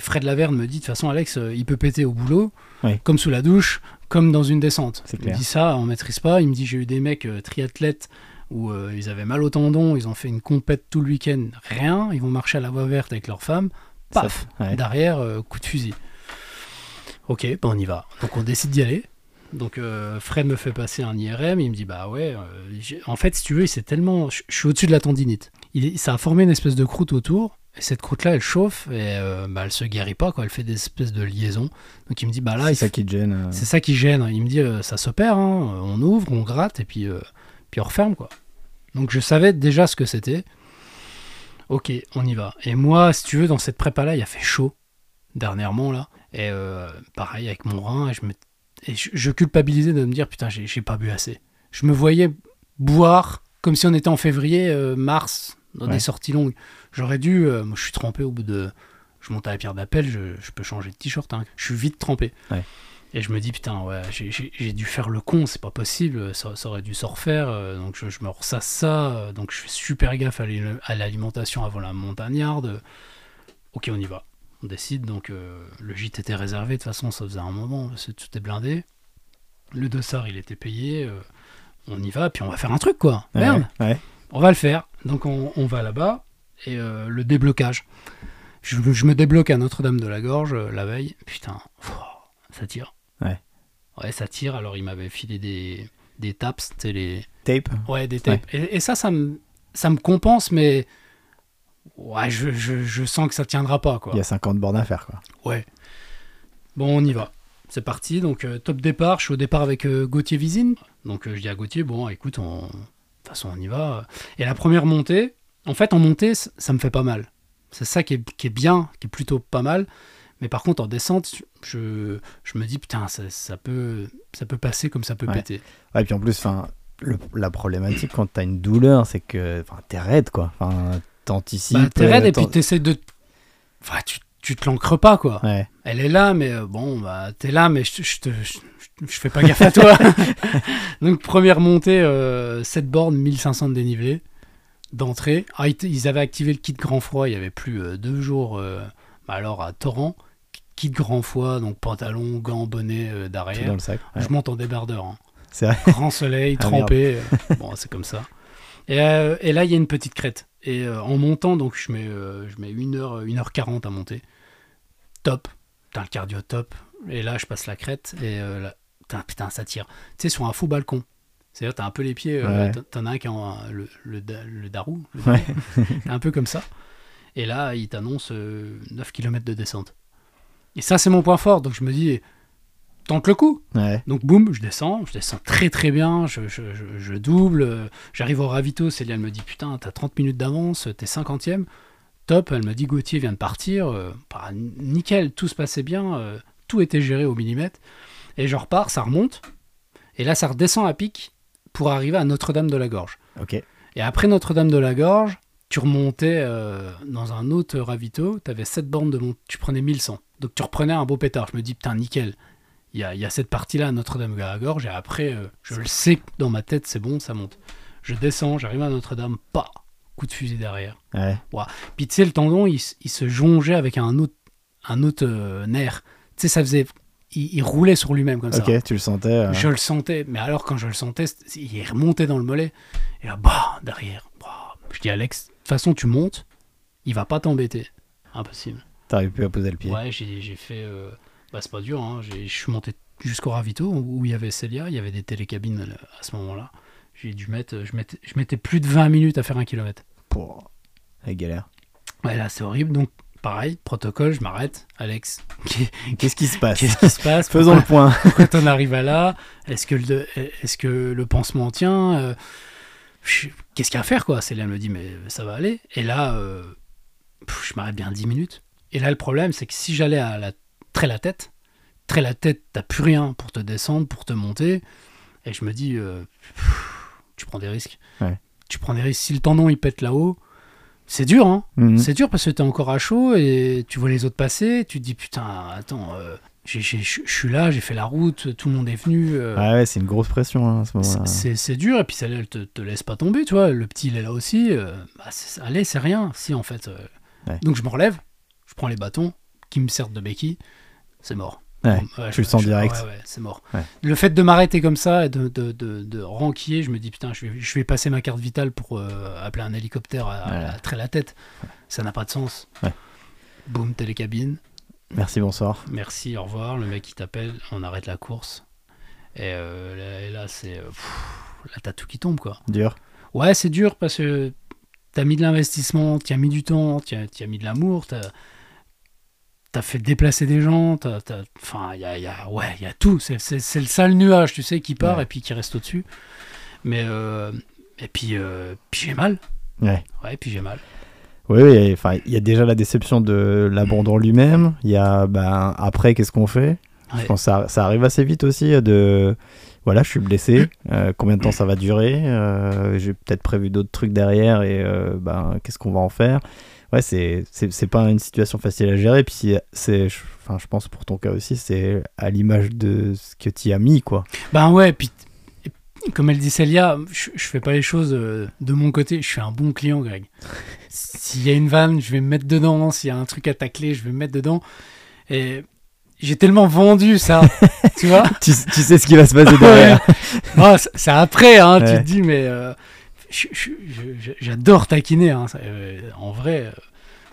Fred Laverne me dit, de toute façon, Alex, il peut péter au boulot, Ouais. comme sous la douche, comme dans une descente. Il me dit ça, on maîtrise pas. Il me dit, j'ai eu des mecs triathlètes où ils avaient mal au tendon, ils ont fait une compète tout le week-end, rien. Ils vont marcher à la voie verte avec leur femme, ça- paf, ouais. derrière, coup de fusil. Ok, ben on y va. Donc on décide d'y aller. Donc euh, Fred me fait passer un IRM, il me dit bah ouais, euh, en fait si tu veux, c'est tellement, je suis au-dessus de la tendinite. Il ça a formé une espèce de croûte autour, et cette croûte-là elle chauffe et euh, bah, elle se guérit pas quoi, elle fait des espèces de liaisons. Donc il me dit bah là, C'est ça qui gêne. c'est ça qui gêne. Il me dit ça s'opère, hein. on ouvre, on gratte et puis, puis on referme quoi. Donc je savais déjà ce que c'était. Ok, on y va. Et moi, si tu veux, dans cette prépa là, il a fait chaud dernièrement là. Et euh, pareil avec mon rein, et je, me... et je, je culpabilisais de me dire putain, j'ai pas bu assez. Je me voyais boire comme si on était en février, euh, mars, dans Ouais. des sorties longues. J'aurais dû. euh, moi, je suis trempé au bout de. Je monte à la pierre d'appel, je, je peux changer de t-shirt. hein. Je suis vite trempé. Ouais. Et je me dis, putain, ouais, j'ai- dû faire le con, c'est pas possible, ça, ça aurait dû se refaire. euh, donc je, je me ressasse ça, euh, donc je fais super gaffe à l'alimentation avant la montagnarde. Ok, on y va. On décide, donc euh, le gîte était réservé, de toute façon, ça faisait un moment, parce que tout est blindé. Le dossard, il était payé. euh, on y va, puis on va faire un truc, quoi. Ouais, Merde ouais. on va le faire. Donc on, on va là-bas et euh, le déblocage. Je, je me débloque à Notre-Dame de la Gorge la veille. Putain, pff, ça tire. Ouais. Ouais, ça tire. Alors il m'avait filé des, des taps, sais, les... Tape Ouais, des tapes. Et, et ça, ça me, ça me compense, mais... Ouais, je, je, je sens que ça tiendra pas, quoi. Il y a 50 bornes à faire, quoi. Ouais. Bon, on y va. C'est parti. Donc, euh, top départ. Je suis au départ avec euh, Gauthier Vizine. Donc, euh, je dis à Gauthier, bon, écoute, on... de toute façon, on y va. Et la première montée, en fait, en montée, ça me fait pas mal. C'est ça qui est, qui est bien, qui est plutôt pas mal. Mais par contre, en descente, je, je me dis, putain, ça, ça peut, ça peut passer comme ça peut Ouais. péter. Ouais, puis en plus, enfin, le- la problématique quand t'as une douleur, c'est que t'es raide, quoi. T'anticipes. Bah, t'es et puis t'essaies de. Enfin, tu, tu te l'ancres pas, quoi. Ouais, Elle est là, mais euh, bon, bah, t'es là, mais je, je, te- je, je- je fais pas gaffe à toi. Donc, première montée, euh, 7 bornes, 1500 de dénivelé d'entrée. Ah, ils, avaient activé le kit grand froid, il y avait plus euh, deux jours, euh, bah, alors à Torrent. Kit grand froid, donc pantalon, gants, bonnet euh, d'arrière. dans le sac. ouais. Je monte en débardeur. hein. C'est vrai. Grand soleil, Ah, trempé. bon, c'est comme ça. Et, et là, il y a une petite crête. Et euh, en montant, donc je mets, euh, je mets 1h, 1h40 à monter. Top. Putain, le cardio top. Et là, je passe la crête et euh, là, putain, putain, ça tire. Tu sais, sur un faux balcon. C'est-à-dire, t'as un peu les pieds, Ouais. t'en- as un qui est en le, le, da- le darou, le Ouais. un peu comme ça. Et là, il t'annonce euh, 9 km de descente. Et ça, c'est mon point fort. Donc je me dis, tente le coup. Ouais. Donc boum, je descends, je descends très très bien, je, je- je- je double, j'arrive au ravito, Célia elle me dit putain t'as 30 minutes d'avance, t'es 50ème, top, elle me dit Gauthier vient de partir, euh, bah, nickel, tout se passait bien, euh, tout était géré au millimètre, et je repars, ça remonte, et là ça redescend à pic pour arriver à Notre-Dame de la Gorge. Ok. Et après Notre-Dame de la Gorge, tu remontais euh, dans un autre ravito, tu avais 7 bornes de mont, tu prenais 1100. Donc tu reprenais un beau pétard. Je me dis, putain, nickel. Il y a, il y a cette partie-là à Notre-Dame de la Gorge, et après, euh, je le sais que dans ma tête, c'est bon, ça monte. Je descends, j'arrive à Notre-Dame, pas coup de fusil derrière. Ouais. Puis tu sais, le tendon, il, se jongeait avec un autre, un autre euh, nerf. Tu sais, ça faisait. Il, il roulait sur lui-même comme ça. Ok, tu le sentais. euh, Je le sentais, mais alors quand je le sentais, il remontait dans le mollet. Et là, bah, derrière. bah. Je dis, Alex, de toute façon, tu montes, il va pas t'embêter. Impossible. T'arrives plus à poser le pied. Ouais, j'ai j'ai fait. euh, Bah, c'est pas dur, hein. Je suis monté jusqu'au ravito où il y avait Célia, il y avait des télécabines euh, à ce moment-là. J'ai dû mettre. Je mettais, je mettais plus de 20 minutes à faire un kilomètre. Pour... La galère. Ouais, là, c'est horrible. Donc, pareil, protocole, je m'arrête. Alex, Qu'est-ce qui se passe? qu'est-ce qui se passe? Faisons le point. quand on arrive à là, est-ce que le, est-ce que le pansement tient? Euh, Qu'est-ce qu'il y a à faire quoi? Célia me dit mais ça va aller. Et là, euh, je m'arrête bien 10 minutes. Et là le problème c'est que si j'allais à la très la tête, très la tête, t'as plus rien pour te descendre, pour te monter. Et je me dis, euh, pff, tu prends des risques. Ouais. Tu prends des risques. Si le tendon il pète là-haut, c'est dur hein. Mhm. C'est dur parce que t'es encore à chaud et tu vois les autres passer, tu te dis putain, attends, euh, je suis là, j'ai fait la route, tout le monde est venu. euh, Ouais, ouais, c'est une grosse pression hein, à ce c'est- moment-là. c'est dur et puis celle-là, elle te, te laisse pas tomber, tu vois. Le petit, il est là aussi. euh, bah, allez, c'est rien. Si, en fait. euh, Ouais. Donc je me relève, je prends les bâtons qui me servent de béquille, c'est mort. Ouais, Ouais, tu le sens je- direct. Ouais, c'est mort. Le fait de m'arrêter comme ça et de, de, de, de ranquiller, je me dis putain, je vais, je vais passer ma carte vitale pour euh, appeler un hélicoptère à, à- à très la tête. Ça n'a pas de sens. Boum, télécabine. Merci, bonsoir. Merci, au revoir. Le mec il t'appelle, on arrête la course. Et, euh, là, et là, c'est. euh, là, t'as tout qui tombe quoi. Dur. Ouais, c'est dur parce que t'as mis de l'investissement, t'y as mis du temps, t'y as, t'y as mis de l'amour, t'as as fait déplacer des gens, t'as- t'as- enfin, il y a, il y a- ouais, il y a tout. C'est le sale nuage, tu sais, qui part Ouais. et puis qui reste au-dessus. Mais, euh, et puis, euh, puis j'ai mal. Ouais. Ouais, puis j'ai mal. Oui, enfin, il y a déjà la déception de l'abandon lui-même. Il y a, ben, après, qu'est-ce qu'on fait? Ouais. Je pense que ça, ça arrive assez vite aussi de, voilà, je suis blessé. euh, combien de temps ça va durer? Euh, J'ai peut-être prévu d'autres trucs derrière et euh, ben, qu'est-ce qu'on va en faire? Ouais, c'est, c'est, pas une situation facile à gérer. Puis c'est, enfin, je pense pour ton cas aussi, c'est à l'image de ce que tu as mis, quoi. Ben ouais, puis comme elle dit Célia, je, je fais pas les choses euh, de mon côté, je suis un bon client, Greg. S'il y a une vanne, je vais me mettre dedans. S'il y a un truc à tacler, je vais me mettre dedans. Et j'ai tellement vendu ça, tu vois. tu, tu sais ce qui va se passer derrière. Ah, c'est c'est après, hein, tu te dis, mais euh, j'adore taquiner, hein, ça, euh, en vrai. euh,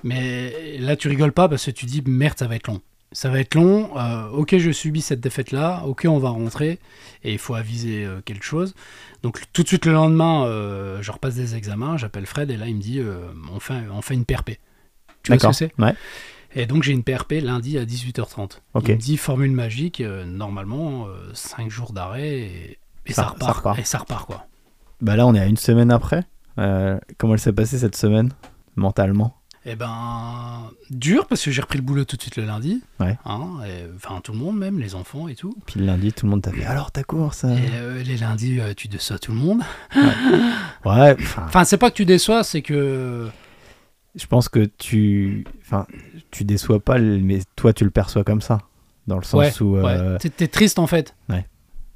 mais là, tu rigoles pas parce que tu dis, merde, ça va être long. Ça va être long. euh, ok, je subis cette défaite-là. Ok, on va rentrer. Et il faut aviser quelque chose. Donc, tout de suite, le lendemain, je repasse des examens. J'appelle Fred et là, il me dit, on, fait, on fait une PRP. Tu vois ce que c'est? Ouais. Et donc, j'ai une PRP lundi à 18h30. Ok. Il me dit, formule magique, normalement, 5 jours d'arrêt et, et Ça- ça, ça repart, repart. Et ça repart, quoi. Bah là, on est à une semaine après. Euh, comment elle s'est passée cette semaine, mentalement? Eh ben, dur parce que j'ai repris le boulot tout de suite le lundi. Ouais. Hein, et- Enfin, tout le monde, même les enfants et tout. Puis le lundi, tout le monde t'a fait alors ta course euh Et euh, les lundis, euh, tu déçois tout le monde. Ouais, enfin, Enfin, c'est pas que tu déçois, c'est que. je pense que tu. Enfin, tu déçois pas, mais toi, tu le perçois comme ça. Dans le sens Ouais, où. ouais. euh, T'es- T'es triste en fait. Ouais.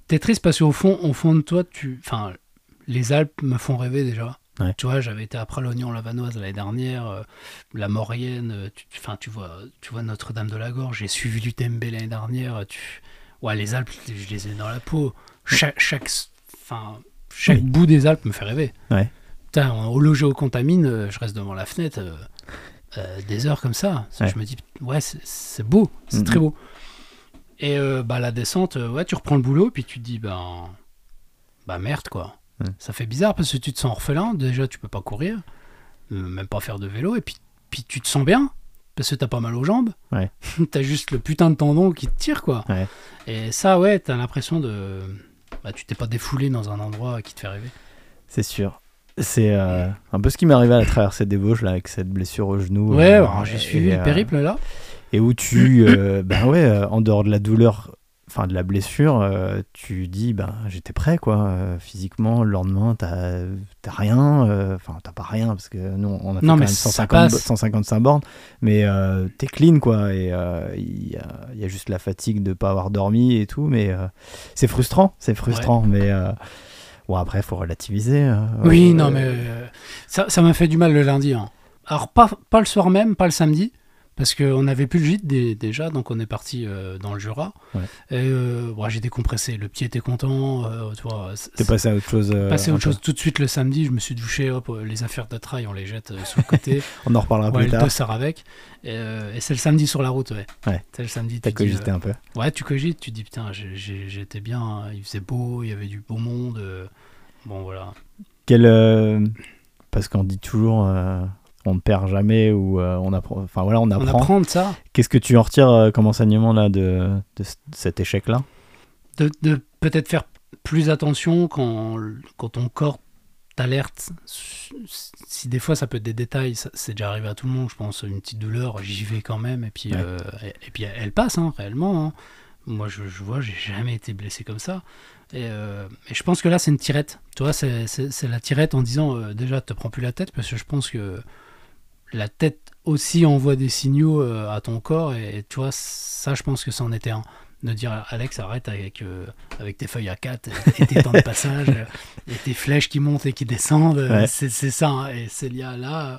T'es triste parce qu'au fond, au fond de toi, tu. Enfin, les Alpes me font rêver déjà. Ouais. Tu vois, j'avais été à Pralognan la Vanoise l'année dernière, euh, la Maurienne, euh, tu, enfin, tu vois, tu vois Notre-Dame de la Gorge, j'ai suivi l'UTMB l'année dernière, tu, ouais, les Alpes, je les ai dans la peau. Chaque, chaque, enfin, chaque Oui. bout des Alpes me fait rêver. Ouais. Putain, au logé au contamine, euh, je reste devant la fenêtre euh, euh, des heures comme ça. Ouais. Je me dis, ouais, c'est- beau, c'est Mhm. très beau. Et euh, bah, la descente, euh, ouais, tu reprends le boulot, puis tu te dis, ben, bah merde quoi. Ouais. Ça fait bizarre parce que tu te sens orphelin. Déjà, tu peux pas courir, euh, même pas faire de vélo, et puis, puis tu te sens bien parce que t'as pas mal aux jambes. Ouais. t'as juste le putain de tendon qui te tire quoi. Ouais. Et ça, ouais, t'as l'impression de. Bah, tu t'es pas défoulé dans un endroit qui te fait rêver. C'est sûr. C'est euh, un peu ce qui m'est arrivé à la traversée des Vosges, là, avec cette blessure au genou. Ouais, euh, j'ai suivi le périple là. Et où tu, euh, ben ouais, en dehors de la douleur, enfin de la blessure, euh, tu dis, ben j'étais prêt, quoi. euh, physiquement, le lendemain, t'as t'as rien, euh, enfin t'as pas rien, parce que nous, on a fait Non, quand mais même ça 150, passe. bo- 155 bornes, mais euh, t'es clean, quoi. Et euh, il y, a, il y a juste la fatigue de pas avoir dormi et tout, mais euh, c'est frustrant, c'est frustrant, mais. euh, Bon, après, il faut relativiser. euh, Oui, euh, non, mais euh, ça ça m'a fait du mal le lundi. hein. Alors, pas, pas le soir même, pas le samedi, parce qu'on n'avait plus le gîte dé- déjà, donc on est parti euh, dans le Jura. Ouais. Et euh, bon, j'ai décompressé. Le petit était content. euh, tu vois, T'es passé à autre chose. euh, passé à autre chose tout de suite le samedi. Je me suis douché, hop, euh, les affaires de trail, on les jette sur le côté. On en reparlera ouais, plus le tard. dossard avec. Et, et c'est le samedi sur la route, ouais. Ouais. C'est le samedi. T'as cogité un peu. Ouais, tu cogites, tu dis putain, j'étais bien, hein, il faisait beau, il y avait du beau monde. bon, voilà. Quel, parce qu'on dit toujours, on ne perd jamais ou euh, on apprend. Enfin voilà, on On apprend. de ça. Qu'est-ce que tu en retires euh, comme enseignement là de, de cet échec-là? De, de peut-être faire plus attention quand, quand ton corps t'alerte. Si des fois ça peut être des détails, c'est déjà arrivé à tout le monde, je pense, une petite douleur, j'y vais quand même, et puis, Ouais. euh, et, et puis elle passe, hein, réellement. hein. Moi, je, je vois, j'ai jamais été blessé comme ça. Et, euh, et je pense que là, c'est une tirette. Tu vois, c'est la tirette en disant euh, déjà, te prends plus la tête, parce que je pense que la tête aussi envoie des signaux euh, à ton corps, et, tu vois, ça, je pense que c'en était un de dire Alex arrête avec, euh, avec tes feuilles à 4 et tes temps de passage euh, et tes flèches qui montent et qui descendent Ouais. c'est ça hein, et c'est lié à là euh.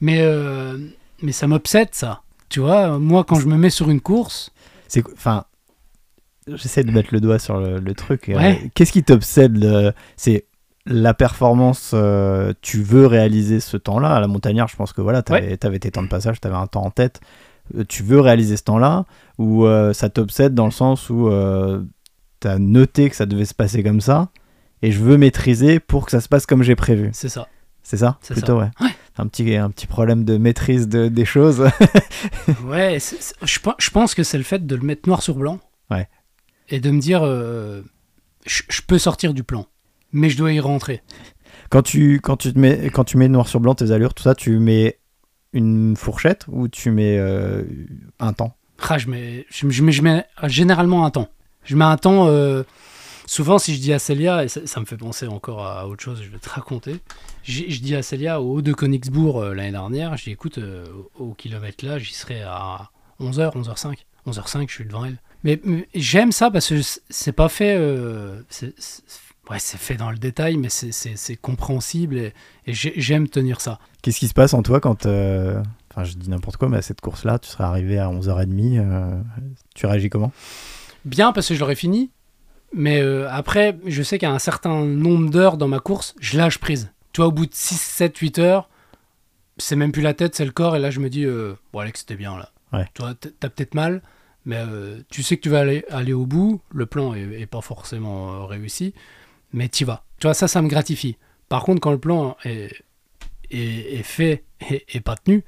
mais euh, mais ça m'obsède ça tu vois moi quand je me mets sur une course C'est enfin, j'essaie de mettre le doigt sur le, le truc. Ouais. Qu'est-ce qui t'obsède C'est la performance. euh, tu veux réaliser ce temps-là à la montagnard. Je pense que voilà, t'avais avais tes temps de passage, t'avais un temps en tête. Euh, Tu veux réaliser ce temps-là ou euh, ça t'obsède dans le sens où euh, t'as noté que ça devait se passer comme ça et je veux maîtriser pour que ça se passe comme j'ai prévu. c'est ça C'est ça? C'est Plutôt, ça. ouais. Ouais. Un petit, un petit problème de maîtrise de, des choses. ouais je, pe- je pense que c'est le fait de le mettre noir sur blanc Ouais. et de me dire je, je peux sortir du plan mais je dois y rentrer quand, tu, quand, tu te mets, quand tu mets noir sur blanc tes allures, tout ça, tu mets une fourchette ou tu mets euh, un temps? Ah, je, mets, je, je mets, je mets généralement un temps. Je mets un temps. euh, souvent, si je dis à Célia, et ça, ça me fait penser encore à autre chose, je vais te raconter. Je, je dis à Célia, au haut de Königsbourg euh, l'année dernière, je dis écoute, euh, au, au kilomètre là, j'y serai à 11h, 11h05. 11h05, je suis devant elle. Mais, mais j'aime ça parce que c'est pas fait. euh, c'est- ouais, c'est fait dans le détail, mais c'est- compréhensible et, et j'ai- j'aime tenir ça. Qu'est-ce qui se passe en toi quand. euh, Enfin, je dis n'importe quoi, mais à cette course-là, tu serais arrivé à 11h30. euh, tu réagis comment? Bien parce que je l'aurais fini. Mais euh, après, je sais qu'à un certain nombre d'heures dans ma course, je lâche prise. Tu vois, au bout de 6, 7, 8 heures, c'est même plus la tête, c'est le corps. Et là, je me dis, euh, bon, Alex, c'était bien là. Ouais. Tu vois, t- t'as peut-être mal, mais tu sais que tu vas aller, aller au bout. Le plan est, est pas forcément réussi, mais tu vas. Tu vois, ça, ça me gratifie. Par contre, quand le plan est, est, est fait et, et pas tenu,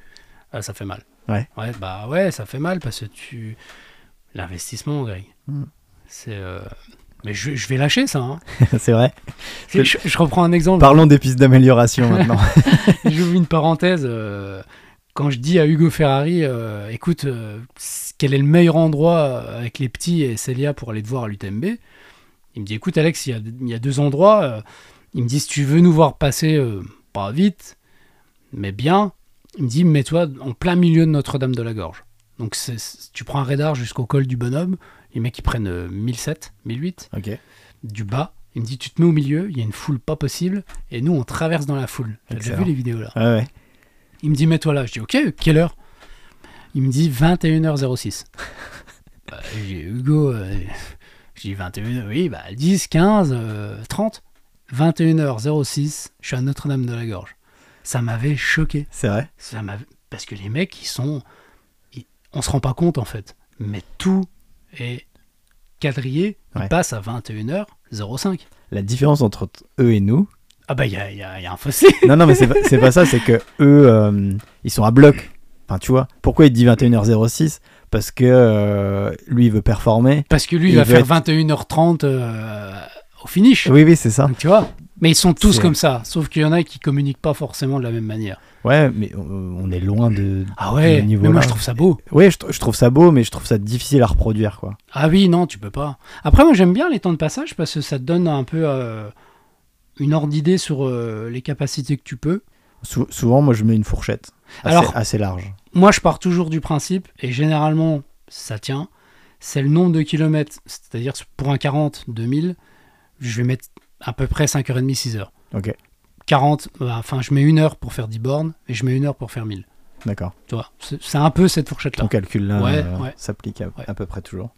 euh, ça fait mal. Ouais. Ouais, bah ouais, ça fait mal parce que tu. L'investissement, Greg. Mm. C'est. euh, Mais je, je vais lâcher ça. hein. C'est vrai. Je, je reprends un exemple. Parlons des pistes d'amélioration maintenant. J'ouvre une parenthèse. euh, quand je dis à Hugo Ferrari, euh, écoute, euh, quel est le meilleur endroit avec les petits et Célia pour aller te voir à l'UTMB Il me dit, écoute Alex, il y a, il y a deux endroits. euh, il me dit, si tu veux nous voir passer, euh, pas vite, mais bien, il me dit, mets-toi en plein milieu de Notre-Dame de la Gorge. Donc c'est- tu prends un radar jusqu'au col du bonhomme, les mecs ils prennent euh, 1007, 1008, ok. du bas. Il me dit, tu te mets au milieu, il y a une foule pas possible, et nous on traverse dans la foule. T'as déjà vu les vidéos là Ouais, ouais. il me dit mets-toi là. Je dis ok, quelle heure? Il me dit 21h06. bah, j'ai Hugo, euh, je dis 21h, oui, bah 10, 15, euh, 30. 21h06, je suis à Notre-Dame de la Gorge. Ça m'avait choqué. C'est vrai? Ça. Parce que les mecs, ils sont. ils- On se rend pas compte en fait. Mais tout est quadrillé, il Ouais. passe à 21h05. La différence entre eux et nous? Ah bah, il y a, il y a- il y a un fossé. Non, non, mais c'est pas, c'est pas ça, c'est que eux, euh, ils sont à bloc. Enfin, tu vois. Pourquoi il dit 21h06 Parce que euh, lui, il veut performer. Parce que lui, il va faire être- 21h30 euh, au finish. Oui, oui, c'est ça. Donc, tu vois Mais ils sont tous comme ça. Sauf qu'il y en a qui communiquent pas forcément de la même manière. Ouais, mais euh, on est loin de. Ah ouais, du niveau mais moi je trouve ça beau. Oui, je, tr- je trouve ça beau, mais je trouve ça difficile à reproduire, quoi. Ah oui, non, tu peux pas. Après, moi j'aime bien les temps de passage parce que ça te donne un peu euh, une ordre d'idée sur euh, les capacités que tu peux. Sou- souvent, moi, je mets une fourchette assez, Alors- assez large. Moi je pars toujours du principe, et généralement ça tient, c'est le nombre de kilomètres. C'est-à-dire pour un 40, 2000, je vais mettre à peu près 5h30, 6h. Ok, 40, bah, enfin je mets une heure pour faire 10 bornes et je mets une heure pour faire 1000. d'accord. Tu vois, c'est un peu cette fourchette-là. Ton calcul là Ouais, euh, ouais. s'applique à, à peu près toujours.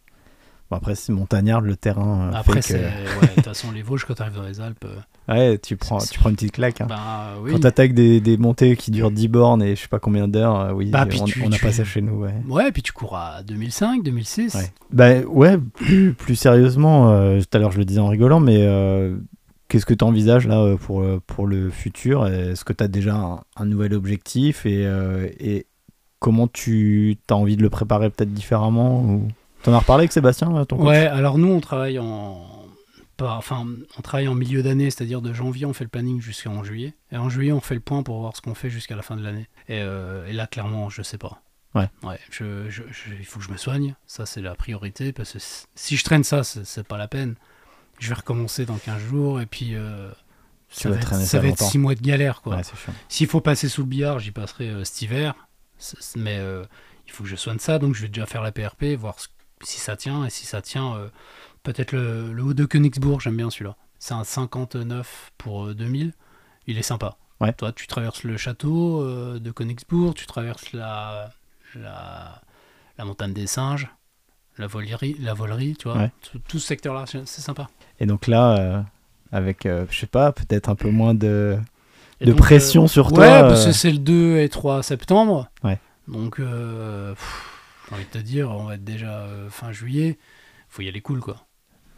Bon, après, c'est montagnard, le terrain. euh, Après, c'est. que- ouais, de toute façon, les Vosges, quand tu arrives dans les Alpes, euh, Ouais, tu prends, tu prends une petite claque. hein. bah oui. Quand t'attaques des, des montées qui durent 10 bornes et je sais pas combien d'heures, euh, oui, Bah, on tu- on n'a tu- pas ça chez nous. Ouais. Ouais, puis tu cours à 2005, 2006. Ouais. Bah ouais, plus, plus sérieusement, euh, tout à l'heure je le disais en rigolant, mais euh, qu'est-ce que tu envisages là pour, pour le futur? Est-ce que tu as déjà un, un nouvel objectif et, et comment tu as envie de le préparer peut-être différemment ou... T'en as reparlé avec Sébastien, ton coach? Ouais, alors nous, on travaille en. Enfin, on travaille en milieu d'année, c'est-à-dire de janvier, on fait le planning jusqu'en juillet. Et en juillet, on fait le point pour voir ce qu'on fait jusqu'à la fin de l'année. Et, euh, et là, clairement, je sais pas. Ouais. Ouais, je, je- je- il faut que je me soigne. Ça, c'est la priorité. Parce que si- je traîne ça, c'est pas la peine. Je vais recommencer dans 15 jours. Et puis, euh, ça va, être, ça va être longtemps. 6 mois de galère. quoi. Ouais. S'il faut passer sous le billard, j'y passerai euh, cet hiver. Mais euh, il faut que je soigne ça, donc je vais déjà faire la PRP, voir si ça tient. Et si ça tient, peut-être le, le haut de Königsbourg, j'aime bien celui-là. C'est un 59 pour euh, 2000. Il est sympa. Ouais. Toi, tu traverses le château euh, de Königsbourg, tu traverses la, la, la montagne des singes, la volerie, la volerie tu vois. Ouais. Tout, tout ce secteur-là, c'est sympa. Et donc là, euh, avec, euh, je sais pas, peut-être un peu moins de, de donc, euh, pression sur Ouais, toi. parce euh, que c'est le 2 et 3 septembre. Ouais. Donc, euh, j'ai envie de te dire, on va être déjà euh, fin juillet. Faut y aller cool, quoi.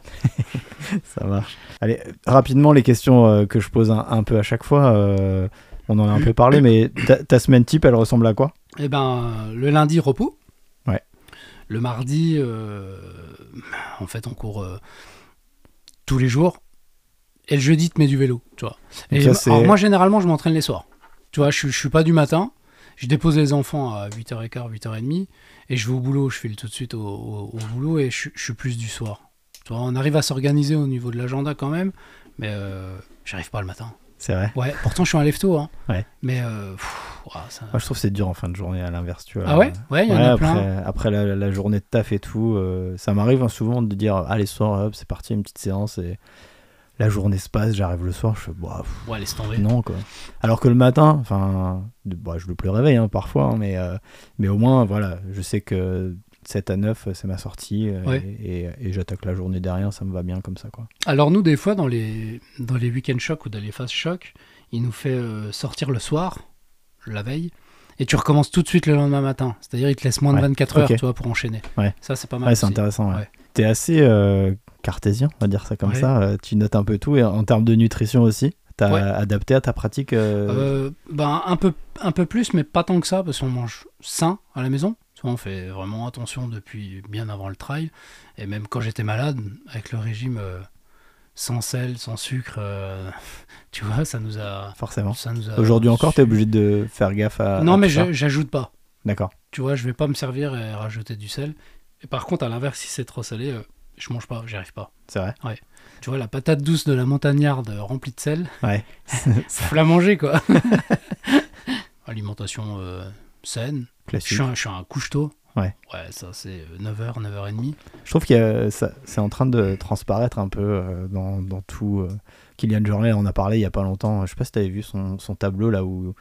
Ça marche. Allez, rapidement, les questions euh, que je pose un, un peu à chaque fois. euh, on en a un peu parlé, mais ta, ta semaine type, elle ressemble à quoi? Eh ben, le lundi, repos. Ouais. Le mardi, euh, en fait, on court tous les jours. Et le jeudi, te mets du vélo, tu vois. Et ça, alors, moi, généralement, je m'entraîne les soirs. Tu vois, je, suis- je suis pas du matin. Je dépose les enfants à 8h15, 8h30. Et je vais au boulot. Je file tout de suite au, au- au boulot et je, je suis plus du soir. Tu vois, on arrive à s'organiser au niveau de l'agenda quand même. Mais euh, j'arrive pas le matin. C'est vrai. Ouais, pourtant, je suis un lève-tôt. Hein. Ouais. Mais euh, pff, ouah, ça- Moi, je trouve que c'est dur en fin de journée, à l'inverse, tu vois. Ah ouais? Ouais, il y en Ouais, a après, plein. après la, la journée de taf et tout, euh, ça m'arrive hein, souvent de dire allez soir hop c'est parti une petite séance et la journée se passe, j'arrive le soir, je fais bah, pff, Ouais, laisse tomber. non quoi. Alors que le matin, enfin, bah, je le plus réveille hein, parfois, hein, mais euh, mais au moins voilà, je sais que 7 à 9 c'est ma sortie euh, Ouais. et, et- et j'attaque la journée derrière, ça me va bien comme ça quoi. Alors nous, des fois, dans les, dans les week-end chocs ou dans les phases chocs, il nous fait euh, sortir le soir, la veille, et tu recommences tout de suite le lendemain matin. C'est-à-dire, il te laisse moins de Ouais, 24 heures, tu vois, pour enchaîner. Ouais. Ça, c'est pas mal. C'est intéressant. Ouais. T'es assez euh, cartésien, on va dire ça comme ça. euh, tu notes un peu tout et en termes de nutrition aussi. T'as adapté à ta pratique. euh, Euh, ben, un, peu, un peu plus, mais pas tant que ça, parce qu'on mange sain à la maison. Tu vois, on fait vraiment attention depuis bien avant le trail. Et même quand j'étais malade, avec le régime euh, sans sel, sans sucre, euh, tu vois, ça nous a... Forcément. Ça nous a Aujourd'hui encore, t'es obligé de faire gaffe à. Non, à mais j'ajoute pas. D'accord. Tu vois, je vais pas me servir et rajouter du sel. Et par contre, à l'inverse, si c'est trop salé, euh, je mange pas, j'y arrive pas. C'est vrai. Tu vois, la patate douce de la montagnarde remplie de sel, Ouais. faut la manger, quoi. Alimentation euh, saine. Je Classique. suis un, je suis un couche-tôt. Ouais. Ouais, ça, c'est 9h, 9h30. Je trouve que c'est en train de transparaître un peu euh, dans, dans tout. euh, Kylian Jornet en a parlé il y a pas longtemps. Je sais pas si tu avais vu son, son tableau là où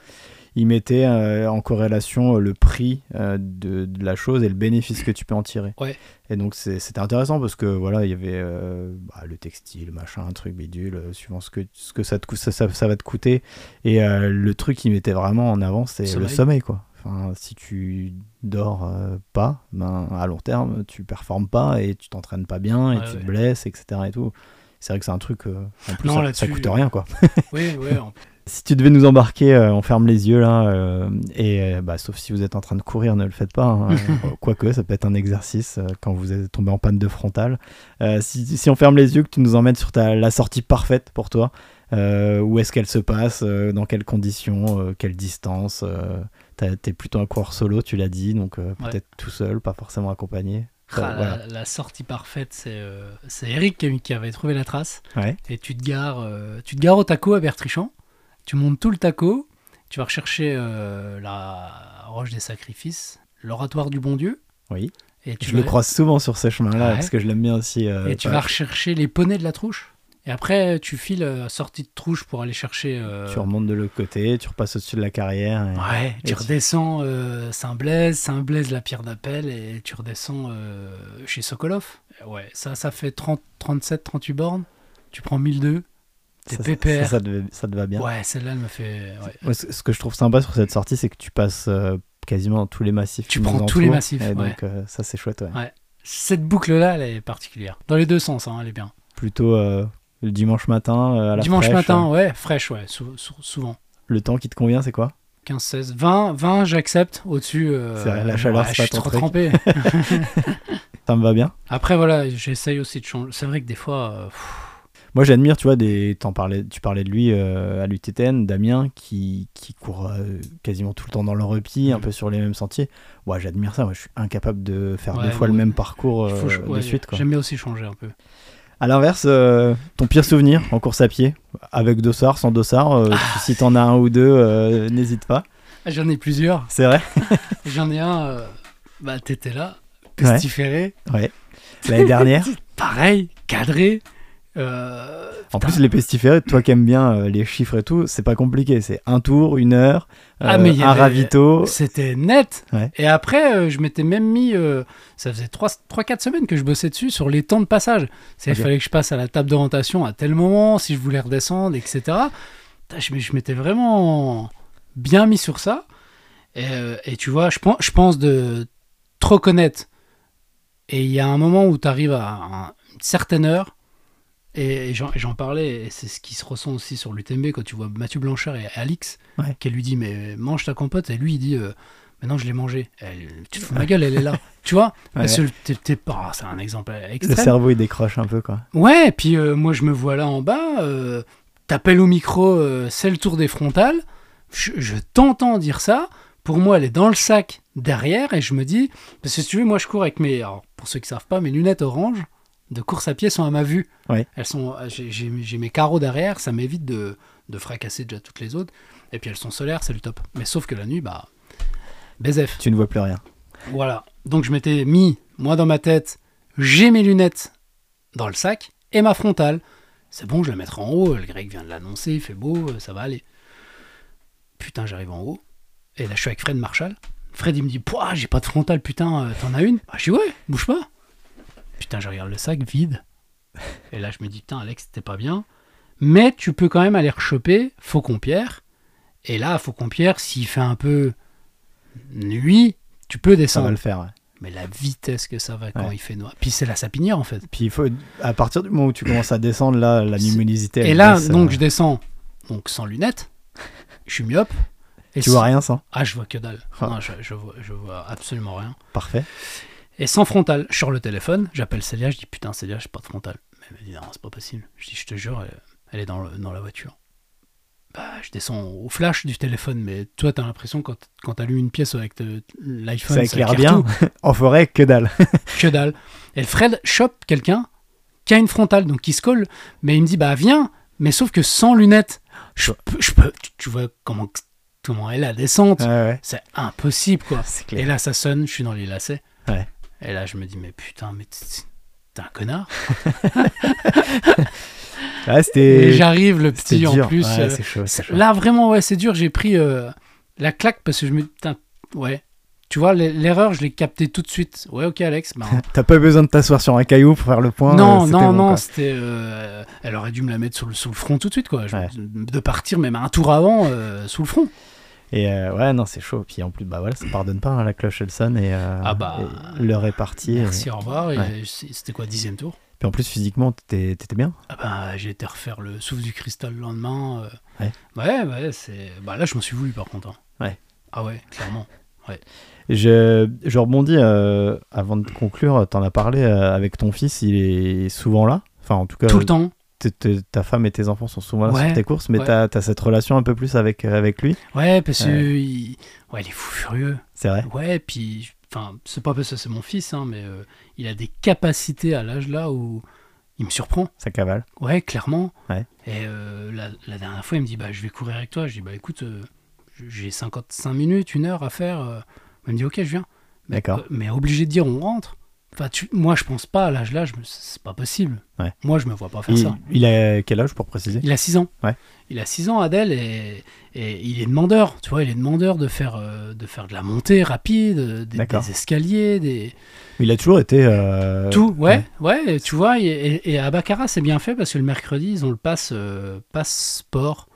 il mettait euh, en corrélation euh, le prix euh, de, de la chose et le bénéfice que tu peux en tirer. Ouais. Et donc c'était intéressant parce que voilà, il y avait euh, bah, le textile, machin, un truc bidule, euh, suivant ce que, ce que ça, te ça, ça, ça va te coûter. Et euh, le truc qu'il mettait vraiment en avant, c'est le Sommeil. sommeil quoi. Enfin, si tu dors euh, pas, ben, à long terme, tu performes pas et tu t'entraînes pas bien et Ouais, tu ouais. te blesses, etc. Et tout. C'est vrai que c'est un truc. euh, en plus, Non, ça, ça coûte rien, quoi. Oui, oui. en- Si tu devais nous embarquer, euh, on ferme les yeux là, euh, et euh, bah, sauf si vous êtes en train de courir, ne le faites pas. hein. Euh, Quoique, ça peut être un exercice euh, quand vous êtes tombé en panne de frontale. Euh, si, si on ferme les yeux, que tu nous emmènes sur ta, la sortie parfaite pour toi, euh, où est-ce qu'elle se passe, euh, dans quelles conditions, euh, quelle distance. T'es plutôt un coureur solo, tu l'as dit, donc euh, Ouais. peut-être tout seul, pas forcément accompagné. Ah, la- voilà. la, sortie parfaite, c'est euh, Eric qui, avait trouvé la trace. Ouais. Et tu te gares, euh, tu te gares au taco à Bertrichon. Tu montes tout le taco. Tu vas rechercher la roche des sacrifices, l'oratoire du bon Dieu. Oui. Et tu Je le croise souvent sur ce chemin-là, Ouais. parce que je l'aime bien aussi. Et tu vas rechercher les poneys de la trouche. Et après, tu files euh, sortie de trouche pour aller chercher. euh, Tu remontes de l'autre côté, tu repasses au-dessus de la carrière. et- Ouais, Et tu redescends euh, Saint-Blaise, Saint-Blaise la pierre d'appel et tu redescends euh, chez Sokolov. Ouais, ça, ça fait 30, 37, 38 bornes. Tu prends 1002. T'es ça, pépère. Ça, ça, te, ça te va bien. Ouais, celle-là, elle me fait. ouais. Ce ce que je trouve sympa sur cette sortie, c'est que tu passes quasiment tous les massifs. Tu prends tous les massifs, et ouais. donc ça, c'est chouette. ouais. Ouais. Cette boucle-là, elle est particulière. Dans les deux sens, hein, elle est bien. Plutôt le dimanche matin euh, à la Dimanche fraîche, matin, euh, ouais, fraîche, ouais, sou- sou- souvent. le temps qui te convient, c'est quoi? 15, 16, 20, 20 j'accepte. Au-dessus, euh, la chaleur, ouais, je suis trop trempé. Ça me va bien. Après, voilà, j'essaye aussi de changer. C'est vrai que des fois, euh, Moi, j'admire, tu vois, des... parlais... tu parlais de lui euh, à l'UTTN, Damien, qui, qui court quasiment tout le temps dans le repi, un Mm. peu sur les mêmes sentiers. Ouais, j'admire ça. Moi, je suis incapable de faire Ouais, deux fois le même parcours faut, de suite. J'aime bien aussi changer un peu. À l'inverse, euh, ton pire souvenir en course à pied, avec dossard, sans dossard, euh, Ah. si t'en as un ou deux, euh, n'hésite pas. Ah, J'en ai plusieurs. C'est vrai J'en ai un, bah t'étais là, Ouais. pestiféré, Ouais. L'année dernière. pareil, cadré. Euh, En plus, les pestiférés, toi qui aimes bien euh, les chiffres et tout, c'est pas compliqué. C'est un tour, une heure, Ah, euh, mais un avait- ravito. C'était net. Ouais. Et après, je m'étais même mis. ça faisait 3-4 semaines que je bossais dessus sur les temps de passage. C'est, Ok. Il fallait que je passe à la table d'orientation à tel moment, si je voulais redescendre, etc. Je, m'étais vraiment bien mis sur ça. Et, et tu vois, je pense, je pense de trop connaître. Et il y a un moment où tu arrives à un- une certaine heure. Et, et j'en, parlais, et c'est ce qui se ressent aussi sur l'UTMB quand tu vois Mathieu Blanchard et Alix, Ouais. qui lui dit Mais mange ta compote. Et lui, il dit euh, Mais non, je l'ai mangée. Tu te fous de ma gueule, elle est là. tu vois? Ouais. Que t'es- C'est un exemple Le extrême. cerveau, il décroche un peu, quoi. Ouais, et puis euh, moi je me vois là en bas, euh, t'appelles au micro, euh, c'est le tour des frontales, je, je t'entends dire ça, pour moi elle est dans le sac derrière, et je me dis, parce que si tu veux, moi je cours avec mes, alors, pour ceux qui savent pas, mes lunettes orange de course à pied sont à ma vue. Ouais. Elles sont, j'ai- j'ai mes carreaux derrière, ça m'évite de, de fracasser déjà toutes les autres, et puis elles sont solaires, c'est le top. Mais sauf que la nuit, bah, BZF. Tu ne vois plus rien. Voilà. Donc je m'étais mis, moi dans ma tête, j'ai mes lunettes dans le sac et ma frontale. C'est bon, je la mettrai en haut. Le grec vient de l'annoncer, il fait beau, euh, ça va aller. Putain, j'arrive en haut. Et là, je suis avec Fred Marshall. Fred, il me dit Pouah, j'ai pas de frontale, putain, euh, t'en as une? Bah, Je dis Ouais, bouge pas. Putain, je regarde le sac vide. Et là, je me dis Putain, Alex, t'es pas bien. Mais tu peux quand même aller rechoper Faucon-Pierre. Et là, Faucon-Pierre, s'il fait un peu nuit, tu peux Ça descendre. va le faire, ouais. Mais la vitesse que ça va quand Ouais. il fait noir. Puis c'est la sapinière en fait. Puis il faut, à partir du moment où tu commences à descendre, là, la luminosité. Et là, baisse, donc euh, je descends donc sans lunettes. Je suis myope. Et tu vois rien sans Ah, je vois que dalle. Ah. Non, je, je vois, je vois absolument rien. Parfait. Et sans frontal, je sors le téléphone, j'appelle Célia, je dis putain Célia, j'ai pas de frontal. Mais elle me dit non, c'est pas possible. Je dis je te jure, elle, elle est dans, le- dans la voiture. Bah, je descends au flash du téléphone, mais toi t'as l'impression quand, quand t'allumes une pièce avec te- l'iPhone, Ça éclaire bien. tout. en forêt, que dalle. que dalle. Et Fred chope quelqu'un qui a une frontale, donc qui se colle, mais il me dit bah viens, mais sauf que sans lunettes. Je peux, je peux, tu, vois comment, comment est la descente, ouais. c'est impossible quoi. Et là ça sonne, je suis dans les lacets. Ouais. Et là je me dis mais putain, mais t'es un connard. Ouais, Et c'était. j'arrive le petit en plus. Ouais, euh, chaud, là vraiment ouais c'est dur, j'ai pris euh, la claque parce que je me putain ouais. Tu vois, l'e- l'erreur, je l'ai captée tout de suite. Ouais, ok, Alex. bah, T'as pas besoin de t'asseoir sur un caillou pour faire le point. non, euh, non, bon, non, c'était. euh, elle aurait dû me la mettre sous le, sous le front tout de suite, quoi. Je- Ouais. De partir même un tour avant euh, sous le front. Et euh, ouais, non, c'est chaud. Puis en plus, bah voilà, ça pardonne pas, hein, la cloche elle sonne et, euh, Ah bah, et l'heure est partie. et- Merci, au revoir. Ouais. C'était quoi, dixième tour? Puis en plus, physiquement, t'étais bien? Ah bah, j'ai été refaire le souffle du cristal le lendemain. euh. Ouais. Ouais, ouais, c'est. Bah là, je m'en suis voulu par contre. hein. Ouais. Ah ouais, clairement. Je, je rebondis euh, avant de conclure. T'en as parlé avec ton fils, il est souvent là? Enfin, en tout cas, Tout le temps. Ta femme et tes enfants sont souvent là Ouais, sur tes courses, mais ouais. t'as as cette relation un peu plus avec, euh, avec lui. Ouais, parce que. Ouais. Il... Ouais, il est fou furieux. C'est vrai. Ouais, puis. Enfin, c'est pas parce que c'est mon fils, hein, mais euh, il a des capacités à l'âge là où il me surprend. Ça cavale. Ouais, clairement. Ouais. Et euh, la, la dernière fois, il me dit bah, Je vais courir avec toi. Je dis Bah écoute, euh, j'ai 55 minutes, une heure à faire. euh. Il me dit Ok, je viens. D'accord. euh, mais obligé de dire On rentre. Enfin, tu- moi, je pense pas à l'âge là, c'est pas possible. Ouais. Moi, je me vois pas faire Il, ça. il a quel âge pour préciser? Il a 6 ans. Ouais. Il a 6 ans, Adèle, et, et il est demandeur. Tu vois, il est demandeur de faire, euh, de faire de la montée rapide, des, escaliers, des. Il a toujours été. euh, Tout, ouais, tu vois, et, à Baccarat, c'est bien fait parce que le mercredi, ils ont le pass, euh, pass sport.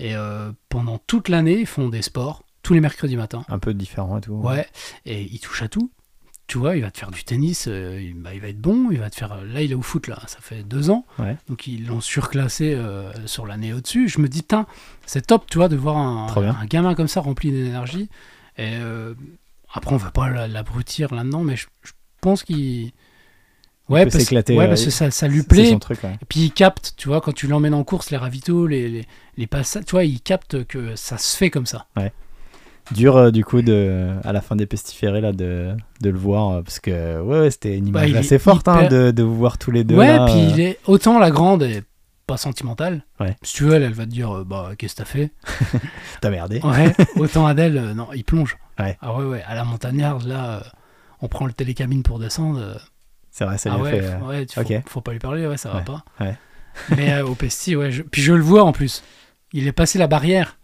Et euh, pendant toute l'année, ils font des sports, tous les mercredis matins. Un peu différent et tout. Ouais, et il touche à tout. Tu vois, il va te faire du tennis, euh, il, bah, il va être bon, il va te faire. Là, il est au foot, là, ça fait deux ans. Ouais. Donc, ils l'ont surclassé euh, sur l'année au-dessus. Je me dis, putain, c'est top, tu vois, de voir un, gamin comme ça rempli d'énergie. Et euh, après, on va pas la- l'abrutir là-dedans, mais je, je pense qu'il. Ouais, parce, s'éclater, ouais, parce que ça, ça lui plaît. truc, ouais. Et puis il capte, tu vois, quand tu l'emmènes en course, les ravitaux, les, les, les passages, tu vois, il capte que ça se fait comme ça. Dur euh, du coup de à la fin des pestiférés là de, de le voir euh, parce que ouais, ouais, c'était une Bah, image il est assez forte hein, hyper- de, de vous voir tous les deux ouais, là, puis euh, il est autant la grande est pas sentimentale. Ouais. Si tu veux, elle, elle va te dire, euh, bah, qu'est-ce que t'as fait? T'as merdé Ouais, autant Adèle, euh, non, il plonge. Ouais. Ah ouais, ouais, à la montagnarde, là, euh, on prend le télécabine pour descendre. euh, c'est vrai ça ah lui a ouais, fait euh, ouais, tu- faut, ok. faut pas lui parler, ouais, ça va Ouais, pas. ouais. Mais euh, au Pesti, ouais, je- puis je le vois en plus. Il est passé la barrière.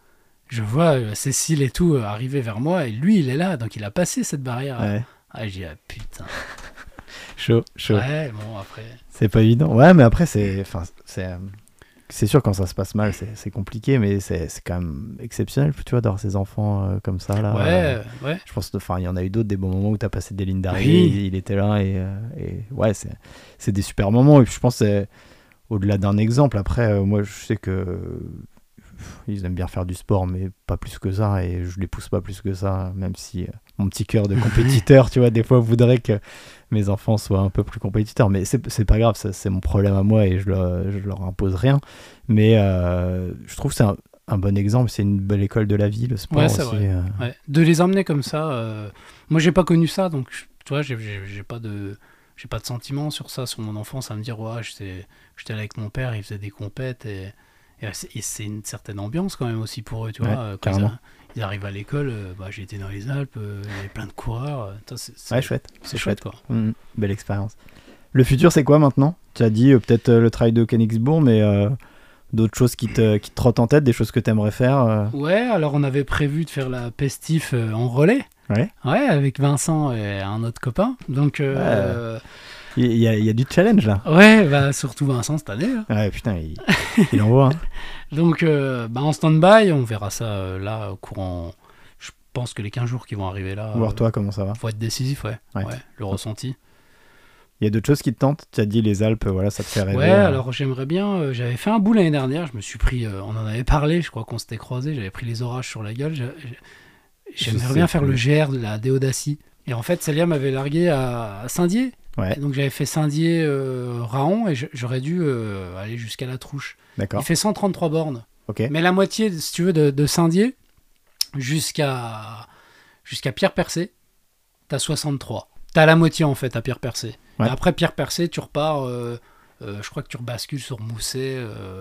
Je vois euh, Cécile et tout euh, arriver vers moi et lui, il est là, donc il a passé cette barrière. ouais. Ah, j'ai ah, putain. chaud chaud Ouais, bon, après. c'est pas évident ouais mais après c'est enfin c'est euh, c'est sûr quand ça se passe mal c'est compliqué mais c'est quand même exceptionnel tu vois d'avoir ces enfants euh, comme ça là Ouais, euh, ouais. je pense enfin il y en a eu d'autres des bons moments où tu as passé des lignes d'arrivée Oui. il, il était là et, euh, et ouais c'est c'est des super moments et puis je pense c'est au-delà d'un exemple après moi je sais que ils aiment bien faire du sport mais pas plus que ça et je les pousse pas plus que ça même si euh, mon petit cœur de compétiteur tu vois des fois voudrait que mes enfants soient un peu plus compétiteurs mais c'est pas grave c'est mon problème à moi et je je leur impose rien mais euh, je trouve que c'est un, un bon exemple c'est une belle école de la vie le sport Ouais, aussi vrai. euh. Ouais. De les emmener comme ça, moi j'ai pas connu ça, donc tu vois, j'ai- pas de j'ai pas de sentiment sur ça, sur mon enfance, à me dire ouais, j'étais j'étais allé avec mon père, il faisait des compètes et, et c'est et c'est une certaine ambiance quand même aussi pour eux, tu Ouais, vois. euh, Quand ils, arrivent à l'école, euh, bah, j'ai été dans les Alpes, euh, il y avait plein de coureurs, euh, c'est ouais chouette c'est chouette quoi. Mhm, belle expérience. Le futur, c'est quoi maintenant? Tu as dit euh, peut-être euh, le travail de Königsbourg, mais euh, d'autres choses qui te, qui te trottent en tête, des choses que tu aimerais faire euh, Ouais, alors on avait prévu de faire la pestif euh, en relais. Ouais. Ouais, avec Vincent et un autre copain. Donc, euh, Il y, a- il y a du challenge là. ouais, bah, surtout Vincent cette année. là. Ouais, putain, il, il envoie. hein. Donc, euh, bah, en stand-by, on verra ça euh, là au courant. Je pense que les 15 jours qui vont arriver là. Voir euh, toi comment ça va. Faut être décisif, ouais. Ouais. Ouais, le ressenti. Il y a d'autres choses qui te tentent? Tu as dit les Alpes, voilà, ça te fait rêver. Ouais, alors j'aimerais bien. j'avais fait un bout l'année dernière. Je me suis pris. on en avait parlé. Je crois qu'on s'était croisés. J'avais pris les orages sur la gueule. J'aimerais bien faire le GR de la Déodacie. Et en fait, Célia m'avait largué à Saint-Dié. Ouais, Donc j'avais fait Saint-Dié, euh, Raon, et j'aurais dû euh, aller jusqu'à la Trouche. Il fait 133 bornes. Mais la moitié, si tu veux, de, de Saint-Dié jusqu'à jusqu'à Pierre-Percé, t'as 63. T'as la moitié en fait à Pierre-Percé. Ouais. Et après Pierre-Percé, tu repars, euh, je crois que tu rebascules sur Mousset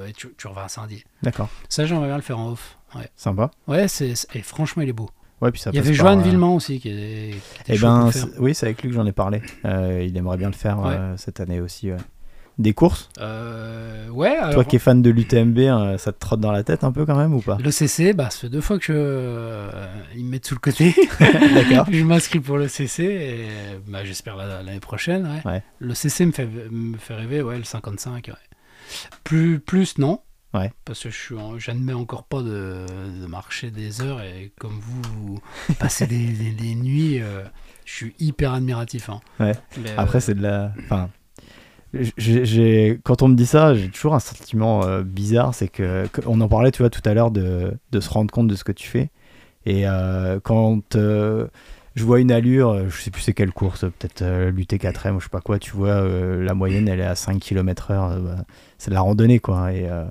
et tu, tu reviens à Saint-Dié. D'accord. Ça, j'aimerais bien le faire en off. Ouais, Sympa. ouais c'est, c'est- et franchement, il est beau. Ouais, puis ça il y avait Joanne euh, Villemont aussi qui est. qui Eh ben, oui, c'est avec lui que j'en ai parlé. Euh, il aimerait bien le faire Ouais. euh, cette année aussi. ouais. Des courses? Euh, ouais, alors. Toi qui es fan de l'UTMB, ça te trotte dans la tête un peu quand même ou pas? Le CC, bah, ça fait deux fois que je, euh, ils me mettent sous le côté. D'accord. je m'inscris pour le CC et bah, j'espère la- l'année prochaine. Ouais. Ouais. Le CC me fait, me fait rêver, ouais, le 55. ouais. Plus, plus, non. Ouais. Parce que je suis, en- j'admets encore pas de, de marcher des heures et comme vous, vous passez des, des- des nuits, euh, je suis hyper admiratif. hein. Ouais. Mais, euh, Après, c'est de la. Enfin. j'ai- j'ai- Quand on me dit ça, j'ai toujours un sentiment euh, bizarre. C'est que, On en parlait, tu vois, tout à l'heure de, de se rendre compte de ce que tu fais. Et quand je vois une allure, euh, je sais plus c'est quelle course, peut-être euh, l'UT4M ou je sais pas quoi, tu vois, euh, la moyenne elle est à 5 km/h. bah, c'est de la randonnée, quoi. Et euh,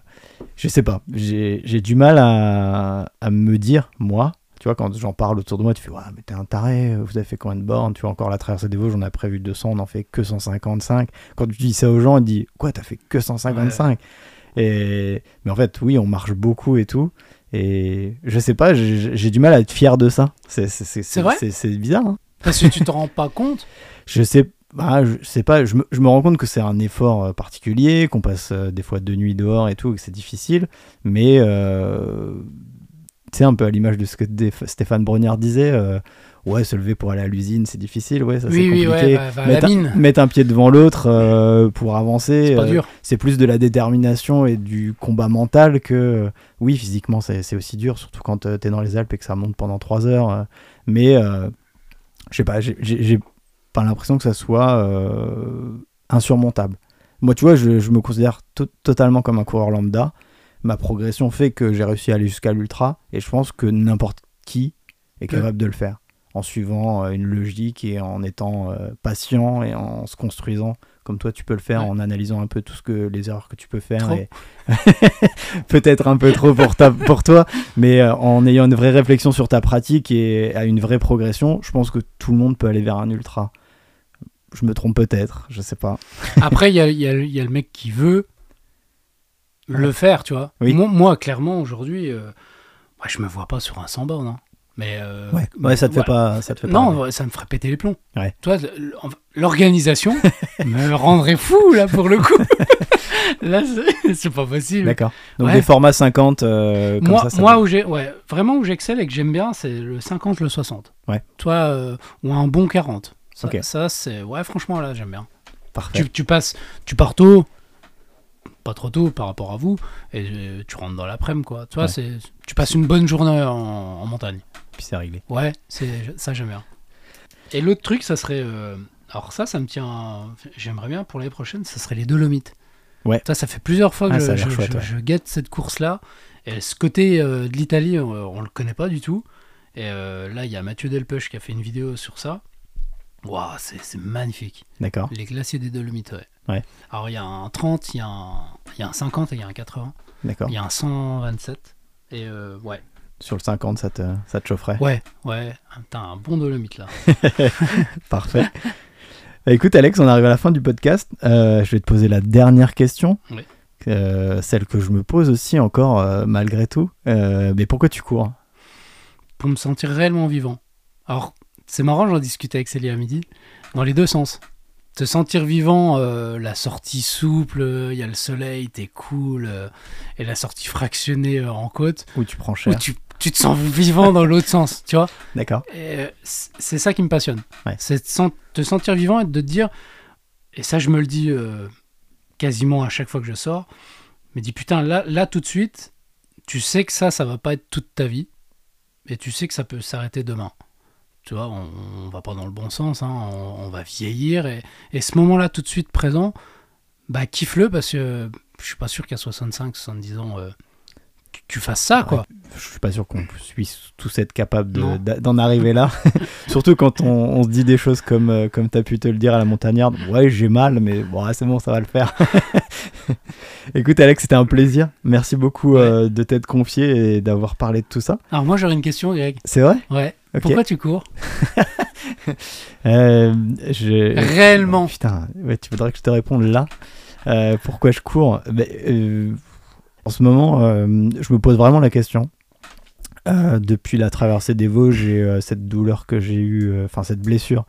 je sais pas, j'ai du mal à, à me dire, moi, tu vois, quand j'en parle autour de moi, tu fais, ouais, mais t'es un taré, vous avez fait combien de bornes Tu vois, encore la traversée des Vosges, on a prévu 200, on en fait que 155. Quand tu dis ça aux gens, ils disent, quoi, t'as fait que 155 et... Mais en fait, oui, on marche beaucoup et tout. Et je sais pas, j'ai du mal à être fier de ça. C'est vrai c'est- bizarre. hein. Parce que tu te rends pas compte. Je sais, bah, je sais pas, je me, je me rends compte que c'est un effort euh, particulier, qu'on passe euh, des fois deux nuits dehors et tout, et que c'est difficile. Mais euh, c'est un peu à l'image de ce que Stéphane Brognard disait. euh, ouais, se lever pour aller à l'usine, c'est difficile, ouais, ça c'est oui, oui, compliqué. ouais, va, va à la mettre, un, mettre un pied devant l'autre euh, pour avancer, C'est euh, c'est plus de la détermination et du combat mental que euh, oui physiquement c'est c'est aussi dur surtout quand tu t'es dans les Alpes et que ça monte pendant 3 heures euh, mais euh, je sais pas j'ai- pas l'impression que ça soit euh, insurmontable. Moi tu vois je, je me considère to- totalement comme un coureur lambda. Ma progression fait que j'ai réussi à aller jusqu'à l'ultra et je pense que n'importe qui est capable de le faire en suivant euh, une logique et en étant euh, patient et en se construisant comme toi tu peux le faire Ouais. en analysant un peu tout ce que les erreurs que tu peux faire Trop. et peut-être un peu trop pour, ta, pour toi mais euh, en ayant une vraie réflexion sur ta pratique et à une vraie progression je pense que tout le monde peut aller vers un ultra je me trompe peut-être je sais pas Après, il y a, y a- y a le mec qui veut le faire, tu vois. Oui. Moi, moi, clairement, aujourd'hui, euh, moi, je me vois pas sur un 100 bornes. hein. Mais, euh, ouais ça te fait ouais. pas ça te fait pas Non, ouais, ça me ferait péter les plombs. Ouais. Toi, l'organisation me rendrait fou, là, pour le coup. là, c'est- pas possible. d'accord donc Ouais. des formats 50 euh, comme moi, ça, ça moi où j'ai, ouais, vraiment où j'excelle et que j'aime bien, c'est le 50, le 60. Ouais. Toi, euh, ou un bon 40. Ça, c'est, ouais, franchement, là, j'aime bien. parfait Tu, tu passes, tu pars tôt, pas trop tôt par rapport à vous, et euh, tu rentres dans l'après-midi, quoi. Tu vois, Ouais. c'est, tu passes une bonne journée en, en montagne. puis c'est réglé Ouais, c'est ça j'aime bien. Et l'autre truc, ça serait, euh, alors ça, ça me tient, j'aimerais bien pour l'année prochaine, ça serait les Dolomites. Ouais. Ça, ça fait plusieurs fois que Ah, je, l'air je- chouette, je- ouais. je guette cette course-là. Et ce côté euh, de l'Italie, on, on le connaît pas du tout. Et euh, là, il y a Mathieu Delpech qui a fait une vidéo sur ça. Waouh, c'est magnifique. d'accord Les glaciers des Dolomites, ouais. Ouais. Alors, il y a un 30, il y, a un- y a un 50 et il y a un 80. d'accord Il y a un 127. Et euh, ouais, sur le 50 ça te, ça te chaufferait ouais, ouais. Putain, un bon Dolomite là. Parfait. Bah, écoute, Alex, on arrive à la fin du podcast. Euh, je vais te poser la dernière question. Oui. Euh, celle que je me pose aussi encore, euh, malgré tout. Mais pourquoi tu cours? Pour me sentir réellement vivant. Alors, c'est marrant, j'en discutais avec Célia à midi, dans les deux sens. Te sentir vivant, euh, la sortie souple, il y a le soleil, t'es cool, euh, et la sortie fractionnée euh, en côte, Ou tu prends où cher tu, tu te sens vivant dans l'autre sens, tu vois. D'accord. C'est ça qui me passionne. Ouais. C'est sen- te sentir vivant et de te dire, et ça je me le dis quasiment à chaque fois que je sors, mais dis putain, là, là tout de suite, tu sais que ça, ça va pas être toute ta vie, et tu sais que ça peut s'arrêter demain. Tu vois, on, va pas dans le bon sens, hein, on, va vieillir, et, et ce moment-là tout de suite présent, bah kiffe-le parce que je suis pas sûr qu'à 65, 70 ans, euh, tu, fasses ça, quoi. Je suis pas sûr qu'on puisse tous être capable de- d'en arriver là. Surtout quand on, on se dit des choses comme, euh, comme tu as pu te le dire à la montagnarde. Ouais, j'ai mal, mais bon, ah, c'est bon, ça va le faire. Écoute, Alex, c'était un plaisir. Merci beaucoup euh, de t'être confié et d'avoir parlé de tout ça. Alors moi j'aurais une question, Greg. C'est vrai? Ouais. Pourquoi tu cours? Euh, je- Réellement. Putain, ouais, tu voudrais que je te réponde là? Euh, pourquoi je cours? Euh, En ce moment, euh, je me pose vraiment la question. Euh, depuis la traversée des Vosges et euh, cette douleur que j'ai eue, enfin cette blessure,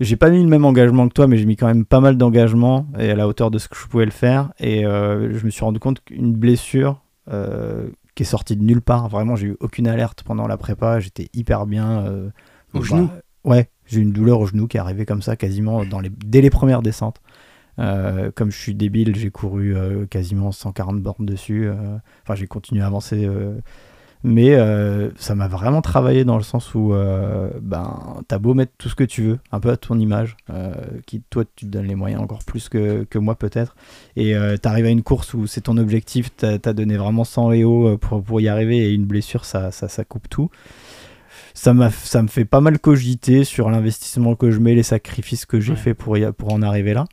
j'ai pas mis le même engagement que toi, mais j'ai mis quand même pas mal d'engagement et à la hauteur de ce que je pouvais le faire. Et euh, je me suis rendu compte qu'une blessure euh, qui est sortie de nulle part, vraiment, j'ai eu aucune alerte pendant la prépa, j'étais hyper bien. euh, Au bah, genou? Ouais, j'ai eu une douleur au genou qui est arrivée comme ça quasiment dans les, dès les premières descentes. Euh, comme je suis débile, j'ai couru euh, quasiment 140 bornes dessus. euh, Enfin, j'ai continué à avancer. euh, mais ça m'a vraiment travaillé dans le sens où ben, t'as beau mettre tout ce que tu veux, un peu à ton image, qui toi tu te donnes les moyens encore plus que, que moi peut-être, et t'arrives à une course où c'est ton objectif, t'as as donné vraiment 100 et haut pour, pour y arriver, et une blessure ça, ça, ça coupe tout. Ça, ça me fait pas mal cogiter sur l'investissement que je mets, les sacrifices que j'ai Ouais. fait pour, y- pour en arriver là.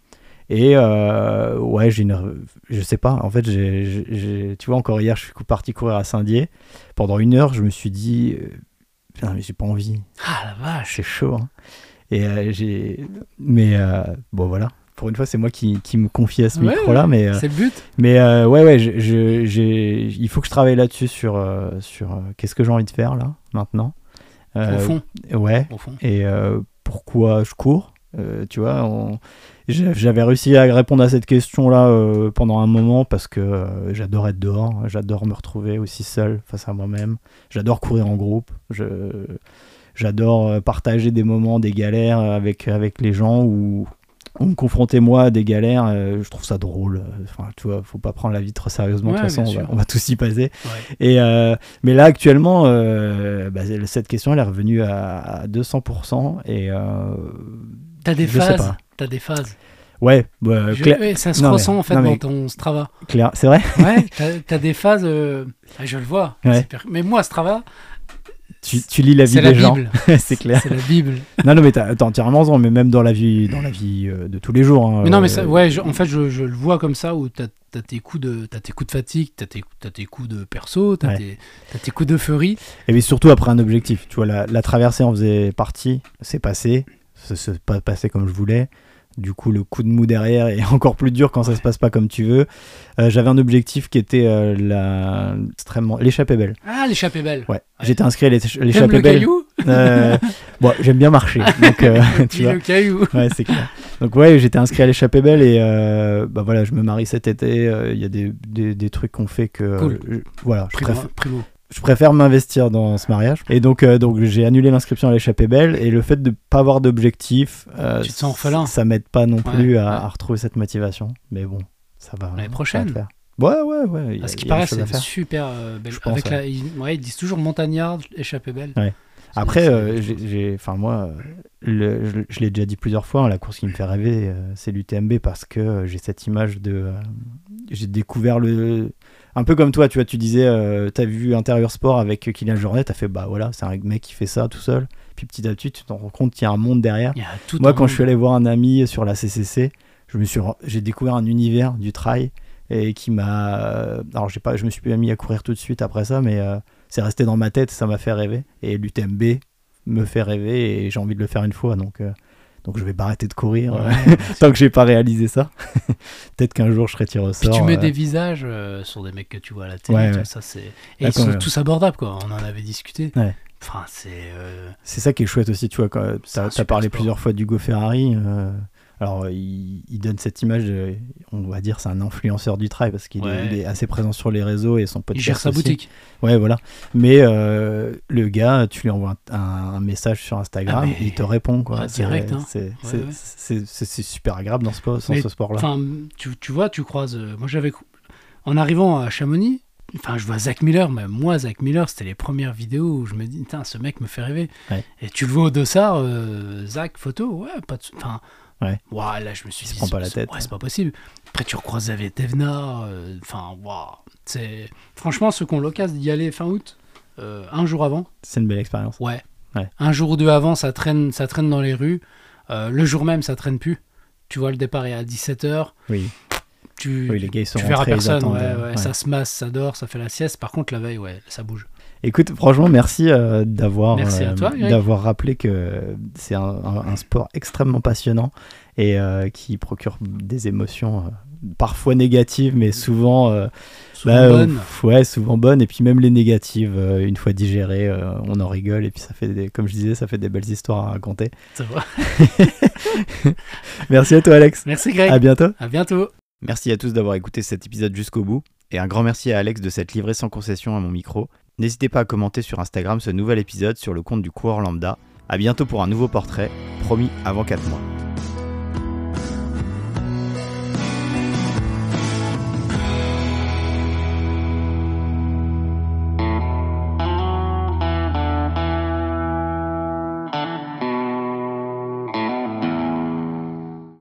Et euh, ouais, j'ai une. Je sais pas, en fait, j'ai, tu vois, encore hier, je suis parti courir à Saint-Dié. Pendant une heure, je me suis dit, euh, putain, mais j'ai pas envie. Ah la vache. C'est chaud. hein. Et euh, j'ai. Mais euh, bon, voilà. Pour une fois, c'est moi qui, qui me confie à ce Ouais, micro-là. Mais, C'est le but. mais ouais, ouais, je- je- j'ai, il faut que je travaille là-dessus sur, sur qu'est-ce que j'ai envie de faire là, maintenant. Au fond. Ouais, Au fond. et pourquoi je cours. Euh, tu vois, on- j'avais réussi à répondre à cette question-là euh, pendant un moment parce que euh, j'adore être dehors, j'adore me retrouver aussi seul face à moi-même, j'adore courir en groupe, j'adore euh, partager des moments, des galères avec, avec les gens ou, ou me confronter moi à des galères, euh, je trouve ça drôle. Enfin, tu vois, faut pas prendre la vie trop sérieusement, de Ouais, toute façon, on va, sûr. on va tous y passer. Ouais. Et mais là actuellement, bah, cette question elle est revenue à, à 200% et T'as des je sais phases. pas. T'as des phases. ouais, bah, Je- cla- ouais, ça se non, mais- ressent en fait non, dans mais- ton Strava. clair, c'est vrai? Ouais, t'as as des phases. euh, ah, je le vois. Ouais. C'est per- Mais moi, Strava, Tu, tu lis la vie c'est des la gens, c'est clair. C'est la Bible. non, non, mais t'as t'as entièrement raison, mais même dans la vie, dans la vie euh, de tous les jours. hein, Mais non, mais euh, ça, ouais, je- en fait, je, je le vois comme ça où t'as as tes coups de t'as tes coups de fatigue, t'as tes, t'as tes coups de perso, t'as Ouais. tes, tes coups d'euphorie. Et mais surtout après un objectif. Tu vois, la, la traversée en faisait partie, c'est passé, ça s'est pas passé comme je voulais. Du coup, le coup de mou derrière est encore plus dur quand ça se passe pas comme tu veux. Euh, J'avais un objectif qui était euh, la... extrêmement l'échappée belle. Ah, l'échappée belle. Ouais. J'étais inscrit à l'échappée le belle. caillou Euh, bon, j'aime bien marcher, donc euh, tu vois. le caillou. Ouais, c'est clair. Donc ouais, j'étais inscrit à l'échappée belle et bah voilà, je me marie cet été. Il y a des, des, des trucs qu'on fait que Cool. je- voilà, je préfère. Je préfère m'investir dans ce mariage. Et donc euh, donc j'ai annulé l'inscription à l'échappée belle et le fait de pas avoir d'objectif, euh. Ça m'aide pas non plus Ouais, à, ouais. à retrouver cette motivation. Mais bon, ça va. L'année ça va prochaine. Ouais ouais ouais. il y a- À ce qui il y a paraît, c'est super euh, belle. Je pense, Avec ouais. la, ils, ouais, ils disent toujours montagnard, échappée belle. Ouais. Après, euh, j'ai- enfin moi, le- je, je l'ai déjà dit plusieurs fois, hein, la course qui me fait rêver, euh, c'est l'UTMB parce que j'ai cette image de, j'ai découvert le, un peu comme toi, tu vois, tu disais, euh, t'as vu intérieur sport avec Kylian Jornet, t'as fait, bah voilà, c'est un mec qui fait ça tout seul, puis petit à petit, tu t'en rends compte qu'il y a un monde derrière. Tout Moi, quand je suis allé voir un ami sur la CCC, je me suis, ren- j'ai découvert un univers du trail et qui m'a, euh, alors j'ai pas, je me suis pas mis à courir tout de suite après ça, mais euh, c'est resté dans ma tête, ça m'a fait rêver. Et l'UTMB me fait rêver et j'ai envie de le faire une fois, donc euh, donc je vais pas arrêter de courir euh, tant que j'ai pas réalisé ça. Peut-être qu'un jour je serai tiré au Puis sort. tu mets euh, des visages euh, sur des mecs que tu vois à la télé, Ouais, ouais. ça c'est. Et Là, ils sont tous abordables quoi. On en avait discuté. Enfin c'est. C'est ça qui est chouette aussi, tu vois, quand t'as parlé sport. plusieurs fois d'Hugo Ferrari. Alors, euh, il, il donne cette image, de- on va dire, c'est un influenceur du trail parce qu'il est- Ouais. il est, assez présent sur les réseaux et son Il podcast. gère sa aussi. boutique. Ouais, voilà. Mais euh, le gars, tu lui envoies un, un message sur Instagram, Ah, mais- il te répond, quoi. Ah, C'est- direct, hein. C'est ouais. super agréable dans ce, sport- dans Mais, ce sport-là. Enfin, tu, tu vois, tu croises. euh, moi j'avais. En arrivant à Chamonix, enfin je vois Zach Miller, mais moi Zach Miller, c'était les premières vidéos où je me dis, putain, ce mec me fait rêver. Ouais. Et tu le vois au dossard, euh, Zach, photo, ouais, pas de. Enfin. Ouais. ouah, là je me suis dit. prend pas la tête. Ouais, c'est pas possible. Après tu recroises David Devna, euh, enfin, waouh. C'est. Franchement, ceux qui ont l'occasion d'y aller fin août, euh, un jour avant, C'est une belle expérience. Ouais. Ouais. Un jour ou deux avant, ça traîne, ça traîne dans les rues. Euh, le jour même, ça traîne plus. Tu vois, le départ est à 17h. Oui. Tu, Oui, les gars, ils sont tu verras rentrés, ils personne. ouais, ouais. Ça se masse, ça dort, ça fait la sieste. Par contre, la veille, ouais, ça bouge. Écoute, franchement, merci euh, d'avoir euh, d'avoir rappelé que c'est un, un- un sport extrêmement passionnant et euh, qui procure des émotions euh, parfois négatives, mais souvent, euh, Souvent bah, bonne. euh, ouais, souvent bonnes. Et puis même les négatives, euh, une fois digérées, euh, on en rigole et puis ça fait, des, comme je disais, ça fait des belles histoires à raconter. Ça va. Merci à toi, Alex. Merci, Greg. À bientôt. À bientôt. Merci à tous d'avoir écouté cet épisode jusqu'au bout, et un grand merci à Alex de s'être livré sans concession à mon micro. N'hésitez pas à commenter sur Instagram ce nouvel épisode sur le compte du coureur lambda. A bientôt pour un nouveau portrait, promis avant 4 mois.